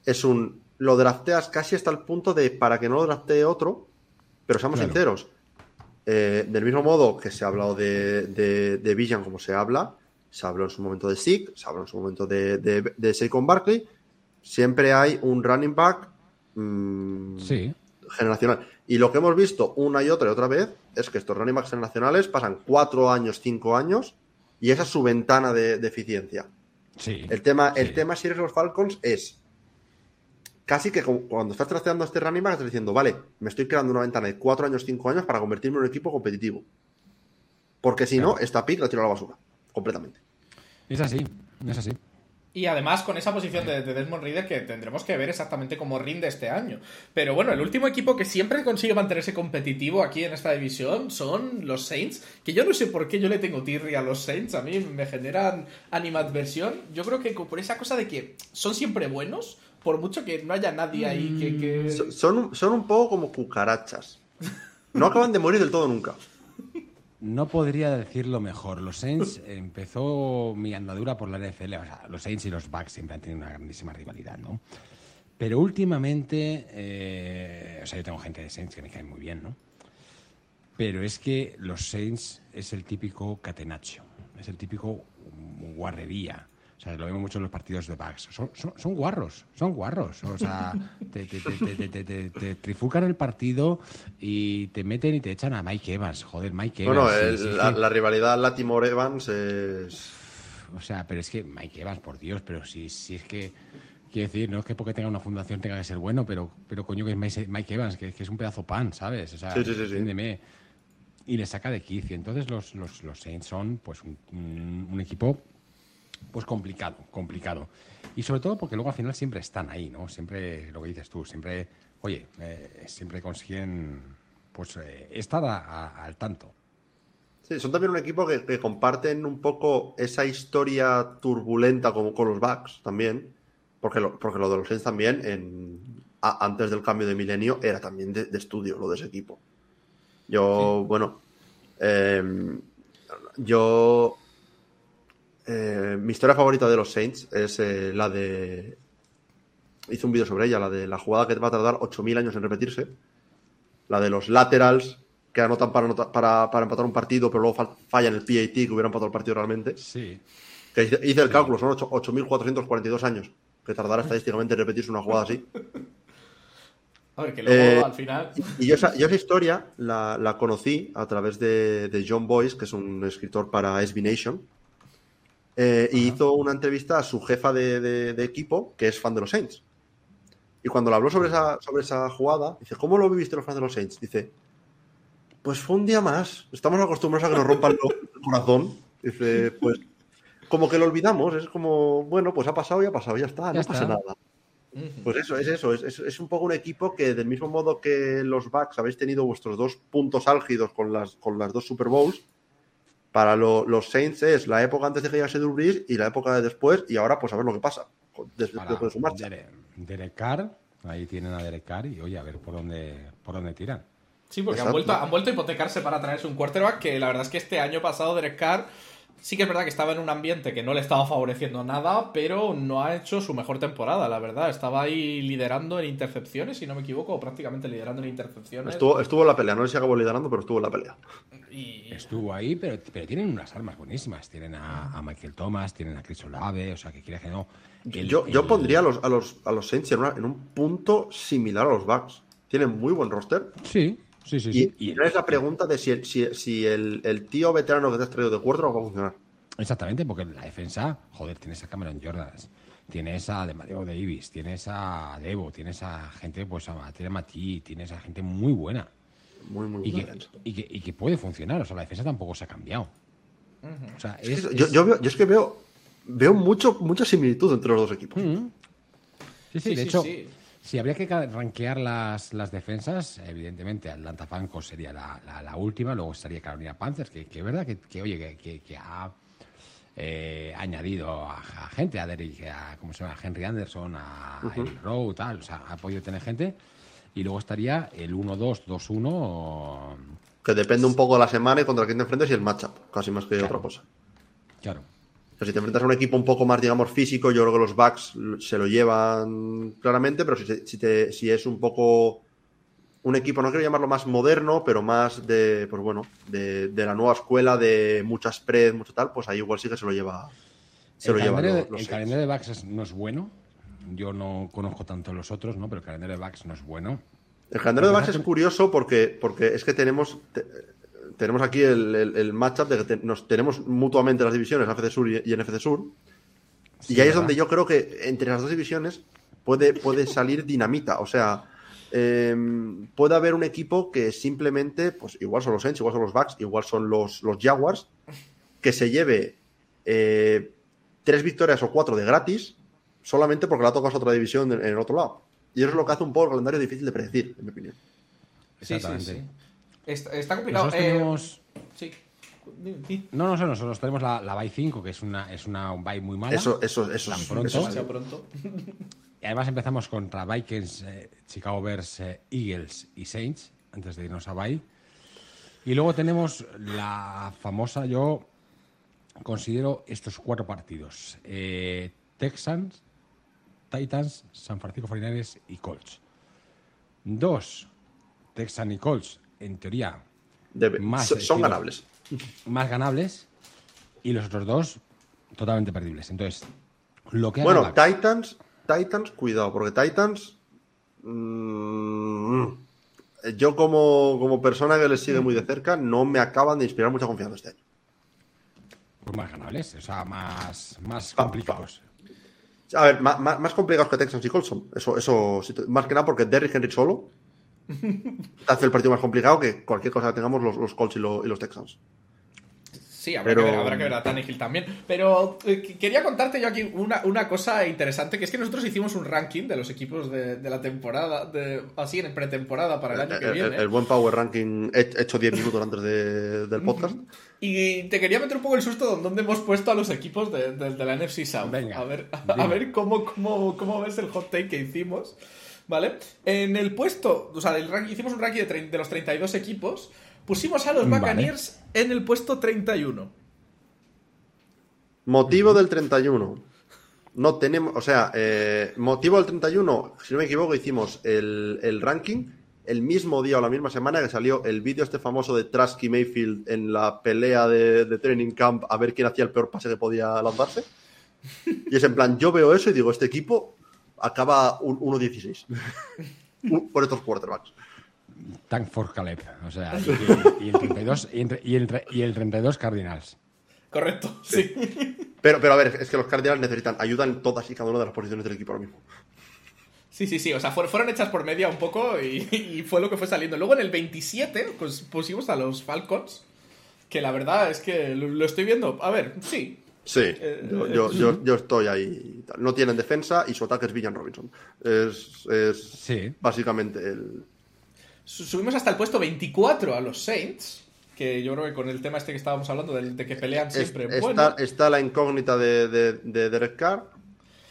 S1: Es un. Lo drafteas casi hasta el punto de para que no lo draftee otro, pero seamos
S3: Claro.
S1: sinceros. eh, del mismo modo que se ha hablado de, de, de Villan como se habla, se habló en su momento de Zeke, se habló en su momento de, de, de Saquon Barkley, siempre hay un running back mm,
S3: Sí,
S1: generacional. Y lo que hemos visto una y otra y otra vez es que estos running backs generacionales pasan cuatro años, cinco años, y esa es su ventana de, de eficiencia.
S3: sí.
S1: El tema, el
S3: sí.
S1: tema si eres los Falcons es casi que cuando estás trasteando a este running back estás diciendo, vale, me estoy creando una ventana de cuatro años, cinco años para convertirme en un equipo competitivo. Porque si no, esta pick la tiro a la basura. Completamente.
S3: Es así, es así.
S2: Y además con esa posición de, de Desmond Reader que tendremos que ver exactamente cómo rinde este año. Pero bueno, el último equipo que siempre consigue mantenerse competitivo aquí en esta división son los Saints, que yo no sé por qué yo le tengo tirria a los Saints, a mí me generan animadversión. Yo creo que por esa cosa de que son siempre buenos, por mucho que no haya nadie ahí que... que-
S1: So- Son, son un poco como cucarachas. No acaban de morir del todo nunca.
S3: No podría decirlo mejor. Los Saints empezó mi andadura por la NFL. O sea, los Saints y los Bucks siempre han tenido una grandísima rivalidad, ¿no? Pero últimamente, eh, o sea, yo tengo gente de Saints que me caen muy bien, ¿no? Pero es que los Saints es el típico catenaccio, es el típico guarrería. Sea, lo vemos mucho en los partidos de Bucks. Son, son- son guarros, son guarros. O sea, te, te- el partido y te meten y te echan a Mike Evans. Joder, Mike Evans.
S1: Bueno, el-
S3: sí,
S1: la, rivalidad Latimore Evans es.
S3: o sea, pero es que Mike Evans, por Dios, pero si, si es que. Quiero decir, no es que porque tenga una fundación tenga que ser bueno, pero, pero coño que es Mike Evans, que, que es un pedazo pan, ¿sabes? O sea,
S1: Sí, sí, sí, sí.
S3: entiéndeme. Y le saca de quicio. Entonces los, los, los Saints son pues un, un- un equipo pues complicado, complicado. Y sobre todo porque luego al final siempre están ahí, ¿no? Siempre, lo que dices tú, siempre, oye, eh, siempre consiguen pues eh, estar a- a- al tanto.
S1: Sí, son también un equipo que, que comparten un poco esa historia turbulenta como con los Bucks también. Porque lo, porque lo de los Saints también, en, a- antes del cambio de milenio, era también de, de estudio lo de ese equipo. Yo, bueno, eh, yo. Eh, mi historia favorita de los Saints es eh, la de. Hice un vídeo sobre ella, la de la jugada que va a tardar 8.000 años en repetirse. La de los laterals que anotan para, para, para empatar un partido, pero luego fal- fallan el PAT que hubiera empatado el partido realmente.
S3: Sí,
S1: Que hice, hice el cálculo, son ocho- 8.442 años que tardará estadísticamente en repetirse una jugada así.
S2: A ver, que luego
S1: Eh,
S2: al final...
S1: Y yo esa, yo esa historia la, la conocí a través de, de John Boyce, que es un escritor para SB Nation. Eh, y hizo una entrevista a su jefa de, de- de equipo, que es fan de los Saints. Y cuando le habló sobre esa, sobre esa jugada, dice, ¿cómo lo viviste los fans de los Saints? Dice, pues fue un día más. Estamos acostumbrados a que nos rompan el corazón. Dice, pues como que lo olvidamos. Es como, bueno, pues ha pasado y ha pasado, ya está,
S3: Ya
S1: no
S3: está.
S1: pasa nada. Pues eso, es eso. Es, es- es un poco un equipo que, del mismo modo que los Bucks habéis tenido vuestros dos puntos álgidos con las, con las dos Super Bowls, para lo- los Saints es la época antes de que llegase Drew Brees y la época de después, y ahora pues a ver lo que pasa desde después de su marcha.
S3: Derek, Derek Carr, ahí tienen a Derek Carr y oye, a ver por dónde, por dónde tiran.
S2: Sí, porque han vuelto, han vuelto a hipotecarse para traerse un quarterback que la verdad es que este año pasado Derek Carr sí que es verdad que estaba en un ambiente que no le estaba favoreciendo nada, pero no ha hecho su mejor temporada, la verdad. Estaba ahí liderando en intercepciones, si no me equivoco, o prácticamente liderando en intercepciones.
S1: Estuvo, estuvo en la pelea, no sé si acabó liderando, pero estuvo en la pelea.
S2: Y
S3: Estuvo ahí, pero, pero tienen unas armas buenísimas. Tienen a, a Michael Thomas, tienen a Chris Olave, o sea, que quiera que no. el-
S1: yo, yo
S3: el-
S1: pondría a los, a los, a los Saints en, una- en un punto similar a los Bucks. Tienen muy buen roster.
S3: Sí, sí, sí.
S1: Y,
S3: sí.
S1: y no es la pregunta de si, el, si, si el, el tío veterano que te has traído de cuatro va a funcionar.
S3: Exactamente, porque la defensa, joder, tienes a Cameron Jordans, tienes a Demario Davis, tienes a Devo, tienes a gente, pues a Tere Matí, tienes a gente muy buena
S1: Muy, muy
S3: y
S1: buena
S3: que, y, que, y que puede funcionar. O sea, la defensa tampoco se ha cambiado. O sea, es,
S1: Es que yo,
S3: es-
S1: yo veo- yo es que veo, veo mucho, mucha similitud entre los dos equipos.
S3: Mm. Sí, sí,
S2: Sí,
S3: de
S2: sí,
S3: hecho,
S2: sí.
S3: Si habría que rankear las, las defensas, evidentemente Atlanta Falcons sería la, la- la última, luego estaría Carolina Panthers, que, que es verdad que, que, oye, que, que- ha eh, añadido a, a gente, a Derrick, a, ¿cómo se llama? a Henry Anderson, a Eric Rowe, tal, o sea, ha podido tener gente. Y luego estaría el 1-2, 2-1,
S1: Que depende un poco de la semana y contra quién te enfrentes y el matchup, casi más que otra cosa.
S3: claro.
S1: Sea, si te enfrentas a un equipo un poco más, digamos, físico, yo creo que los Bucks se lo llevan claramente, pero si, si, te- si es un poco un equipo, no quiero llamarlo más moderno, pero más de, pues bueno, de, de la nueva escuela, de mucha spread, mucho tal, pues ahí igual sí que se lo lleva. Se
S3: el
S1: lo
S3: calendario,
S1: los
S3: el calendario de Bucks es- no es bueno. Yo no conozco tanto los otros, ¿no? Pero el calendario de Bucks no es bueno.
S1: El calendario de Bucks
S3: Empezar
S1: es curioso porque, porque es que tenemos, te- tenemos aquí el, el- el matchup de que te- nos tenemos mutuamente las divisiones AFC Sur y, y NFC Sur.
S3: Sí,
S1: y ahí es donde yo creo que entre las dos divisiones puede, puede salir dinamita. O sea, em, puede haber un equipo que simplemente, pues igual son los Saints, igual son los Bucks, igual son los, los Jaguars, que se lleve eh, tres victorias o cuatro de gratis solamente porque la tocas otra división en, en el otro lado. Y eso es lo que hace un poco el calendario difícil de predecir, en mi opinión.
S2: Sí, sí,
S3: Exactamente.
S2: sí. Está, está complicado.
S3: Nosotros
S2: Eh,
S3: tenemos...
S2: Sí.
S3: No, no sé, nosotros tenemos la, la Bye 5, que es una, es una bye muy mala.
S1: Eso, eso, eso,
S3: Tan
S1: es-
S3: pronto.
S1: eso es-
S2: pronto.
S3: Y además empezamos contra Vikings, eh, Chicago Bears, eh, Eagles y Saints, antes de irnos a bye. Y luego tenemos la famosa, yo considero estos cuatro partidos. eh, Texans, Titans, San Francisco 49ers y Colts. Dos, Texans y Colts, en teoría,
S1: debe-
S3: más
S1: son- ganables.
S3: más ganables. Y los otros dos, totalmente perdibles. Entonces, lo que
S1: Bueno, Titans, Titans, cuidado, porque Titans. mm, yo, como, como persona que les sigue muy de cerca, no me acaban de inspirar mucha confianza este año.
S3: Pues más ganables, o sea, más, más complicados.
S1: A ver, ma- más, complicados que Texans y Colts son. Eso, eso, más que nada porque Derrick Henry solo hace el partido más complicado que cualquier cosa que tengamos los, los Colts y, lo- y los Texans.
S2: Sí, habrá,
S1: Pero-
S2: que ver, habrá que ver a Tannehill también. Pero eh, qu- quería contarte yo aquí una, una cosa interesante, que es que nosotros hicimos un ranking de los equipos de, de la temporada, de, así en pretemporada para el año que
S1: El,
S2: viene.
S1: el- el buen Power Ranking he- hecho 10 minutos antes de- del podcast.
S2: Y te quería meter un poco el susto de dónde hemos puesto a los equipos de, de- de la NFC South.
S3: Venga,
S2: a ver, a,
S3: dime.
S2: ver cómo, cómo, cómo ves el hot take que hicimos. ¿Vale? En el puesto, o sea, el ranking- hicimos un ranking de, de los 32 equipos. Pusimos a los
S3: Vale.
S2: Buccaneers en el puesto 31.
S1: Motivo del 31. No tenemos, o sea, eh, motivo del 31, si no me equivoco, hicimos el, el ranking el mismo día o la misma semana que salió el vídeo este famoso de Trasky Mayfield en la pelea de, de training camp a ver quién hacía el peor pase que podía lanzarse. Y es en plan, yo veo eso y digo, este equipo acaba un 1-16 Un- por estos quarterbacks.
S3: Tank for Caleb. O sea, y, y el 32, y, entre- y el, tre- y el 32 Cardinals.
S2: Correcto, sí.
S1: Pero, pero a ver, es que los Cardinals necesitan ayuda en todas y cada una de las posiciones del equipo ahora mismo.
S2: Sí, sí, sí. O sea, fuer- fueron hechas por media un poco y, y fue lo que fue saliendo. Luego en el 27 pues, pusimos a los Falcons. Que la verdad es que lo, lo estoy viendo. A ver, sí.
S1: Sí,
S2: Eh,
S1: yo, yo, yo, yo estoy ahí. No tienen defensa y su ataque es Villan Robinson. Es, es
S3: Sí.
S1: básicamente el.
S2: Su- Subimos hasta el puesto 24 a los Saints. Que yo creo que con el tema este que estábamos hablando, de, que pelean
S1: es-
S2: siempre.
S1: está,
S2: bueno.
S1: está la incógnita de, de, de Derek Carr,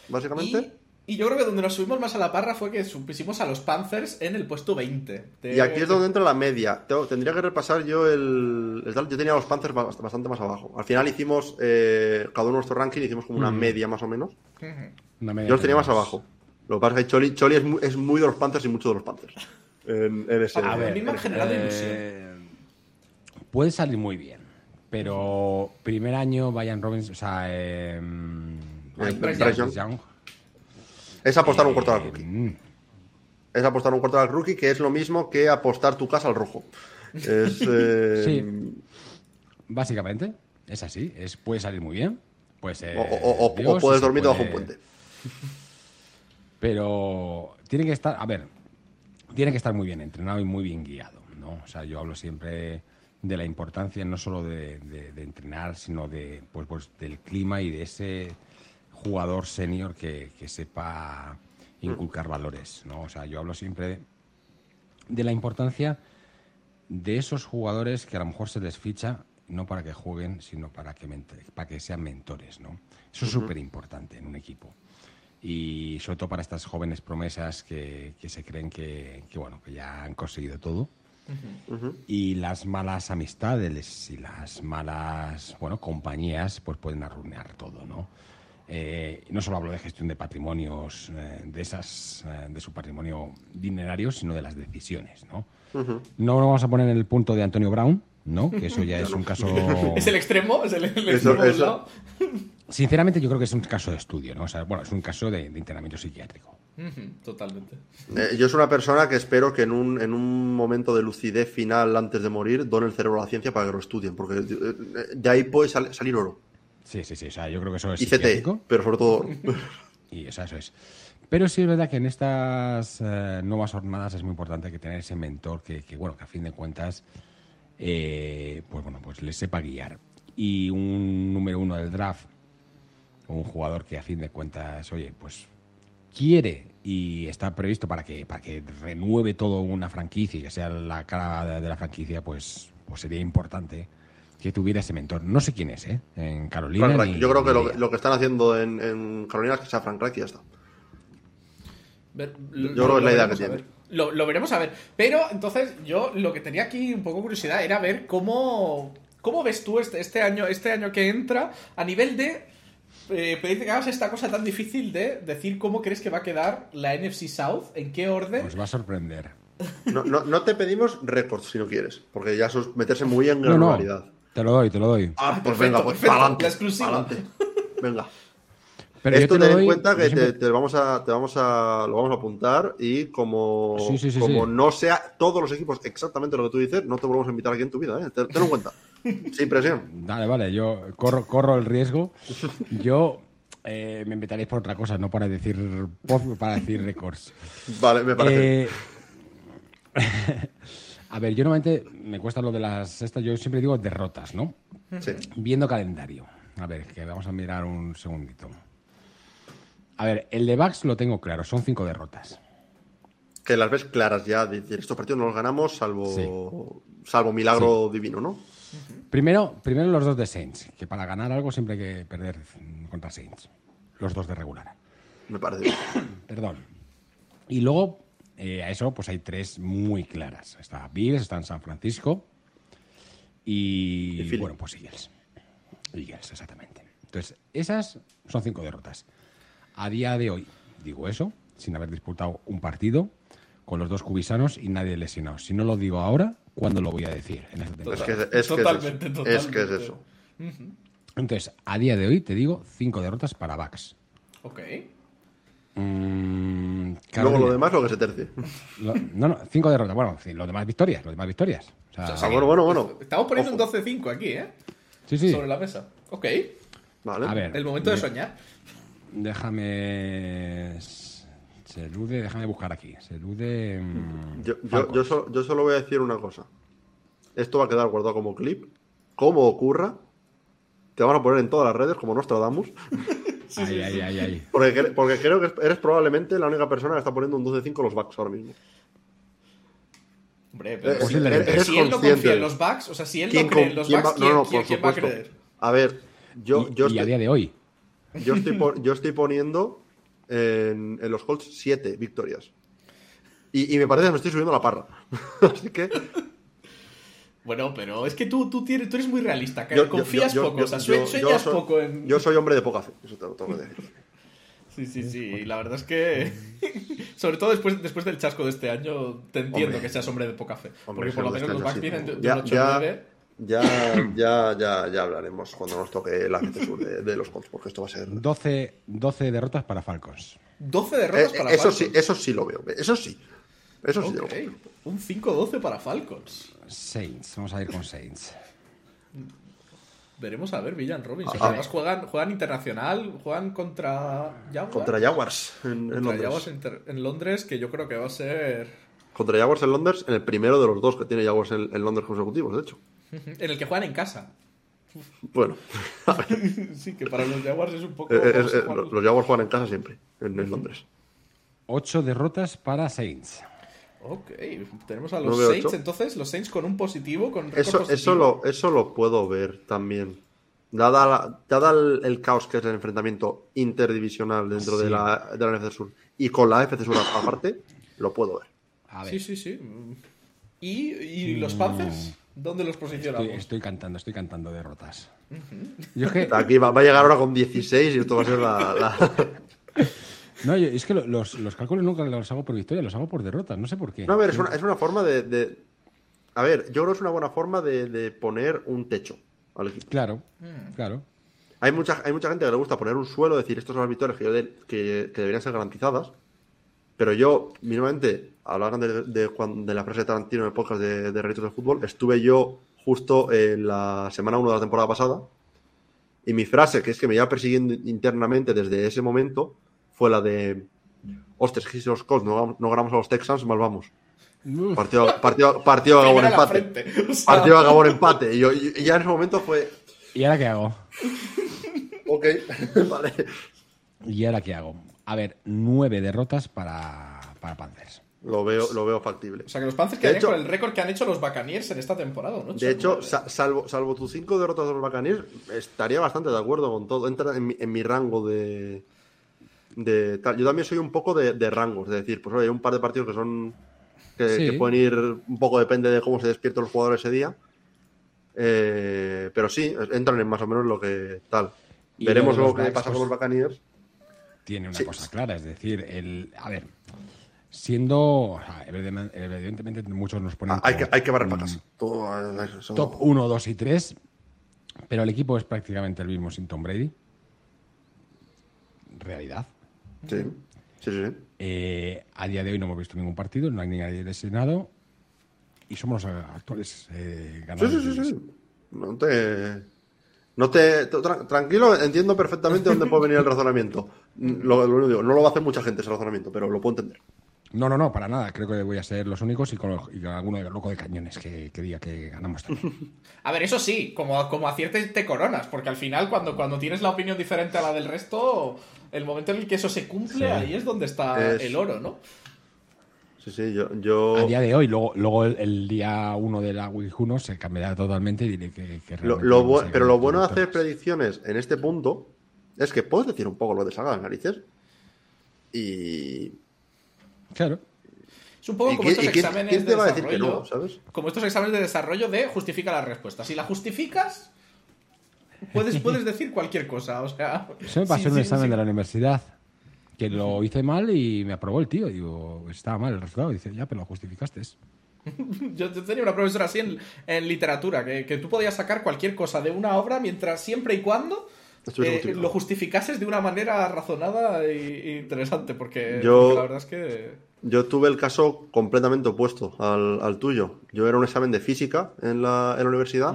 S1: básicamente.
S2: Y, y yo creo que donde nos subimos más a la parra fue que pusimos a los Panthers en el puesto 20. de-
S1: Y aquí es donde entra la media. Tengo- tendría que repasar yo el, el tal. Yo tenía los Panthers ba- bastante más abajo. Al final hicimos, eh, cada uno nuestro ranking, hicimos como una
S3: Mm.
S1: media más o menos.
S3: Una media
S1: Yo los tenía más abajo. Lo que pasa es que Choli, Choli es, muy, es muy de los Panthers y mucho de los Panthers. En, en ese,
S2: A ver, a mí me han
S1: en ese-
S2: generado
S3: Eh,
S2: ilusión.
S3: Puede salir muy bien, pero primer año Brian Robbins, o sea, eh,
S1: Bryce
S3: Bryce
S1: Young. Es apostar un cuarto al
S3: eh,
S1: rookie.
S3: mm,
S1: Es apostar un cuarto al rookie, que es lo mismo que apostar tu casa al rojo. Es, eh,
S3: Sí. Básicamente, es así, es, puede salir muy bien. Puede ser
S1: o, o- o-
S3: Dios,
S1: o puedes dormir debajo de
S3: puede-
S1: un puente.
S3: Pero tiene que estar, a ver, tiene que estar muy bien entrenado y muy bien guiado, ¿no? O sea, yo hablo siempre de la importancia no solo de, de- de entrenar, sino de, pues, pues, del clima y de ese jugador senior que, que sepa inculcar valores, ¿no? O sea, yo hablo siempre de la importancia de esos jugadores que a lo mejor se les ficha no para que jueguen, sino para que, mente- para que sean mentores, ¿no? Eso es súper importante en un equipo. Y sobre todo para estas jóvenes promesas que, que se creen que, que, bueno, que ya han conseguido todo. Y las malas amistades y las malas, bueno, compañías, pues pueden arruinar todo, ¿no? Eh, no solo hablo de gestión de patrimonios, eh, de esas, eh, de su patrimonio dinerario, sino de las decisiones, ¿no? No lo vamos a poner en el punto de Antonio Brown, ¿no? Que eso ya es un caso.
S2: ¿Es el extremo? ¿Es el, el
S1: Eso-
S2: extremo del
S1: eso-
S2: lado?
S3: Sinceramente, yo creo que es un caso de estudio, ¿no? O sea, bueno, es un caso de, de internamiento psiquiátrico.
S2: Totalmente.
S1: Eh, yo soy una persona que espero que en un, en un momento de lucidez final antes de morir done el cerebro a la ciencia para que lo estudien, porque de ahí puede sal- salir oro.
S3: Sí, sí, sí. O sea, yo creo que eso es
S1: Y CT,
S3: psiquiátrico.
S1: pero sobre todo.
S3: Y o sea, eso es. Pero sí es verdad que en estas eh, nuevas jornadas es muy importante que tener ese mentor que, que, bueno, que a fin de cuentas, eh, pues bueno, pues les sepa guiar. Y un número uno del draft, un jugador que a fin de cuentas, oye, pues quiere y está previsto para que, para que renueve todo una franquicia y que sea la cara de, de la franquicia, pues, pues sería importante que tuviera ese mentor. No sé quién es, ¿eh? En Carolina.
S1: Frank Reich.
S3: ni-
S1: Yo creo que lo, que están haciendo en, en Carolina es que sea Frank Reich y ya está.
S2: Ver-
S1: Yo
S2: lo-
S1: creo que es la idea que tiene.
S2: Lo, lo veremos a ver. Pero entonces, yo lo que tenía aquí un poco curiosidad era ver cómo. ¿Cómo ves tú este, este año, este año que entra a nivel de. Eh, pedirte que hagas esta cosa tan difícil de decir cómo crees que va a quedar la NFC South, en qué orden.
S3: Os va a sorprender.
S1: No, no, no te pedimos récords si no quieres, porque ya eso es meterse muy en
S3: No, no.
S1: granularidad.
S3: Te lo doy, te lo doy.
S1: Ah, pues
S2: perfecto,
S1: venga, pues
S2: perfecto, la exclusiva.
S1: Venga.
S3: Pero
S1: Esto ten en
S3: doy,
S1: cuenta que te, vamos a, te vamos a, lo vamos a apuntar y como,
S3: Sí, sí, sí,
S1: como
S3: sí.
S1: no sea todos los equipos exactamente lo que tú dices, no te volvemos a invitar aquí en tu vida, ¿eh? Ten- Tenlo en cuenta. Sin presión.
S3: Vale, vale, yo corro, corro el riesgo. Yo eh, me invitaréis por otra cosa, no para decir para decir récords.
S1: Vale, me parece.
S3: Eh, a ver, yo normalmente me cuesta lo de las estas, yo siempre digo derrotas, ¿no?
S1: Sí.
S3: Viendo calendario. A ver, que vamos a mirar un segundito. A ver, el de Bucks lo tengo claro, son cinco derrotas.
S1: Que las ves claras ya, de decir, estos partidos no los ganamos salvo, salvo milagro divino, ¿no?
S3: Primero, primero los dos de Saints, que para ganar algo siempre hay que perder contra Saints. Los dos de regular.
S1: Me parece.
S3: Perdón. Y luego, eh, a eso, pues hay tres muy claras. Está Bills, está en San Francisco y, bueno, pues Eagles. Eagles, exactamente. Entonces, esas son cinco derrotas. A día de hoy, digo eso, sin haber disputado un partido, con los dos cubisanos y nadie lesionado. Si no lo digo ahora, ¿cuándo lo voy a decir? En esta temporada?
S1: Es que es, es que es
S2: Totalmente,
S1: eso. Es que es
S2: totalmente.
S1: eso.
S3: Entonces, a día de hoy, te digo, cinco derrotas para Bucks.
S2: Ok.
S3: Mm,
S1: Luego lo demás lo que se tercie.
S3: Lo- no, no, cinco derrotas. Bueno, sí, los demás victorias, los demás victorias. O sea,
S1: bueno, bueno, bueno.
S2: Estamos poniendo
S1: Ojo.
S2: un 12-5 aquí, ¿eh?
S3: sí, sí.
S2: Sobre la mesa. Ok.
S1: Vale.
S3: A ver,
S2: El momento de
S3: de-
S2: soñar.
S3: déjame. Selude, déjame buscar aquí. Selude. mm,
S1: Yo, yo, yo, so- yo solo voy a decir una cosa. Esto va a quedar guardado como clip. Como ocurra, te van a poner en todas las redes como Nostradamus.
S3: ay, ay, ay, ay.
S1: Porque, porque creo que eres probablemente la única persona que está poniendo un 12-5 los backs ahora mismo.
S2: Hombre, pero
S1: Eh,
S2: si,
S1: eres
S2: si él no confía en los backs, o sea, si él
S1: ¿Quién
S2: no cree en los
S1: quién
S2: backs,
S1: va-
S2: ¿quién,
S1: no, no,
S2: quién- quién va a creer?
S1: A ver, yo,
S3: Y-
S1: yo,
S3: y a
S1: estoy,
S3: día de hoy.
S1: yo, estoy, yo estoy poniendo en, en los Colts 7 victorias. Y, y me parece que me estoy subiendo la parra. Así que.
S2: Bueno, pero es que tú, tú, tienes, tú eres muy realista,
S1: yo-
S2: confías
S1: yo-
S2: poco,
S1: yo-
S2: o sea,
S1: yo-
S2: sue-
S1: yo
S2: sueñas
S1: soy-
S2: poco en...
S1: Yo soy hombre de poca fe, eso te lo tengo que decir.
S2: Sí, sí, sí, la verdad es que, sobre todo después, después del chasco de este año, te entiendo
S1: Hombre.
S2: que seas hombre de poca fe.
S1: Hombre,
S2: porque por lo menos los backs vienen de,
S1: pero
S2: de
S1: ya,
S2: un 8-9.
S1: ya, ya, ya, ya, hablaremos cuando nos toque la gente sur de, de los Colts, porque esto va a ser.
S3: 12, 12 derrotas para Falcons.
S2: 12
S1: Eh,
S2: derrotas para
S1: eso
S2: Falcons.
S1: sí, eso sí lo veo. Eso sí. Eso sí lo
S2: Ok,
S1: veo.
S2: un 5-12 para Falcons.
S3: Saints, vamos a ir con Saints.
S2: Veremos a ver, Villan Robinson.
S1: Ah,
S2: Además juegan, juegan internacional, juegan contra Jaguars.
S1: Contra Jaguars en, en
S2: Contra
S1: Londres.
S2: Jaguars en, Londres, que yo creo que va a ser...
S1: Contra Jaguars en Londres, en el primero de los dos que tiene Jaguars en, en Londres consecutivos, de hecho.
S2: En el que juegan en casa.
S1: Bueno,
S2: Sí, que para los Jaguars es un poco...
S1: eh, eh, eh, los Jaguars juegan en casa siempre, en, en Londres.
S3: 8 derrotas para Saints.
S2: Ok, tenemos a los Saints, entonces, los Saints con un positivo, con
S1: Eso,
S2: positivo.
S1: eso, lo, eso lo puedo ver también. Dada, la- dada el, el caos que es el enfrentamiento interdivisional dentro de, la, de la NFC Sur y con la NFC Sur aparte, lo puedo ver.
S3: A ver,
S2: Sí, sí, sí. ¿Y, y los Panthers? ¿Dónde los posicionamos?
S3: estoy, estoy cantando, estoy cantando derrotas. Yo es que,
S1: Aquí va, va a llegar ahora con 16 y esto va a ser la. la-
S3: no, yo- es que lo- los, los cálculos nunca los hago por victoria, los hago por derrotas, no sé por qué.
S1: No, a ver, es una, es una forma de, de- A ver, yo creo que es una buena forma de, de poner un techo al equipo.
S3: Claro,
S2: Mm.
S3: claro.
S1: Hay mucha, hay mucha gente que le gusta poner un suelo, decir, estas son las victorias que, yo de- que, que deberían ser garantizadas. Pero yo, mínimamente, hablaban de, de, de la frase de Tarantino en el podcast de, de Retos de Fútbol, estuve yo justo en la semana 1 de la temporada pasada. Y mi frase, que es que me iba persiguiendo internamente desde ese momento, fue la de: Ostras, que si los Colts no, no ganamos a los Texans, mal vamos. Partido, partido, partido acabó en empate.
S2: frente. O sea,
S1: Partido acabó en empate. Y, yo- y ya en ese momento fue:
S3: ¿Y ahora qué hago?
S1: Ok, vale.
S3: ¿Y ahora qué hago? A ver, nueve derrotas para, para Panthers.
S1: Lo veo, lo veo factible.
S2: O sea, que los Panthers quedarían
S1: hecho-
S2: con el récord que han hecho los Buccaneers en esta temporada, ¿no?
S1: De hecho, sa- salvo, salvo tus cinco derrotas de los Buccaneers, estaría bastante de acuerdo con todo. Entra en mi, en mi rango de, de tal. Yo también soy un poco de, de rangos, es decir, pues oye, hay un par de partidos que son que,
S3: Sí.
S1: que pueden ir un poco depende de cómo se despierten los jugadores ese día. Eh, pero sí, entran en más o menos lo que tal.
S3: Y
S1: Veremos
S3: lo de
S1: que pasa con los Buccaneers.
S3: Tiene una
S1: Sí.
S3: cosa clara, es decir, el. A ver, siendo. o sea, evidentemente, muchos nos ponen.
S1: Ah, hay, que, hay que barrer para casa. Todo, eh, eso-
S3: Top 1, 2 y 3. Pero el equipo es prácticamente el mismo sin Tom Brady. Realidad.
S1: Sí, sí, sí. sí.
S3: Eh, a día de hoy no hemos visto ningún partido, no hay ni nadie lesionado. Y somos los actuales eh,
S1: Sí,
S3: ganadores.
S1: sí, sí, sí. No te. No te. tra- tranquilo, entiendo perfectamente dónde puede venir el razonamiento. Lo, lo digo, no lo va a hacer mucha gente ese razonamiento, pero lo puedo entender.
S3: No, no, no, para nada. Creo que voy a ser los únicos y con, y con alguno de loco de cañones que, que diga que ganamos también.
S2: A ver, eso sí, como, como aciertes te coronas, porque al final cuando, cuando tienes la opinión diferente a la del resto, el momento en el que eso se cumple,
S3: Sí.
S2: ahí es donde está
S1: Es-
S2: el oro, ¿no?
S1: Sí, sí, yo. yo
S3: A día de hoy, luego, luego el, el día 1 de la Week 1 se cambiará totalmente y diré que, que
S1: lo-
S3: realmente
S1: lo
S3: no sé
S1: pero
S3: qué
S1: lo bueno de hacer predicciones en este punto es que puedes decir un poco lo de saga de las narices. Y.
S3: Claro.
S2: Es un poco
S1: ¿Y
S2: como estos
S1: y quién-
S2: exámenes
S1: quién te
S2: de
S1: va a decir que
S2: desarrollo.
S1: no, sabes?
S2: Como estos exámenes de desarrollo de justifica la respuesta. Si la justificas, puedes, puedes decir cualquier cosa. O sea,
S3: Eso me pasó
S2: sí,
S3: en un
S2: sí,
S3: examen
S2: sí.
S3: de la universidad. Que lo hice mal y me aprobó el tío. Digo, estaba mal el resultado. Dice, ya, pero lo justificaste.
S2: Yo yo tenía una profesora así en, en literatura, que, que tú podías sacar cualquier cosa de una obra mientras siempre y cuando eh, lo justificases de una manera razonada e interesante, porque,
S1: Yo-
S2: porque la verdad es que...
S1: Yo tuve el caso completamente opuesto al, al tuyo. Yo era un examen de física en la, en la universidad.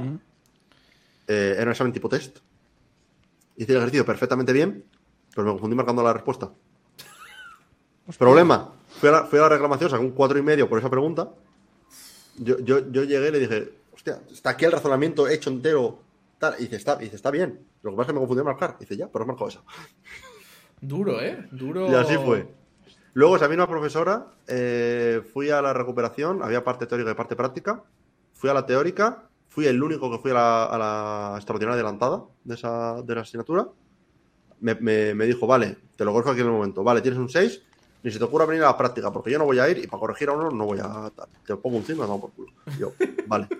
S1: Eh, era un examen tipo test. Hice el ejercicio perfectamente bien, pero me confundí marcando la respuesta. Problema. Fui a, la, fui a la reclamación, saqué un cuatro y medio por esa pregunta. Yo, yo, yo llegué y le dije, hostia, está aquí el razonamiento hecho entero tal. Y dice, está, y dice, está bien. Lo que pasa es que me confundí en marcar. Y dice, ya, pero has marcado eso.
S2: Duro, ¿eh? Duro.
S1: Y así fue. Luego, esa misma profesora, eh, fui a la recuperación, había parte teórica y parte práctica. Fui a la teórica, fui el único que fui a la, a la extraordinaria adelantada de, esa, de la asignatura. Me, me- me dijo, vale, te lo corrijo aquí en el momento. Vale, tienes un 6, ni se te ocurra venir a la práctica, porque yo no voy a ir y para corregir a uno no voy a. Te pongo un 5 y me damos por culo. Yo, vale.
S2: Bueno,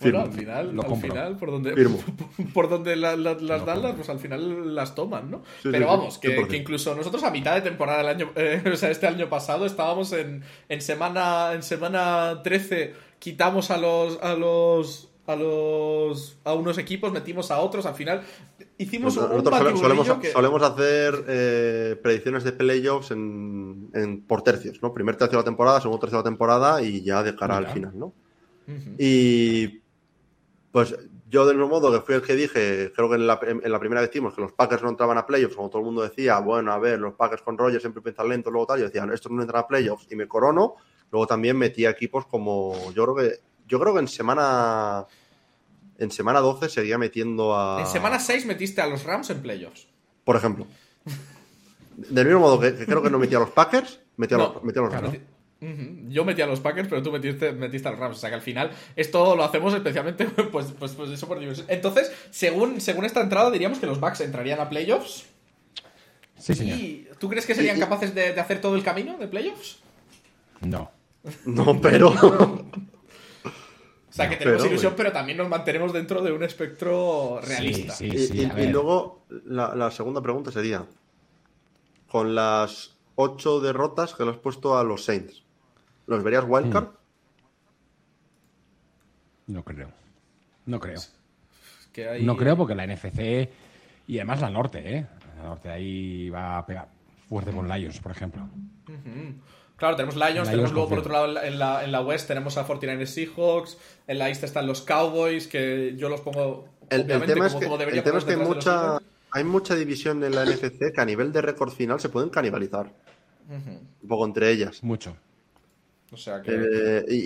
S1: Firmo.
S2: al final,
S3: Lo
S2: al final por donde,
S1: Firmo.
S2: por donde la- la- las dan,
S3: compro.
S2: pues al final las toman, ¿no?
S1: Sí,
S2: Pero
S1: sí, sí,
S2: vamos, que,
S1: 100%.
S2: que incluso nosotros a mitad de temporada del año, eh, o sea, este año pasado estábamos en, en semana en semana 13 quitamos a los a los a los a unos equipos, metimos a otros, al final hicimos un, un
S1: Nosotros solemos,
S2: que-
S1: solemos hacer eh, predicciones de playoffs en, en- por tercios, ¿no? Primer tercio de la temporada, segundo tercio de la temporada y ya de cara
S3: Mira.
S1: al final, ¿no? Y pues yo del mismo modo que fui el que dije, creo que en la, en la primera decimos que los Packers no entraban a playoffs, como todo el mundo decía, bueno, a ver, los Packers con Rogers siempre piensan lento, luego tal, yo decía, estos no entran a playoffs y me corono, luego también metí a equipos como, yo creo que, yo creo que en semana, en semana 12 seguía metiendo a...
S2: En semana 6 metiste a los Rams en playoffs.
S1: Por ejemplo. Del mismo modo que, que creo que no metí a los Packers, metí a
S2: No,
S1: los, metí a los
S3: claro.
S1: Rams.
S2: Yo metí a los Packers, pero tú metiste, metiste a los Rams. O sea que al final esto lo hacemos especialmente pues, pues, pues eso por diversión. Entonces, según, según esta entrada, diríamos que los Bucks entrarían a playoffs.
S3: Sí, señor.
S2: ¿Y tú crees que serían
S1: Y- y-
S2: capaces de, de hacer todo el camino de playoffs?
S3: No.
S1: No, pero...
S2: O sea que tenemos
S1: pero,
S2: ilusión, pero también nos mantenemos dentro de un espectro realista.
S3: Sí,
S1: y,
S3: sí,
S1: y-
S3: a
S1: y
S3: ver.
S1: luego la, la segunda pregunta sería, con las ocho derrotas que le has puesto a los Saints, ¿los verías wildcard?
S3: No creo. No creo.
S2: Que hay-
S3: No creo porque la NFC y además la norte, ¿eh? La norte ahí va a pegar fuerte con Lions, por ejemplo.
S2: Claro, tenemos Lions,
S3: Lions
S2: tenemos luego por otro lado en la, en la West tenemos a 49ers Seahawks, en la East están los Cowboys, que yo los pongo
S1: El, tema es
S2: como,
S1: que,
S2: como debería
S1: el tema es que hay mucha, hay mucha división en la NFC que a nivel de récord final se pueden canibalizar. Un poco entre ellas.
S3: Mucho.
S2: O sea que...
S1: Eh, y,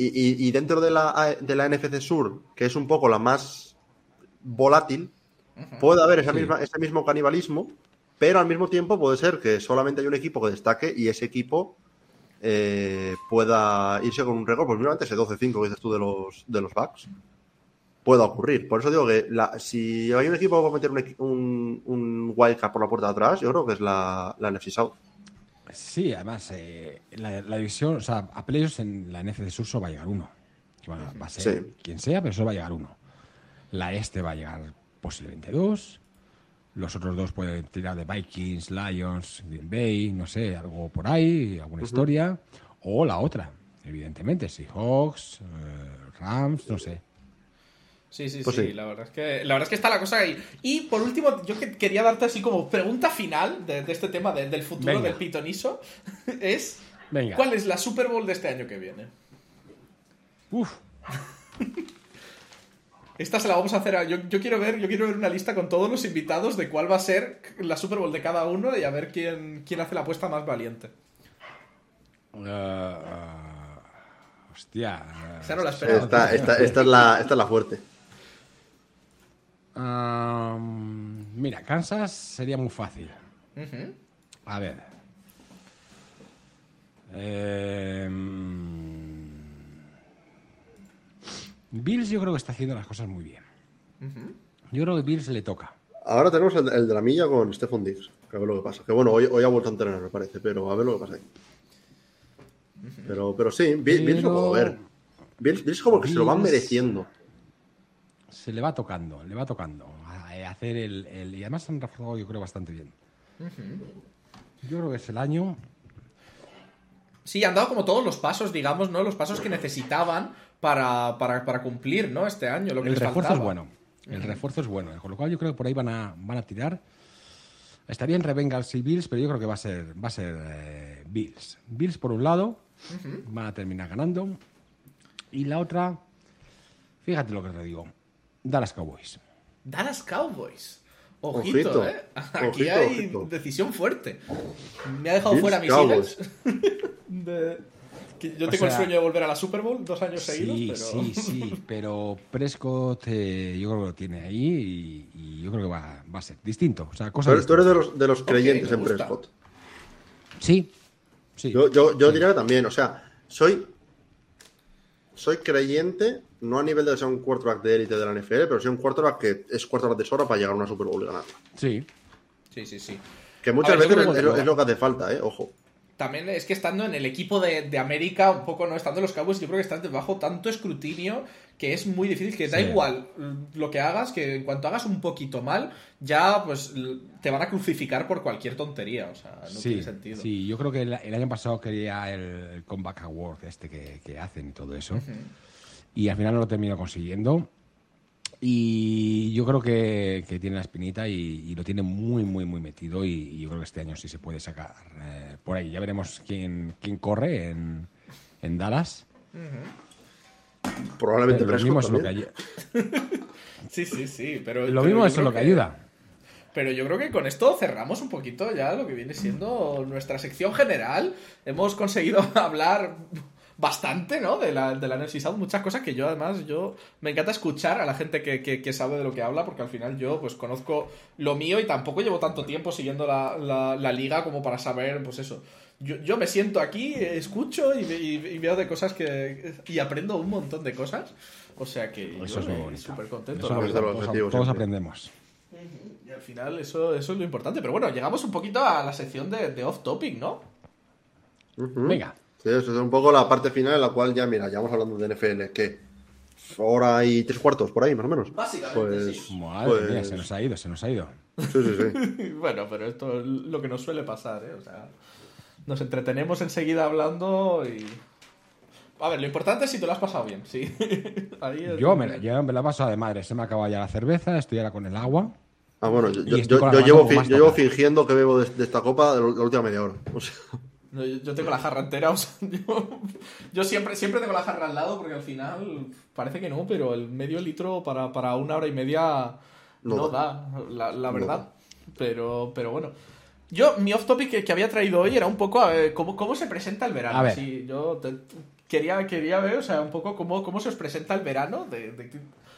S1: y- y dentro de la, de la NFC Sur, que es un poco la más volátil, puede haber esa
S3: Sí.
S1: misma, ese mismo canibalismo, pero al mismo tiempo puede ser que solamente hay un equipo que destaque y ese equipo eh, pueda irse con un récord, pues mírate ese 12-5 que dices tú de los, de los Bucks. Pueda ocurrir. Por eso digo que la- si hay un equipo que va a meter un, un, un wildcard por la puerta de atrás, yo creo que es la, la NFC South.
S3: Sí, además, eh, la, la división, o sea, a playoffs en la NFC Sur solo va a llegar uno. Va, va a ser
S1: Sí.
S3: quien sea, pero solo va a llegar uno. La este va a llegar posiblemente dos. Los otros dos pueden tirar de Vikings, Lions, Green Bay, no sé, algo por ahí, alguna historia. O la otra, evidentemente, Seahawks, eh, Rams, no sé.
S2: Sí, sí,
S1: Pues
S2: sí,
S1: sí.
S2: La, verdad es que, la verdad es que está la cosa ahí. Y por último, yo que- quería darte así como pregunta final de, de este tema de- del futuro
S3: Venga.
S2: del pitoniso. Es,
S3: Venga.
S2: ¿cuál es la Super Bowl de este año que viene?
S3: Uf,
S2: Esta se la vamos a hacer a... Yo, yo quiero ver yo quiero ver una lista con todos los invitados de cuál va a ser la Super Bowl de cada uno y a ver quién, quién hace la apuesta más valiente.
S3: eh, eh, hostia. eh,
S2: Esa no la esperaba.
S1: Esta, esta- esta es, la, esta es la fuerte.
S3: Am, mira, Kansas sería muy fácil. A ver. Em, Bills yo creo que está haciendo las cosas muy bien. Yo creo que Bills le toca.
S1: Ahora tenemos el, el de la milla con Stephen Diggs. Que a ver lo que pasa. Que bueno, hoy, hoy ha vuelto a entrenar, me parece, pero a ver lo que pasa ahí. Pero, pero sí, Bill- Bills lo puedo ver. Bills, Bills como que se lo van
S3: Bills-
S1: mereciendo.
S3: Se le va tocando, le va tocando. a- a hacer el, el- y además han reforzado yo creo bastante bien. Yo creo que es el año.
S2: Sí, han dado como todos los pasos, digamos, ¿no? Los pasos que necesitaban para, para, para cumplir, ¿no? Este año, lo que
S3: El
S2: les
S3: refuerzo
S2: faltaba.
S3: es bueno. El refuerzo es bueno. Con lo cual yo creo que por ahí van a, van a tirar. Está bien Rebengals y Bills, pero yo creo que va a ser, va a ser eh, Bills. Bills por un lado, van a terminar ganando. Y la otra, fíjate lo que te digo, Dallas Cowboys.
S2: Dallas Cowboys. Ojito,
S1: Ojito,
S2: ¿eh? Aquí
S1: ojito,
S2: hay
S1: ojito.
S2: decisión fuerte. Me ha dejado
S1: Bills
S2: fuera mis
S1: Cowboys.
S2: Eagles. De- Yo
S3: O
S2: tengo el sueño de volver a la Super Bowl dos años seguidos,
S3: Sí,
S2: pero...
S3: sí, sí, pero Prescott eh, yo creo que lo tiene ahí y, y yo creo que va, va a ser distinto. O sea,
S1: eres, tú eres de los, de los creyentes en
S2: gusta.
S1: Prescott.
S3: Sí, sí.
S1: Yo, yo, yo diría que también, o sea, soy. Soy creyente, no a nivel de ser un quarterback de élite de la NFL, pero soy un quarterback que es quarterback de sobra para llegar a una Super Bowl y ganarla.
S3: Sí.
S2: Sí, sí, sí.
S1: Que muchas
S2: ver,
S1: veces es- es lo que hace falta, ¿eh? Ojo.
S2: También es que estando en el equipo de, de América, un poco no estando en los Cowboys, yo creo que estás debajo tanto escrutinio que es muy difícil, que da
S3: Sí.
S2: igual lo que hagas, que en cuanto hagas un poquito mal, ya pues te van a crucificar por cualquier tontería, o sea, no
S3: sí,
S2: tiene sentido.
S3: sí, yo creo que el, el año pasado quería el, el Comeback Award este que, que hacen y todo eso. Y al final no lo terminó consiguiendo. Y yo creo que, que tiene la espinita y, y lo tiene muy, muy, muy metido. Y, y yo creo que este año sí se puede sacar eh, por ahí. Ya veremos quién, quién corre en, en Dallas.
S1: Probablemente
S3: Pero lo mismo, es lo, que
S1: también.
S3: ayu-
S2: Sí, sí, sí, pero...
S3: lo mismo es lo que ayuda.
S2: Pero yo creo que con esto cerramos un poquito ya lo que viene siendo nuestra sección general. Hemos conseguido hablar bastante, ¿no? De la, de la South, muchas cosas que yo además, yo me encanta escuchar a la gente que, que- que sabe de lo que habla, porque al final yo pues conozco lo mío y tampoco llevo tanto tiempo siguiendo la, la- la liga como para saber, pues eso. Yo, yo me siento aquí, escucho y, ve- y- y veo de cosas que... y aprendo un montón de cosas. O sea que
S3: Eso
S2: yo
S3: es muy
S2: me-
S3: bonito.
S2: súper contento.
S3: Eso es todos,
S1: objetivo
S3: todos aprendemos.
S2: Y al final eso, eso es lo importante. Pero bueno, llegamos un poquito a la sección de, de off topic, ¿no?
S3: Venga.
S1: Sí, eso es un poco la parte final en la cual ya, mira, ya vamos hablando de NFL, que hora y tres cuartos, por ahí, más o menos.
S2: Básicamente,
S1: Pues,
S2: sí.
S3: Madre
S1: pues-
S3: mía, se nos ha ido, se nos ha ido.
S1: Sí, sí, sí.
S2: bueno, pero esto es lo que nos suele pasar, ¿eh? O sea, nos entretenemos enseguida hablando y... A ver, lo importante es si te lo has pasado bien, sí. Ahí es-
S3: Yo me, la- yo me la paso de madre. Se me acaba ya la cerveza, estoy ahora con el agua.
S1: Ah, bueno, yo, yo- llevo,
S3: un poco
S1: fi-
S3: más
S1: yo llevo fingiendo que bebo de, de esta copa de la última media hora. O sea,
S2: No, yo, yo tengo la jarra entera, o sea, yo, yo siempre, siempre tengo la jarra al lado porque al final parece que no, pero el medio litro para, para una hora y media no,
S1: No
S2: da, la, la
S1: No
S2: verdad.
S1: da.
S2: Pero, pero bueno. Yo, mi off topic que, que había traído hoy era un poco eh, cómo, cómo se presenta el verano.
S3: A ver.
S2: Sí, yo te- quería, quería ver, o sea, un poco cómo, cómo se os presenta el verano. De, de-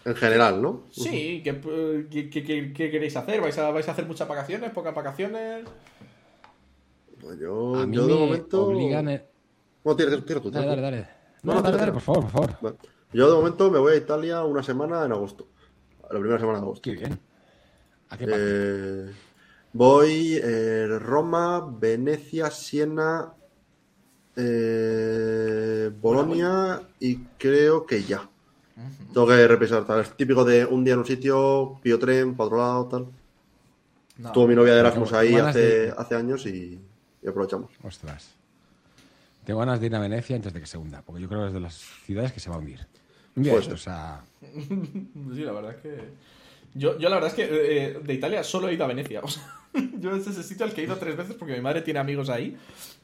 S1: en general, ¿no?
S2: sí, ¿qué, qué, qué- qué- qué queréis hacer? ¿Vais a, ¿Vais a hacer muchas vacaciones, pocas vacaciones?
S1: Pues yo,
S3: A mí
S1: yo de
S3: me
S1: momento.
S3: obligan... el-
S1: Bueno, tira, tira tú,
S3: Dale, dale, dale.
S1: No,
S3: No, dale, dale, por favor, por favor.
S1: Yo de momento me voy a Italia una semana en agosto. La primera semana de agosto.
S3: Qué bien. ¿A qué?
S1: Eh, voy eh, Roma, Venecia, Siena, eh, Bolonia y creo que ya. Tengo que repensar, tal. Es típico de un día en un sitio, pillo tren, para otro lado, tal.
S2: No.
S1: Tuvo mi novia de Erasmus ahí hace,
S3: de-
S1: hace años y, y aprovechamos.
S3: Ostras. Tengo ganas de ir a Venecia antes de que se hunda, porque yo creo que es de las ciudades que se va a hundir.
S1: Ser.
S3: estos, o sea,
S2: Sí, la verdad es que. Yo, yo la verdad es que eh, de Italia solo he ido a Venecia. O sea, yo es ese sitio al que he ido tres veces porque mi madre tiene amigos ahí.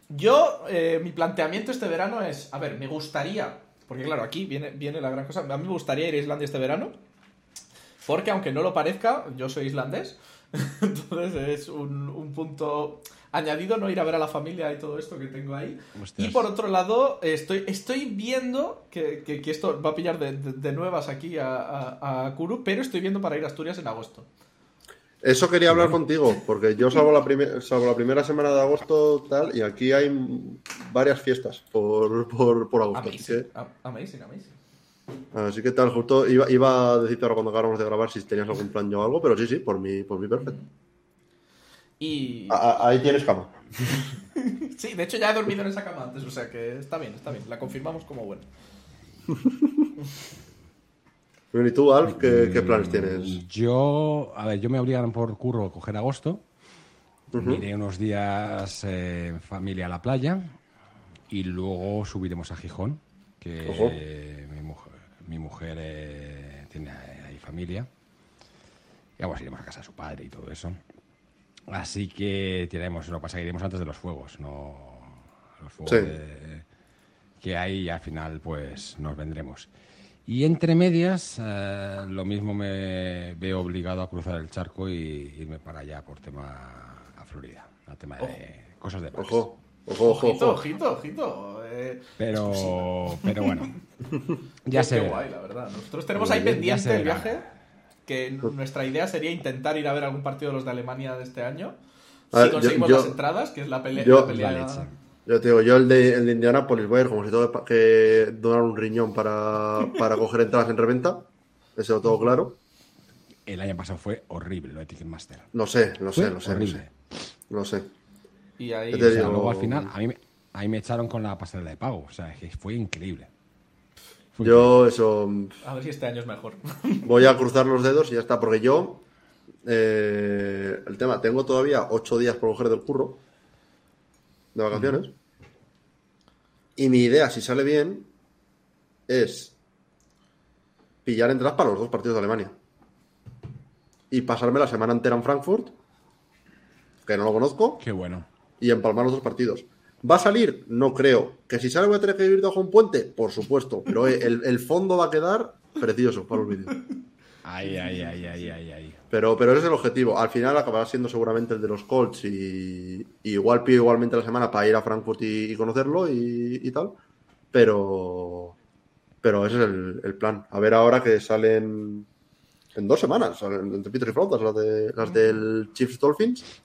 S2: Yo, eh, mi planteamiento este verano es: a ver, me gustaría. Porque claro, aquí viene, viene la gran cosa. A mí me gustaría ir a Islandia este verano. Porque aunque no lo parezca, yo soy islandés. Entonces es un, un punto añadido no ir a ver a la familia y todo esto que tengo ahí. Y por otro lado, estoy, estoy viendo que, que- que esto va a pillar de, de- de nuevas aquí a, a, a Kuru, pero estoy viendo para ir a Asturias en agosto.
S1: Eso quería hablar contigo, porque yo salgo la, primer- salgo la primera semana de agosto tal, y aquí hay varias fiestas por, por, por agosto. Así
S2: Amazing,
S1: que,
S2: a- amazing, amazing.
S1: así que tal, justo iba, iba a decirte ahora cuando acabamos de grabar si tenías algún plan yo o algo, pero sí, sí, por mí, por mí perfecto.
S2: Y
S1: A- a- ahí tienes cama.
S2: sí, de hecho ya he dormido en esa cama antes, o sea que está bien, está bien, la confirmamos como buena.
S1: Bueno, ¿Y tú, Alf, qué, qué planes tienes?
S3: Mm, Yo, a ver, yo me obligan por curro a coger agosto. Me Iré unos días eh, en familia a la playa y luego subiremos a Gijón, que eh, mi mujer, mi mujer eh, tiene ahí familia. Y vamos, iremos a casa de su padre y todo eso. Así que tiraremos, lo que pasa es que iremos antes de los fuegos, no los fuegos
S1: Sí.
S3: de- que hay al final pues nos vendremos. Y entre medias, eh, lo mismo me veo obligado a cruzar el charco y irme para allá por tema a Florida, a tema de cosas de Max.
S1: Ojo, Ojo, ojo,
S2: Ojito,
S1: ojo.
S2: ojito, ojito. eh,
S3: Pero, pero bueno. Ya
S2: qué
S3: se
S2: guay, la verdad. Nosotros tenemos ahí pendiente el
S3: verá.
S2: Que nuestra idea sería intentar ir a ver algún partido de los de Alemania de este año.
S1: A
S2: si
S1: ver,
S2: conseguimos
S1: yo-
S2: las entradas, que es la pelea.
S1: yo-
S2: la pelea-
S3: La leche.
S1: Yo te digo, yo el de, el de Indianapolis voy a ir como si tengo que- donar un riñón para, para coger entradas en reventa. Eso lo tengo claro.
S3: El año pasado fue horrible lo de Ticketmaster.
S1: Lo sé, lo sé, lo sé, lo
S3: horrible.
S1: sé. Lo sé.
S2: Y ahí.
S1: Yo te
S3: O sea,
S1: digo-
S3: luego al final, a mí, me- a mí me echaron con la pasarela de pago. O sea, es que fue increíble.
S1: Yo eso
S2: A ver si este año es mejor.
S1: voy a cruzar los dedos y ya está, porque yo eh, el tema, tengo todavía ocho días por coger del curro de vacaciones. Y mi idea, si sale bien, es pillar entradas para los dos partidos de Alemania. Y pasarme la semana entera en Frankfurt, que no lo conozco,
S3: Qué bueno.
S1: y empalmar los dos partidos. ¿Va a salir? No creo. ¿Que si sale voy a tener que vivir bajo un puente? Por supuesto. Pero eh, el, el fondo va a quedar precioso para los vídeos.
S3: Ay, ay, ay, ay, ay, ay.
S1: Pero, pero ese es el objetivo. Al final acabará siendo seguramente el de los Colts y, y igual pido igualmente la semana para ir a Frankfurt y, y conocerlo y, y tal. Pero, pero ese es el, el plan. A ver ahora que salen en dos semanas, salen entre Peter y Flautas, las, de, las del Chiefs Dolphins.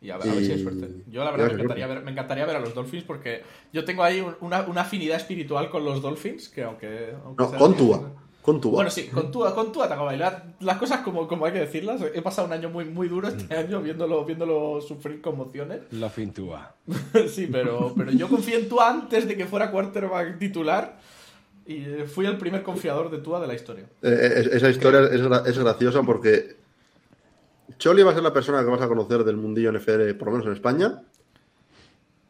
S2: Y a ver, a ver si hay suerte. Yo la verdad
S1: ver
S2: me encantaría, ver, me encantaría ver a los Dolphins porque yo tengo ahí un- una, una afinidad espiritual con los Dolphins que aunque... aunque
S1: No,
S2: sea-
S1: con Tua. Con Tua.
S2: Bueno, sí, con Tua, con Tua te hago bailar. Las cosas como, como hay que decirlas. He pasado un año muy, muy duro este
S1: Mm.
S2: año viéndolo, viéndolo sufrir conmociones.
S3: Lo fintúa.
S2: sí, pero, pero yo confié en Tua antes de que fuera quarterback titular y fui el primer confiador de Tua de la historia.
S1: Eh, eh, esa historia es graciosa porque Choli va a ser la persona que vas a conocer del mundillo NFL, por lo menos en España,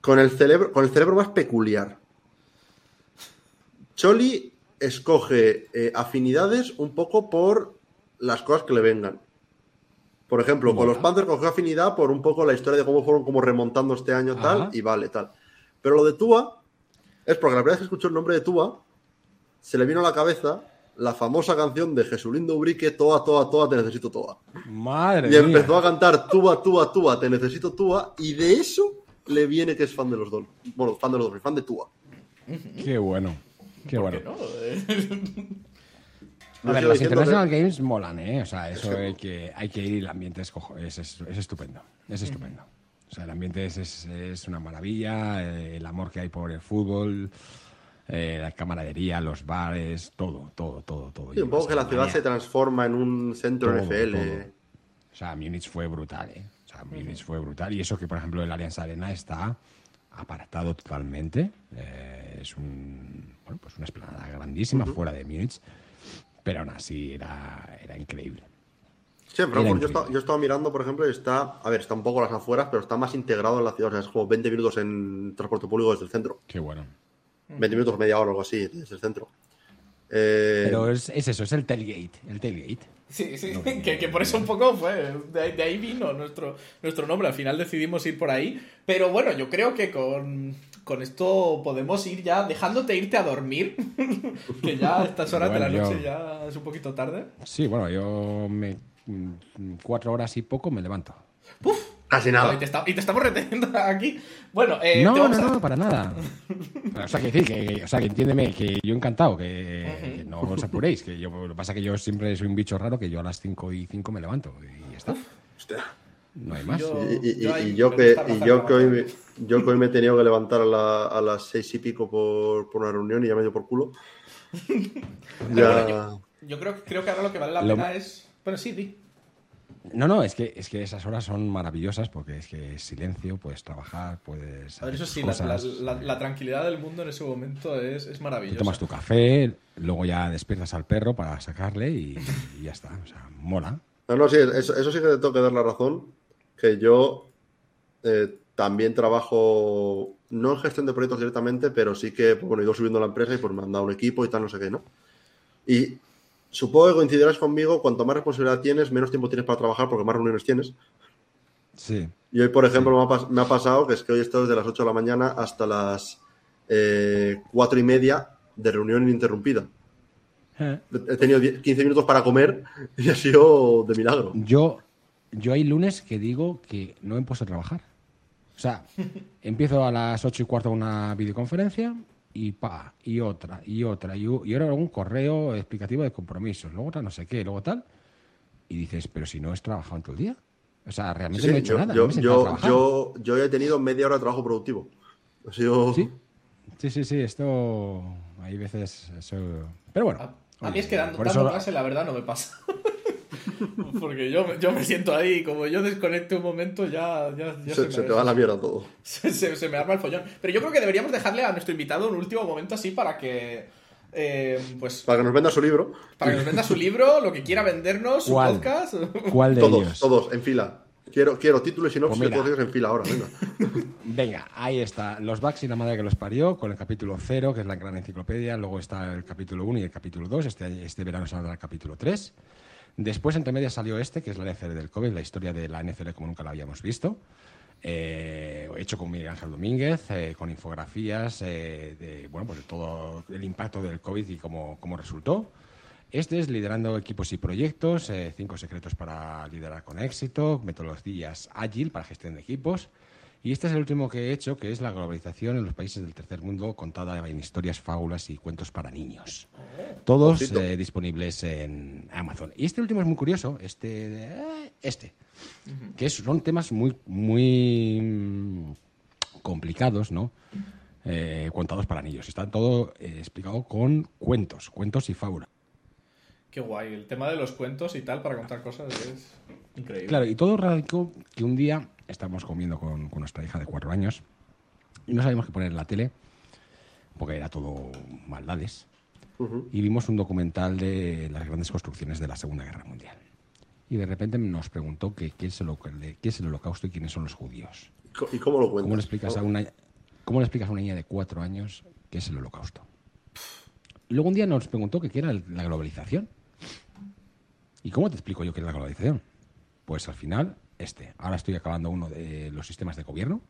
S1: con el cerebro, con el cerebro más peculiar. Choli escoge eh, afinidades un poco por las cosas que le vengan. Por ejemplo, con los Panthers cogió afinidad por un poco la historia de cómo fueron como remontando este año tal, y vale, tal. Pero lo de Tua es porque la primera vez que escuchó el nombre de Tua, se le vino a la cabeza la famosa canción de Jesulindo Ubrique, Toa, Toa, Toa, te necesito Toa.
S3: Madre
S1: Y
S3: mía.
S1: empezó a cantar Tua, Tua, Tua, te necesito Tua, y de eso le viene que es fan de los dos. Bueno, fan de los dos, fan de Tua.
S3: Qué bueno. Qué
S2: ¿Por
S3: bueno.
S2: qué no? Eh,
S3: A ver, los International
S1: que-
S3: Games molan, ¿eh? O sea, eso hay que, hay que ir y el ambiente es, cojo- es, es- es estupendo. Es estupendo. O sea, el ambiente es, es, es una maravilla, eh, el amor que hay por el fútbol, eh, la camaradería, los bares, todo, todo, todo, todo.
S1: Sí, un poco que la ciudad se transforma en un centro
S3: Todo,
S1: NFL.
S3: todo. O sea, Múnich fue brutal, ¿eh? O sea, Múnich fue brutal. Y eso que, por ejemplo, el Allianz Arena está apartado totalmente. Eh, es un, bueno, pues una esplanada grandísima fuera de Múnich. Pero aún así era, era increíble.
S1: Sí, Frankfurt yo, estaba- yo estaba mirando, por ejemplo, y está, a ver, está un poco a las afueras, pero está más integrado en la ciudad. O sea, es como 20 minutos en transporte público desde el centro.
S3: Qué bueno.
S1: 20 minutos, media hora o algo así, desde el centro. Eh,
S3: Pero es, es eso, es el tailgate. El tailgate.
S2: Sí, sí, que, que por eso un poco fue, de ahí, de ahí vino nuestro, nuestro nombre, al final decidimos ir por ahí, pero bueno, yo creo que con, con esto podemos ir ya dejándote irte a dormir, que ya a estas horas de la noche
S3: yo-
S2: ya es un poquito tarde.
S3: Sí, bueno, yo me, mm, cuatro horas y poco me levanto.
S1: Casi
S2: Y
S1: nada.
S2: te, está- y te estamos reteniendo aquí. Bueno, eh,
S3: no,
S2: te vamos
S3: no,
S2: a-
S3: no, para nada. O sea, que decir, que, o sea, que entiéndeme, que yo encantado, que, que no os apuréis, que yo, lo que pasa es que yo siempre soy un bicho raro, que yo a las 5 y 5 me levanto y ya está.
S1: Hostia.
S3: No hay más.
S2: Yo-
S1: Y,
S2: yo
S1: y que, y yo que hoy me,
S2: batalla.
S1: yo que hoy me he tenido que levantar a, la- a las seis y pico por, por una reunión y ya me dio por culo.
S2: Pero
S1: ya...
S2: bueno, yo creo, creo que ahora lo que vale la
S3: Lo-
S2: pena es... Bueno, sí, di.
S3: No, no, es que, es que esas horas son maravillosas porque es que es silencio, puedes trabajar, puedes.
S2: A ver, eso sí, la, la-
S3: cosas,
S2: la-
S3: eh,
S2: la tranquilidad del mundo en ese momento es, es
S3: Te
S2: maravillosa.
S3: tomas tu café, luego ya despiertas al perro para sacarle y, y ya está. O sea, mola.
S1: No, no, sí, eso, eso sí que te tengo que dar la razón. Que yo eh, también trabajo, no en gestión de proyectos directamente, pero sí que, pues, bueno, he ido subiendo la empresa y pues me han dado un equipo y tal, no sé qué, ¿no? Y supongo que coincidirás conmigo, cuanto más responsabilidad tienes, menos tiempo tienes para trabajar porque más reuniones tienes.
S3: Sí.
S1: Y hoy, por ejemplo, me, ha, pas- me ha pasado que es que hoy he estado desde las 8 de la mañana hasta las eh, 4 y media de reunión ininterrumpida.
S3: Eh.
S1: He tenido 10 15 minutos para comer y ha sido de milagro.
S3: Yo, yo hay lunes que digo que no he puesto a trabajar. O sea, empiezo a las ocho y cuarto una videoconferencia y pa, y otra, y otra, y, y ahora un correo explicativo de compromisos, luego otra no sé qué, luego tal. Y dices, pero si no has trabajado en todo el día. O sea, realmente
S1: Sí,
S3: no he hecho
S1: yo,
S3: nada.
S1: yo,
S3: no
S1: yo, yo, yo he tenido media hora de trabajo productivo. Ha sido...
S3: Sí, sí, sí, sí, esto hay veces eso... Pero bueno.
S2: A, a mí es que dando, dando
S3: eso-
S2: clase, la verdad, no me pasa. Porque yo, yo me siento ahí, como yo desconecte un momento, ya, ya, ya
S1: se,
S2: me
S1: se te va la mierda todo.
S2: se, se- se me arma el follón. Pero yo creo que deberíamos dejarle a nuestro invitado un último momento así para que. eh, pues.
S1: Para que nos venda su libro.
S2: Para que nos venda su libro, lo que quiera vendernos, su
S3: ¿Cuál?
S2: podcast.
S3: ¿Cuál de
S1: Todos,
S3: ellos?
S1: todos, en fila. Quiero, quiero título y sinopsis
S3: Pues
S1: de todos ellos en fila ahora, venga.
S3: Venga, ahí está. Los Bugs y la madre que los parió, con el capítulo 0, que es la gran enciclopedia. Luego está el capítulo 1 y el capítulo 2. Este, este verano se saldrá el capítulo 3. Después, entre medias, salió este, que es la NFL del COVID, la historia de la NFL como nunca la habíamos visto. Eh, hecho con Miguel Ángel Domínguez, eh, con infografías eh, de, bueno, pues todo el impacto del COVID y cómo, cómo resultó. Este es liderando equipos y proyectos, cinco secretos para liderar con éxito, metodologías ágil para gestión de equipos. Y este es el último que he hecho, que es la globalización en los países del tercer mundo, contada en historias, fábulas y cuentos para niños. Todos eh, disponibles en Amazon. Y este último es muy curioso, este, eh, este, que son temas muy, muy complicados, ¿no? Eh, contados para niños. Está todo eh, explicado con cuentos, cuentos y fábulas.
S2: Qué guay. El tema de los cuentos y tal para contar cosas es increíble.
S3: Claro, y todo radicó que un día estábamos comiendo con, con nuestra hija de cuatro años y no sabíamos qué poner en la tele porque era todo maldades. Y vimos un documental de las grandes construcciones de la Segunda Guerra Mundial. Y de repente nos preguntó que qué es el, holo- qué es el holocausto y quiénes son los judíos.
S1: ¿Y cómo lo cuentas?
S3: ¿Cómo le explicas a una, cómo le explicas a una niña de cuatro años qué es el holocausto? Y luego un día nos preguntó que qué era la globalización. ¿Y cómo te explico yo qué es la globalización? Pues al final, este. Ahora estoy acabando uno de los sistemas de gobierno,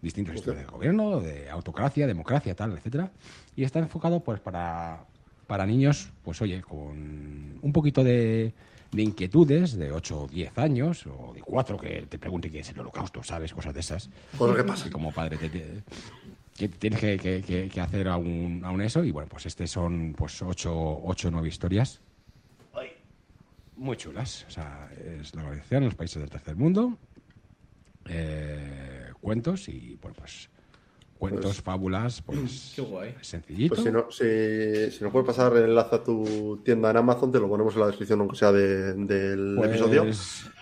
S3: distintos sistemas de gobierno, de autocracia, democracia, tal, etcétera. Y está enfocado pues para, para niños, pues oye, con un poquito de, de inquietudes, de 8 o 10 años, o de 4 que te pregunte qué es el holocausto, ¿sabes? Cosas de esas.
S1: Cosas que pasan.
S3: Y como padre te, te- que tienes que, que- que- que hacer aún, aún eso. Y bueno, pues este son pues 8 o 9 historias muy chulas. O sea, es la globalización en los países del tercer mundo. eh, cuentos y, bueno, pues cuentos,
S1: Pues-
S3: fábulas, pues
S2: Qué guay.
S3: sencillito.
S1: Pues si, no, si, si nos puedes pasar el enlace a tu tienda en Amazon, te lo ponemos en la descripción, aunque sea de- del
S3: Pues,
S1: episodio.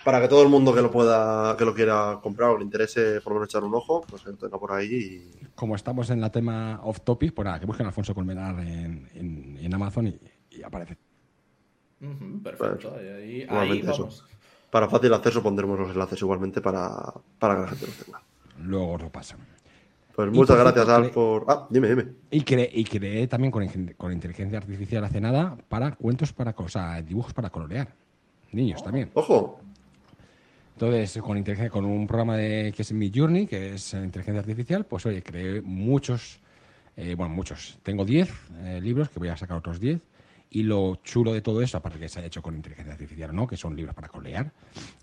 S1: Para que todo el mundo que lo pueda, que lo quiera comprar o le interese por lo menos echar un ojo, pues lo tenga por ahí y
S3: como estamos en la tema off topic, pues nada, que busquen Alfonso Colmenar en, en- en Amazon y, y aparece.
S2: Perfecto. Y ahí, vamos.
S1: para fácil acceso pondremos los enlaces igualmente para, para que la gente los tenga.
S3: Luego lo pasan.
S1: Pues muchas gracias, Al, por... Ah, dime, dime.
S3: Y, cre- y creé también con, con inteligencia artificial hace nada para cuentos para, o sea, dibujos para colorear. Niños también.
S1: Ojo,
S3: Entonces, con, inteligencia- con un programa de, que es Mi Journey, que es inteligencia artificial, pues oye, creé muchos, eh, bueno, muchos. Tengo 10 eh, libros, que voy a sacar otros 10. Y lo chulo de todo eso, aparte que se haya hecho con inteligencia artificial o no, que son libros para colorear,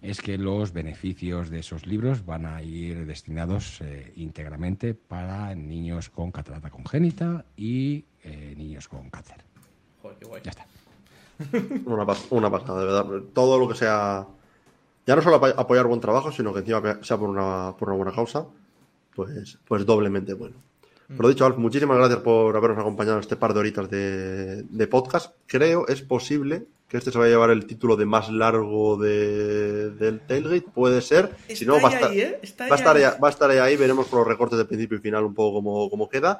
S3: es que los beneficios de esos libros van a ir destinados eh, íntegramente para niños con catarata congénita y eh, niños con cáncer.
S2: Joder, qué guay.
S3: Ya está.
S1: una, una pasada, de verdad. Todo lo que sea... Ya no solo apo- apoyar buen trabajo, sino que encima sea por una, por una buena causa, pues, pues doblemente bueno. Por lo dicho, Alf, muchísimas gracias por habernos acompañado en este par de horitas de, de podcast. Creo, es posible que este se vaya a llevar el título de más largo de, del Tailgate, puede ser. si no, va a
S2: ahí,
S1: estar,
S2: ¿eh?
S1: Va,
S2: ahí,
S1: estar
S2: ahí.
S1: va a estar ahí, veremos por los recortes de principio y final un poco cómo, cómo queda.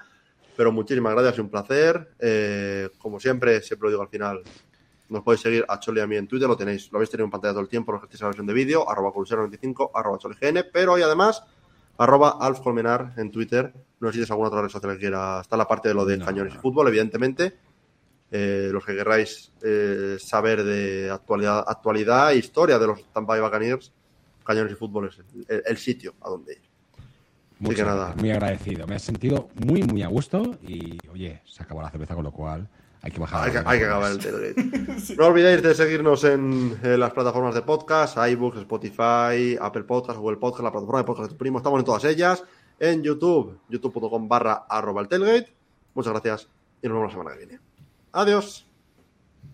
S1: Pero muchísimas gracias un placer. Eh, como siempre, siempre lo digo al final, nos podéis seguir a Choli y a mí en Twitter, lo tenéis, lo habéis tenido en pantalla todo el tiempo, los que estéis en la versión de vídeo, arroba culusero95, arroba cholign, pero hoy además, arroba alfcolmenar en Twitter. No sé si tienes alguna otra red social que quiera. Está la parte de lo de
S3: no,
S1: cañones
S3: no.
S1: y fútbol, evidentemente. Eh, los que queráis eh, saber de actualidad, actualidad e historia de los Tampa Bay Buccaneers, cañones y fútbol es el, el sitio a donde ir.
S3: Mucho,
S1: que nada.
S3: Muy agradecido. Me he sentido muy, muy a gusto y, oye, se acabó la cerveza, con lo cual hay que bajar.
S1: Hay que, hay que acabar el sí. No olvidéis de seguirnos en, en, las plataformas de podcast, iBooks, Spotify, Apple Podcast, Google Podcast, la plataforma de podcast de tu primo. Estamos en todas ellas en YouTube, youtube.com barra arroba el tailgate. Muchas gracias y nos vemos la semana que viene. Adiós.